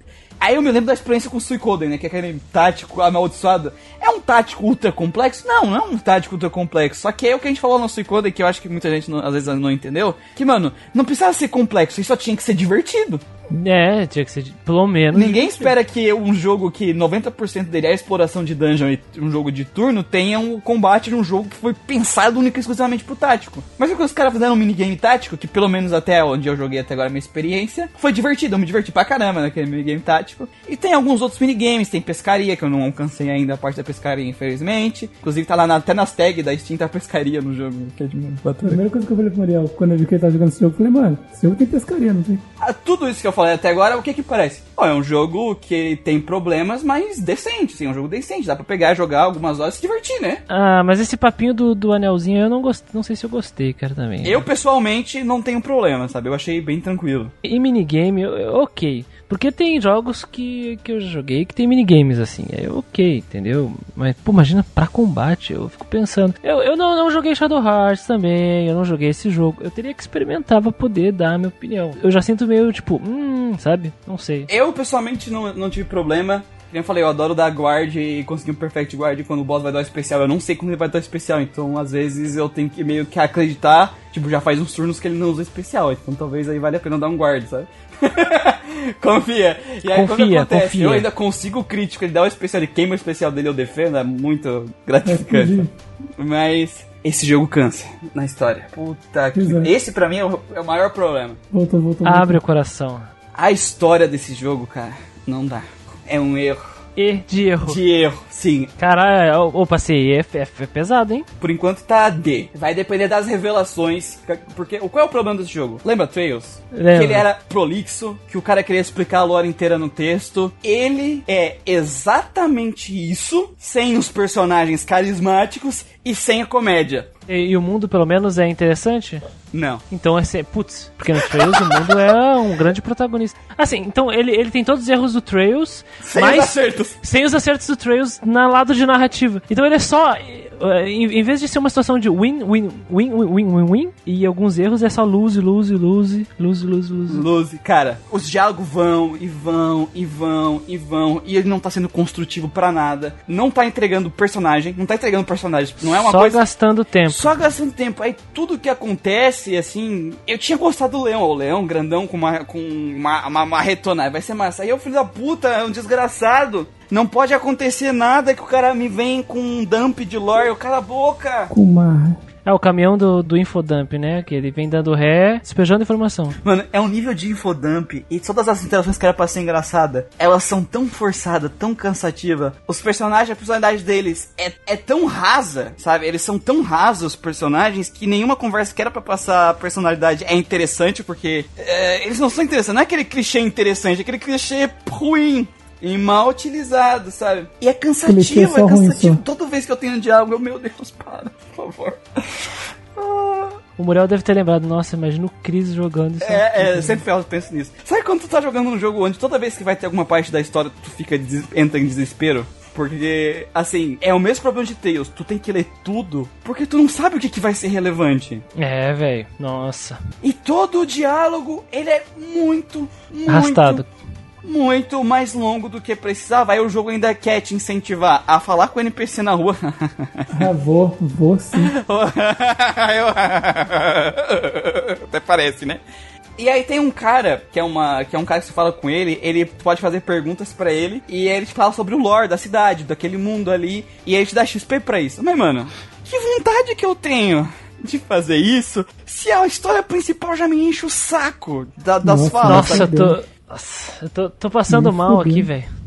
Speaker 1: Aí eu me lembro da experiência com o Suicoden, né? Que é aquele tático amaldiçoado. É um tático ultra complexo? Não, não é um tático ultra complexo. Só que é o que a gente falou no Suicoden, que eu acho que muita gente não- às vezes não entendeu. Que, mano, não precisava ser complexo, isso só tinha que ser divertido.
Speaker 3: É, tinha que ser de- pelo menos.
Speaker 1: Ninguém espera que um jogo que 90% dele é exploração de dungeon e um jogo de turno tenha um combate de um jogo que foi pensado única e exclusivamente pro tático. Mas o que os caras fizeram um minigame tático, que pelo menos até onde eu joguei até agora a minha experiência, foi divertido. Eu me diverti pra caramba naquele minigame tático. E tem alguns outros minigames, tem pescaria, que eu não alcancei ainda a parte da pescaria, infelizmente. Inclusive tá lá na- até nas tags da Steam tá pescaria no jogo. Que é de
Speaker 2: A primeira coisa que eu falei pro Muriel quando eu vi que ele tava jogando esse jogo, eu falei, mano, esse jogo tem pescaria, não tem?
Speaker 1: Ah, tudo isso que eu falei até agora, o que que parece? Ó, é um jogo que tem problemas, mas decente, sim, é um jogo decente. Dá pra pegar, jogar algumas horas e se divertir, né?
Speaker 3: Ah, mas esse papinho do, do anelzinho eu não gostei. Não sei se eu gostei, cara, também.
Speaker 1: Eu, pessoalmente, não tenho problema, sabe? Eu achei bem tranquilo.
Speaker 3: E minigame, ok. Porque tem jogos que, que eu joguei que tem minigames assim. É ok, entendeu? Mas, pô, imagina pra combate. Eu fico pensando. Eu, eu não, não joguei Shadow Hearts também. Eu não joguei esse jogo. Eu teria que experimentar pra poder dar a minha opinião. Eu já sinto meio tipo, hum, sabe? Não sei.
Speaker 1: Eu, pessoalmente, não, não tive problema. Como eu falei, eu adoro dar guard e conseguir um perfect guard quando o boss vai dar o especial. Eu não sei quando ele vai dar o especial, então às vezes eu tenho que meio que acreditar. Tipo, já faz uns turnos que ele não usa especial, então talvez aí vale a pena dar um guard, sabe? confia. E aí quando
Speaker 3: Confia,
Speaker 1: acontece,
Speaker 3: confia.
Speaker 1: eu ainda consigo o crítico, ele dá o especial, ele queima o especial dele, eu defendo, é muito gratificante. Mas esse jogo cansa na história. Puta que.
Speaker 2: Exato.
Speaker 1: Esse pra mim é o, é o maior problema.
Speaker 2: Voltou, voltou.
Speaker 3: Abre o coração.
Speaker 1: A história desse jogo, cara, não dá. É um erro.
Speaker 3: E de erro.
Speaker 1: De erro, sim.
Speaker 3: Caralho, opa, passei. É, é, é pesado, hein?
Speaker 1: Por enquanto tá D. Vai depender das revelações. Porque qual é o problema desse jogo? Lembra Trails?
Speaker 3: Lembro.
Speaker 1: Que ele era prolixo, que o cara queria explicar a lore inteira no texto. Ele é exatamente isso, sem os personagens carismáticos e sem a comédia.
Speaker 3: E, e o mundo, pelo menos, é interessante?
Speaker 1: Não.
Speaker 3: Então é ser. Putz, porque no Trails o mundo é um grande protagonista. Assim, então ele, ele tem todos os erros do Trails,
Speaker 1: Sem os
Speaker 3: mas
Speaker 1: acertos.
Speaker 3: sem os acertos do Trails na lado de narrativa. Então ele é só. eh, Em, em vez de ser uma situação de win, win, win, win, win, win, win, e alguns erros é só lose, lose, lose, lose, lose, lose.
Speaker 1: Luz, cara, os diálogos vão e vão e vão e vão e ele não tá sendo construtivo pra nada. Não tá entregando personagem, não tá entregando personagem. Não é uma
Speaker 3: só
Speaker 1: coisa.
Speaker 3: gastando tempo.
Speaker 1: Só gastando tempo. Aí tudo que acontece, assim. Eu tinha gostado do leão, o leão grandão com uma, com uma, uma, uma retona. Vai ser massa. Aí o filho da puta é um desgraçado. Não pode acontecer nada que o cara me vem com um dump de lore. Eu cala a boca.
Speaker 2: Com uma...
Speaker 3: É o caminhão do, do infodump, né? Que ele vem dando ré, despejando informação.
Speaker 1: Mano, é um nível de infodump e todas as interações que era pra ser engraçada, elas são tão forçadas, tão cansativas. Os personagens, a personalidade deles é, é tão rasa, sabe? Eles são tão rasos, os personagens, que nenhuma conversa que era pra passar personalidade é interessante, porque é, eles não são interessantes. Não é aquele clichê interessante, é aquele clichê ruim. E mal utilizado, sabe? E é cansativo, é cansativo. Toda vez que eu tenho um diálogo, eu, meu Deus, para, por favor.
Speaker 3: O Muriel deve ter lembrado, nossa, imagina o Chris jogando isso.
Speaker 1: É, é, sempre eu penso nisso. Sabe quando tu tá jogando um jogo onde toda vez que vai ter alguma parte da história tu fica entra em desespero? Porque, assim, é o mesmo problema de Tails. Tu tem que ler tudo porque tu não sabe o que, que vai ser relevante.
Speaker 3: É, velho. Nossa.
Speaker 1: E todo o diálogo, ele é muito, muito,
Speaker 3: Arrastado.
Speaker 1: Muito mais longo do que precisava. Aí o jogo ainda quer te incentivar a falar com o NPC na rua.
Speaker 2: Ah, vou, vou sim.
Speaker 1: Até parece, né? E aí tem um cara, que é, uma, que é um cara que você fala com ele, ele pode fazer perguntas pra ele, e ele te fala sobre o lore da cidade, daquele mundo ali, e ele te dá XP pra isso. Mas, mano, que vontade que eu tenho de fazer isso, se a história principal já me enche o saco da- das
Speaker 2: Nossa,
Speaker 1: falas.
Speaker 3: Nossa, tô. Nossa, eu tô, tô passando mal aqui, velho.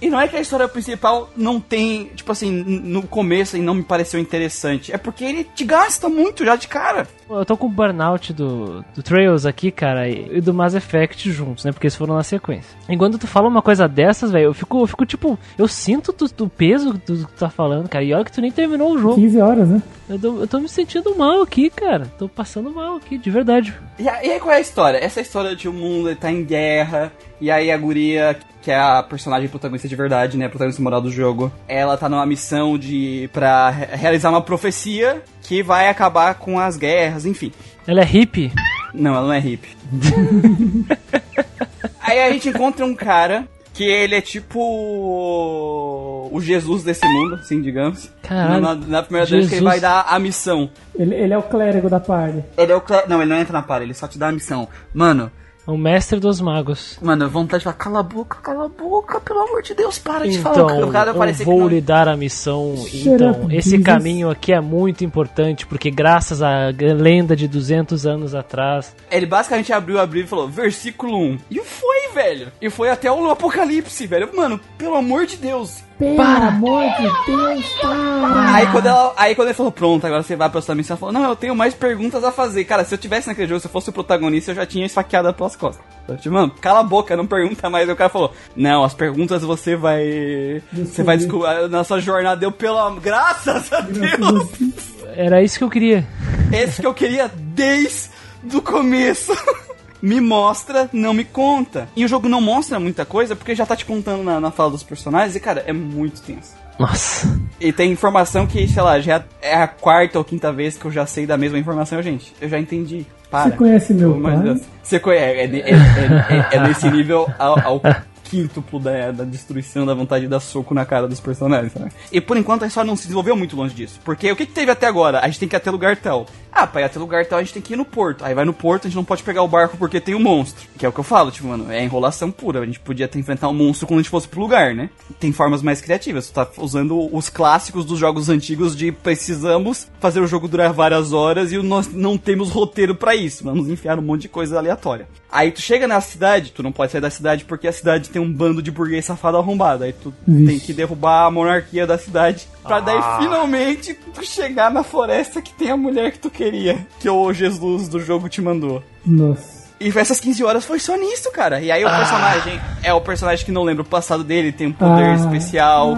Speaker 1: E não é que a história principal não tem, tipo assim, no começo e não me pareceu interessante. É porque ele te gasta muito já de cara.
Speaker 3: Eu tô com o burnout do, do Trails aqui, cara, e e do Mass Effect juntos, né? Porque eles foram na sequência. E quando tu fala uma coisa dessas, velho, eu fico, eu fico tipo, eu sinto do, do peso do que tu tá falando, cara. E olha que tu nem terminou o jogo.
Speaker 2: 15 horas, né?
Speaker 3: Eu tô, eu tô me sentindo mal aqui, cara. Tô passando mal aqui, de verdade.
Speaker 1: E, e aí qual é a história? Essa é a história de um mundo ele tá em guerra, e aí a guria, que é a personagem protagonista de verdade, né, a protagonista moral do jogo, ela tá numa missão de pra re- realizar uma profecia que vai acabar com as guerras, enfim.
Speaker 3: Ela é hippie?
Speaker 1: Não, ela não é hippie. aí a gente encontra um cara que ele é tipo o Jesus desse mundo, assim, digamos.
Speaker 3: Caralho.
Speaker 1: Na, na primeira vez que ele
Speaker 3: Jesus.
Speaker 1: vai dar a missão.
Speaker 2: Ele, ele é o clérigo da party.
Speaker 1: Ele é o cle- Não, ele não entra na parede, ele só te dá a missão. Mano,
Speaker 3: O mestre dos magos.
Speaker 1: Mano, vontade de falar, cala a boca, cala a boca, pelo amor de Deus, para de
Speaker 3: Então,
Speaker 1: falar. O cara
Speaker 3: eu vou
Speaker 1: não-
Speaker 3: lhe dar a missão. Então, esse caminho aqui é muito importante, porque graças à lenda de 200 anos atrás,
Speaker 1: Ele basicamente abriu, abriu e falou, versículo 1. E foi, velho. E foi até o Apocalipse, velho. Mano, pelo amor de Deus.
Speaker 2: Pelo
Speaker 3: Para.
Speaker 2: amor de Deus, para!
Speaker 1: Aí quando, ela, aí quando ele falou, pronto, agora você vai pra sua missão, ela falou, não, eu tenho mais perguntas a fazer. Cara, se eu tivesse naquele jogo, se eu fosse o protagonista, eu já tinha esfaqueado pelas costas. Eu, tipo, mano, cala a boca, não pergunta mais. Aí o cara falou, não, as perguntas você vai... Você vai descobrir. Na sua jornada, eu, pelo amor... Graças a Deus!
Speaker 3: era isso que eu queria.
Speaker 1: Esse que eu queria desde o começo. Me mostra, não me conta. E o jogo não mostra muita coisa porque já tá te contando na, na fala dos personagens e, cara, é muito tenso.
Speaker 3: Nossa.
Speaker 1: E tem informação que, sei lá, já é a quarta ou quinta vez que eu já sei da mesma informação. Gente, eu já entendi. Para.
Speaker 2: Você conhece meu
Speaker 1: de
Speaker 2: pai?
Speaker 1: Deus. Você conhece. É, é, é, é- é nesse nível ao, ao quíntuplo da, da destruição da vontade de dar soco na cara dos personagens, sabe? E por enquanto a história não se desenvolveu muito longe disso. Porque o que, que teve até agora? A gente tem que ir até lugar tal. Ah, pra ir até lugar tal a gente tem que ir no porto. Aí vai no porto, a gente não pode pegar o barco porque tem um monstro. Que é o que eu falo, tipo, mano, é enrolação pura. A gente podia ter enfrentar um monstro quando a gente fosse pro lugar, né? Tem formas mais criativas. Tu tá usando os clássicos dos jogos antigos de precisamos fazer o jogo durar várias horas e nós não temos roteiro pra isso. Vamos enfiar um monte de coisa aleatória. Aí tu chega na cidade, tu não pode sair da cidade porque a cidade tem um bando de burguês safado arrombado. Aí tu
Speaker 2: Vixe.
Speaker 1: tem que derrubar a monarquia da cidade pra daí finalmente tu chegar na floresta que tem a mulher que tu queria, que o Jesus do jogo te mandou.
Speaker 2: Nossa.
Speaker 1: E essas 15 horas foi só nisso, cara. E aí o personagem é o personagem que não lembra o passado dele, tem um poder
Speaker 2: Ah.
Speaker 1: especial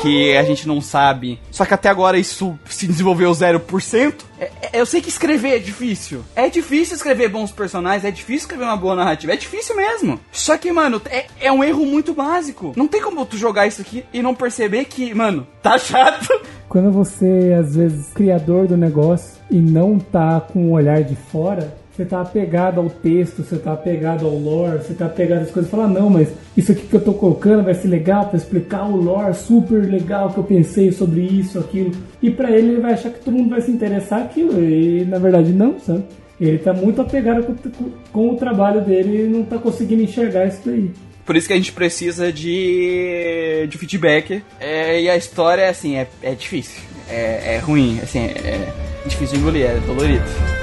Speaker 1: que a gente não sabe. Só que até agora isso se desenvolveu 0%. É- é- eu sei que escrever é difícil. É difícil escrever bons personagens, é difícil escrever uma boa narrativa, é difícil mesmo. Só que, mano, é, é um erro muito básico. Não tem como tu jogar isso aqui e não perceber que, mano, tá chato.
Speaker 2: Quando você, às vezes, criador do negócio e não tá com o olhar de fora, você tá apegado ao texto, você tá apegado ao lore, você tá apegado às coisas fala, não, mas isso aqui que eu tô colocando vai ser legal pra explicar o lore super legal que eu pensei sobre isso, aquilo. E pra ele ele vai achar que todo mundo vai se interessar aquilo. E na verdade não, sabe? Ele tá muito apegado com, com- o trabalho dele e não tá conseguindo enxergar isso daí.
Speaker 1: Por isso que a gente precisa de, de feedback. É, e a história, assim, é, é difícil. É, é ruim, assim, é, Difícil de engolir, é dolorido.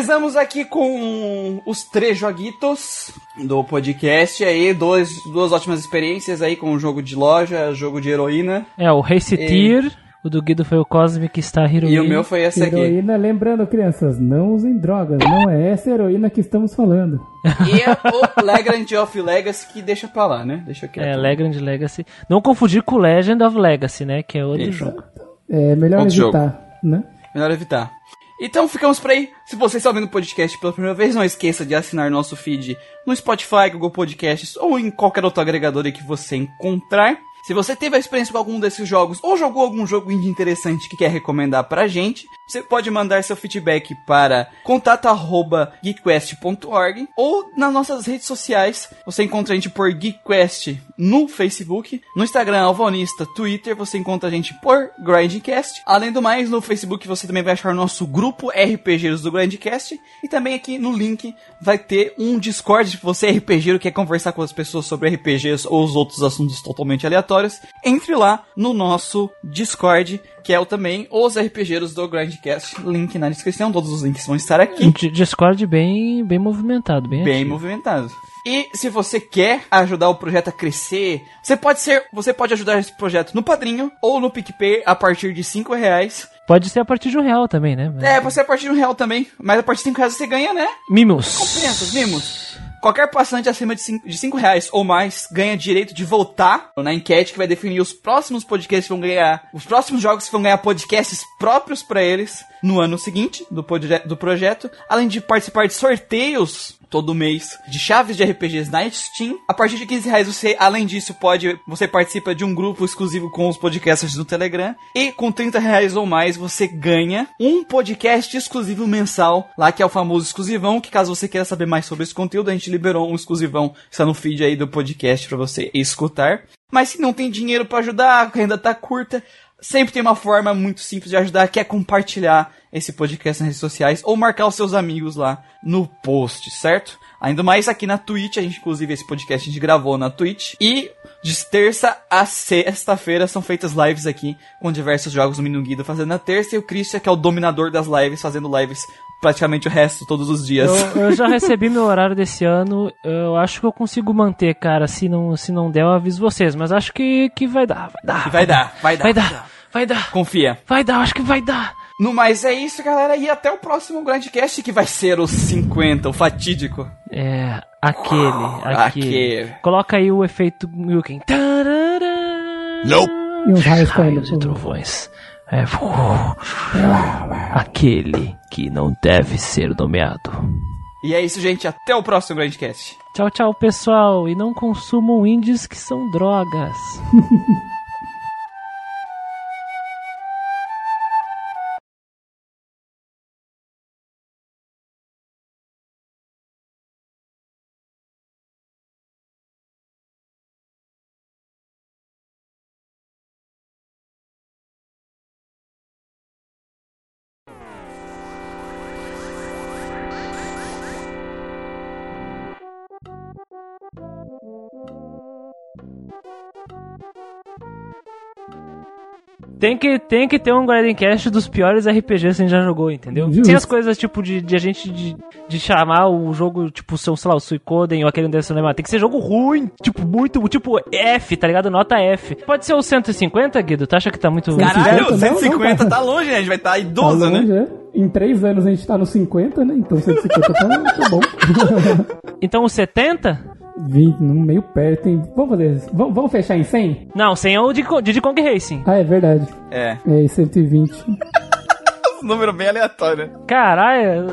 Speaker 1: Finalizamos aqui com os três joguitos do podcast aí, dois, duas ótimas experiências aí com o jogo de loja, jogo de heroína.
Speaker 3: É, o Race
Speaker 1: E-
Speaker 3: Tier, o do Guido foi o Cosmic Star Heroine.
Speaker 1: E o meu foi esse aqui.
Speaker 2: Heroína, lembrando, crianças, não usem drogas. Não é essa heroína que estamos falando.
Speaker 1: E é o Legrand of Legacy que deixa pra lá, né? Deixa quieto.
Speaker 3: É, Legend Legacy. Não confundir com Legend of Legacy, né? Que é outro
Speaker 1: Isso.
Speaker 3: jogo.
Speaker 2: É melhor
Speaker 1: Outro
Speaker 2: evitar, né?
Speaker 1: Melhor evitar. Então ficamos por aí. Se você está ouvindo o podcast pela primeira vez, não esqueça de assinar nosso feed no Spotify, Google Podcasts ou em qualquer outro agregador que você encontrar. Se você teve a experiência com algum desses jogos ou jogou algum jogo indie interessante que quer recomendar pra gente, você pode mandar seu feedback para contato@geekquest.org ou nas nossas redes sociais. Você encontra a gente por Geekquest no Facebook, no Instagram Alvanista, Twitter, você encontra a gente por Grindcast. Além do mais, no Facebook você também vai achar o nosso grupo RPGeiros do Grindcast e também aqui no link vai ter um Discord se você é RPGeiro quer conversar com as pessoas sobre RPGs ou os outros assuntos totalmente aleatórios. Entre lá no nosso Discord, que é o também os RPGeiros do Grindcast. Link na descrição, todos os links vão estar aqui
Speaker 3: di- Discord bem, bem movimentado, bem,
Speaker 1: bem
Speaker 3: ativo.
Speaker 1: movimentado. E se você quer ajudar o projeto a crescer, você pode ser, você pode ajudar esse projeto no Padrinho ou no PicPay a partir de 5 reais.
Speaker 3: Pode ser a partir de um real também, né?
Speaker 1: É, pode ser a partir de um real também, mas a partir de 5 reais você ganha, né?
Speaker 3: Mimos.
Speaker 1: Compensas, mimos. Qualquer passante acima de 5 de cinco reais ou mais ganha direito de votar na enquete que vai definir os próximos podcasts que vão ganhar, os próximos jogos que vão ganhar podcasts próprios pra eles no ano seguinte do, do projeto, além de participar de sorteios todo mês de chaves de RPGs na Steam. A partir de 15 reais você, além disso, pode você participa de um grupo exclusivo com os podcasters no Telegram. E com 30 reais ou mais você ganha um podcast exclusivo mensal, lá que é o famoso exclusivão, que caso você queira saber mais sobre esse conteúdo, a gente liberou um exclusivão está no feed aí do podcast para você escutar. Mas se não tem dinheiro para ajudar, a renda tá curta, sempre tem uma forma muito simples de ajudar, que é compartilhar esse podcast nas redes sociais ou marcar os seus amigos lá no post, certo? Ainda mais aqui na Twitch, a gente inclusive esse podcast a gente gravou na Twitch e de terça a sexta-feira são feitas lives aqui com diversos jogos do Menino fazendo na terça e o Christian que é o dominador das lives fazendo lives praticamente o resto todos os dias.
Speaker 3: Eu, eu já recebi meu horário desse ano. Eu acho que eu consigo manter, cara. Se não, se não der, eu aviso vocês. Mas acho que, que vai dar. Vai dar.
Speaker 1: E vai dar, vai dar.
Speaker 3: Vai dar. Vai dar.
Speaker 1: Confia.
Speaker 3: Vai dar. Acho que vai dar.
Speaker 1: No mais é isso, galera. E até o próximo Grandcast que vai ser o 50, o fatídico.
Speaker 3: É. Aquele. Aquele.
Speaker 1: Aquele.
Speaker 3: Coloca aí o efeito Milken. Tarará.
Speaker 2: E uns raios caindo.
Speaker 3: Raios e trovões. É. Aquele que não deve ser nomeado.
Speaker 1: E é isso, gente. Até o próximo Grandcast.
Speaker 3: Tchau, tchau, pessoal. E não consumam indies que são drogas. Tem que, tem que ter um Grindcast dos piores RPGs que a gente já jogou, entendeu?
Speaker 2: Justo.
Speaker 3: Sem as coisas, tipo, de, de a gente de, de chamar o jogo, tipo, seu, sei lá, o Suicoden ou aquele desse cinema. Tem que ser jogo ruim, tipo, muito, tipo, F, tá ligado? Nota F. Pode ser o 150, Guido? Tu acha que tá muito...
Speaker 1: Caralho,
Speaker 2: não,
Speaker 1: 150
Speaker 2: não,
Speaker 1: tá longe, né? A gente vai estar
Speaker 2: Tá
Speaker 1: idoso, né?
Speaker 2: longe, é. Em três anos a gente tá no 50, né? Então 150 tá, tá bom.
Speaker 3: Então o 70?
Speaker 2: 20, no meio perto, hein? Vamos fazer isso. Vamos, vamos fechar em 100?
Speaker 3: Não, 100 é o de Diddy Kong Racing.
Speaker 2: Ah, é verdade.
Speaker 1: É.
Speaker 2: É, 120.
Speaker 1: Um número bem aleatório.
Speaker 3: Caralho.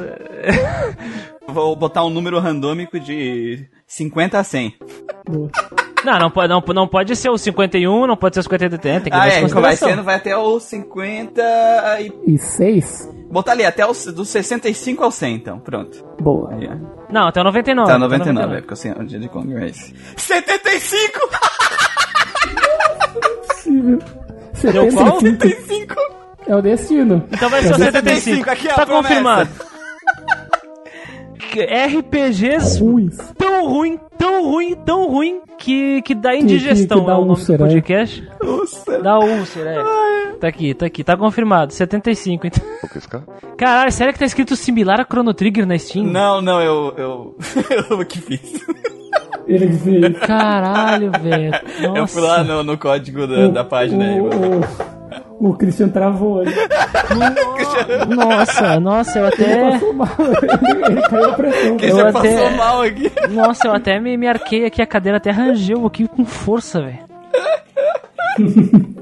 Speaker 1: Vou botar um número randômico de 50 a 100.
Speaker 2: Boa.
Speaker 3: Não, não pode, não, não pode ser o 51, não pode ser o 50 tem que
Speaker 1: Ah, é, vai sendo, vai até o 50 e...
Speaker 2: E 6?
Speaker 1: Botar ali, até os, dos 65 ao 100, então. Pronto.
Speaker 2: Boa.
Speaker 1: Aí.
Speaker 3: Não, até o 99.
Speaker 1: Tá
Speaker 3: até o
Speaker 1: 99, é porque eu sei o dia de Kong Race. 75!
Speaker 2: Possível.
Speaker 3: Deu qual?
Speaker 1: 75!
Speaker 2: É o destino.
Speaker 3: Então vai ser o 75.
Speaker 1: aqui é a
Speaker 3: tá
Speaker 1: promessa.
Speaker 3: confirmado. Que RPGs
Speaker 2: Ruins.
Speaker 3: tão ruim, tão ruim, tão ruim que, que dá indigestão.
Speaker 2: que dá
Speaker 3: é o nome
Speaker 2: úlcera,
Speaker 3: do
Speaker 2: é.
Speaker 3: podcast.
Speaker 1: Nossa.
Speaker 3: Dá úlcera, é. Tá aqui, tá aqui, tá confirmado. 75, então. Caralho, sério que tá escrito similar a Chrono Trigger na Steam?
Speaker 1: Não, não, eu. Eu, eu que fiz.
Speaker 2: Ele fez.
Speaker 3: Caralho, velho.
Speaker 1: Eu fui lá no, no código da, da página aí. mano.
Speaker 2: o, o Christian travou ali.
Speaker 3: Nossa, nossa, eu até.
Speaker 2: Passou mal. Ele, ele caiu a pressão.
Speaker 1: Que
Speaker 3: eu
Speaker 1: já
Speaker 3: até-
Speaker 1: passou mal aqui.
Speaker 3: Nossa, eu até me, me arquei aqui, a cadeira até rangeu aqui com força, velho.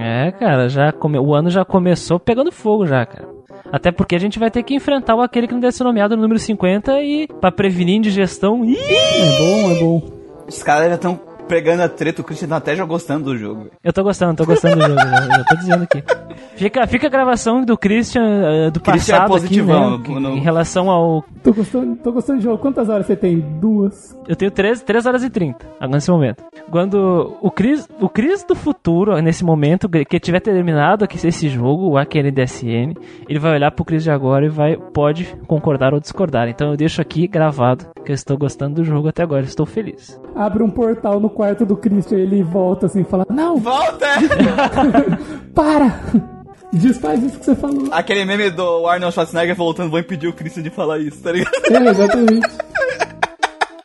Speaker 3: É, cara, já come... o ano já começou pegando fogo já, cara. Até porque a gente vai ter que enfrentar o aquele que não deve ser nomeado no número 50 e pra prevenir indigestão. Ih!
Speaker 2: É bom, é bom.
Speaker 1: Os caras já estão pegando a treta, o Christian tá até já gostando do jogo.
Speaker 3: Eu tô gostando, tô gostando do jogo, já, já tô dizendo aqui. Fica, fica a gravação do Christian eh, do
Speaker 1: Christian é
Speaker 3: passado
Speaker 1: positivão,
Speaker 3: aqui, né,
Speaker 1: no-
Speaker 3: em relação ao...
Speaker 2: Tô gostando, tô gostando do jogo. Quantas horas você tem? Duas.
Speaker 3: Eu tenho 3, 3 horas e 30, agora nesse momento. Quando o Chris, o Chris do futuro, nesse momento, que tiver terminado aqui esse jogo, o AQNDSN, ele vai olhar pro Chris de agora e vai, pode concordar ou discordar. Então eu deixo aqui gravado que eu estou gostando do jogo até agora, estou feliz.
Speaker 2: Abre um portal no quarto do Christian e ele volta assim e fala: Não,
Speaker 1: Volta!
Speaker 2: para! Desfaz isso que você falou.
Speaker 1: Aquele meme do Arnold Schwarzenegger voltando, vou impedir o Christian de falar isso, tá ligado?
Speaker 2: É, exatamente.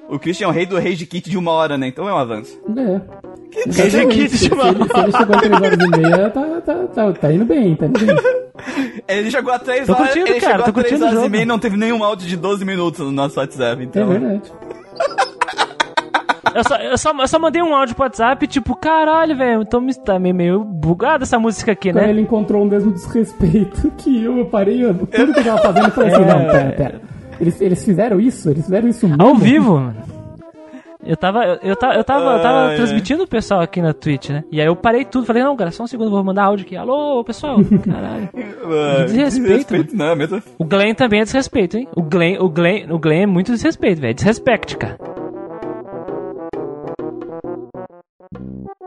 Speaker 1: O Christian é o rei do rage kit de uma hora, né? Então é um avanço.
Speaker 2: É.
Speaker 1: Rage
Speaker 2: Exatamente.
Speaker 1: kit
Speaker 2: Se,
Speaker 1: de uma
Speaker 2: ele, se ele chegou a 3 horas e meia, tá, tá, tá, tá indo bem, tá indo bem.
Speaker 1: Ele chegou a 3
Speaker 3: Tô
Speaker 1: horas,
Speaker 3: curtindo,
Speaker 1: ele
Speaker 3: cara,
Speaker 1: chegou a 3
Speaker 3: curtindo o
Speaker 1: horas e meia e não teve nenhum áudio de 12 minutos no nosso WhatsApp,
Speaker 2: É
Speaker 1: então...
Speaker 2: verdade.
Speaker 3: Eu só, eu só, eu só mandei um áudio pro WhatsApp, tipo, caralho, velho, então me- tá meio, meio bugada essa música aqui,
Speaker 2: Quando
Speaker 3: né?
Speaker 2: ele encontrou o mesmo desrespeito que eu, eu parei, eu, tudo que eu tava fazendo, eu falei assim,
Speaker 3: É.
Speaker 2: não, pera, pera. Eles, eles fizeram isso? Eles fizeram isso mesmo?
Speaker 3: Ao vivo, mano. Eu tava, eu, eu tava, eu tava, eu tava transmitindo o pessoal aqui na Twitch, né? E aí eu parei tudo, falei, não, cara, só um segundo, vou mandar áudio aqui. Alô, pessoal, caralho.
Speaker 1: Mano,
Speaker 3: Desrespeito,
Speaker 1: não, é mesmo.
Speaker 3: O Glenn também é desrespeito, hein? O Glenn, o Glenn, o Glenn é muito desrespeito, velho. Desrespeite, cara. Thank you.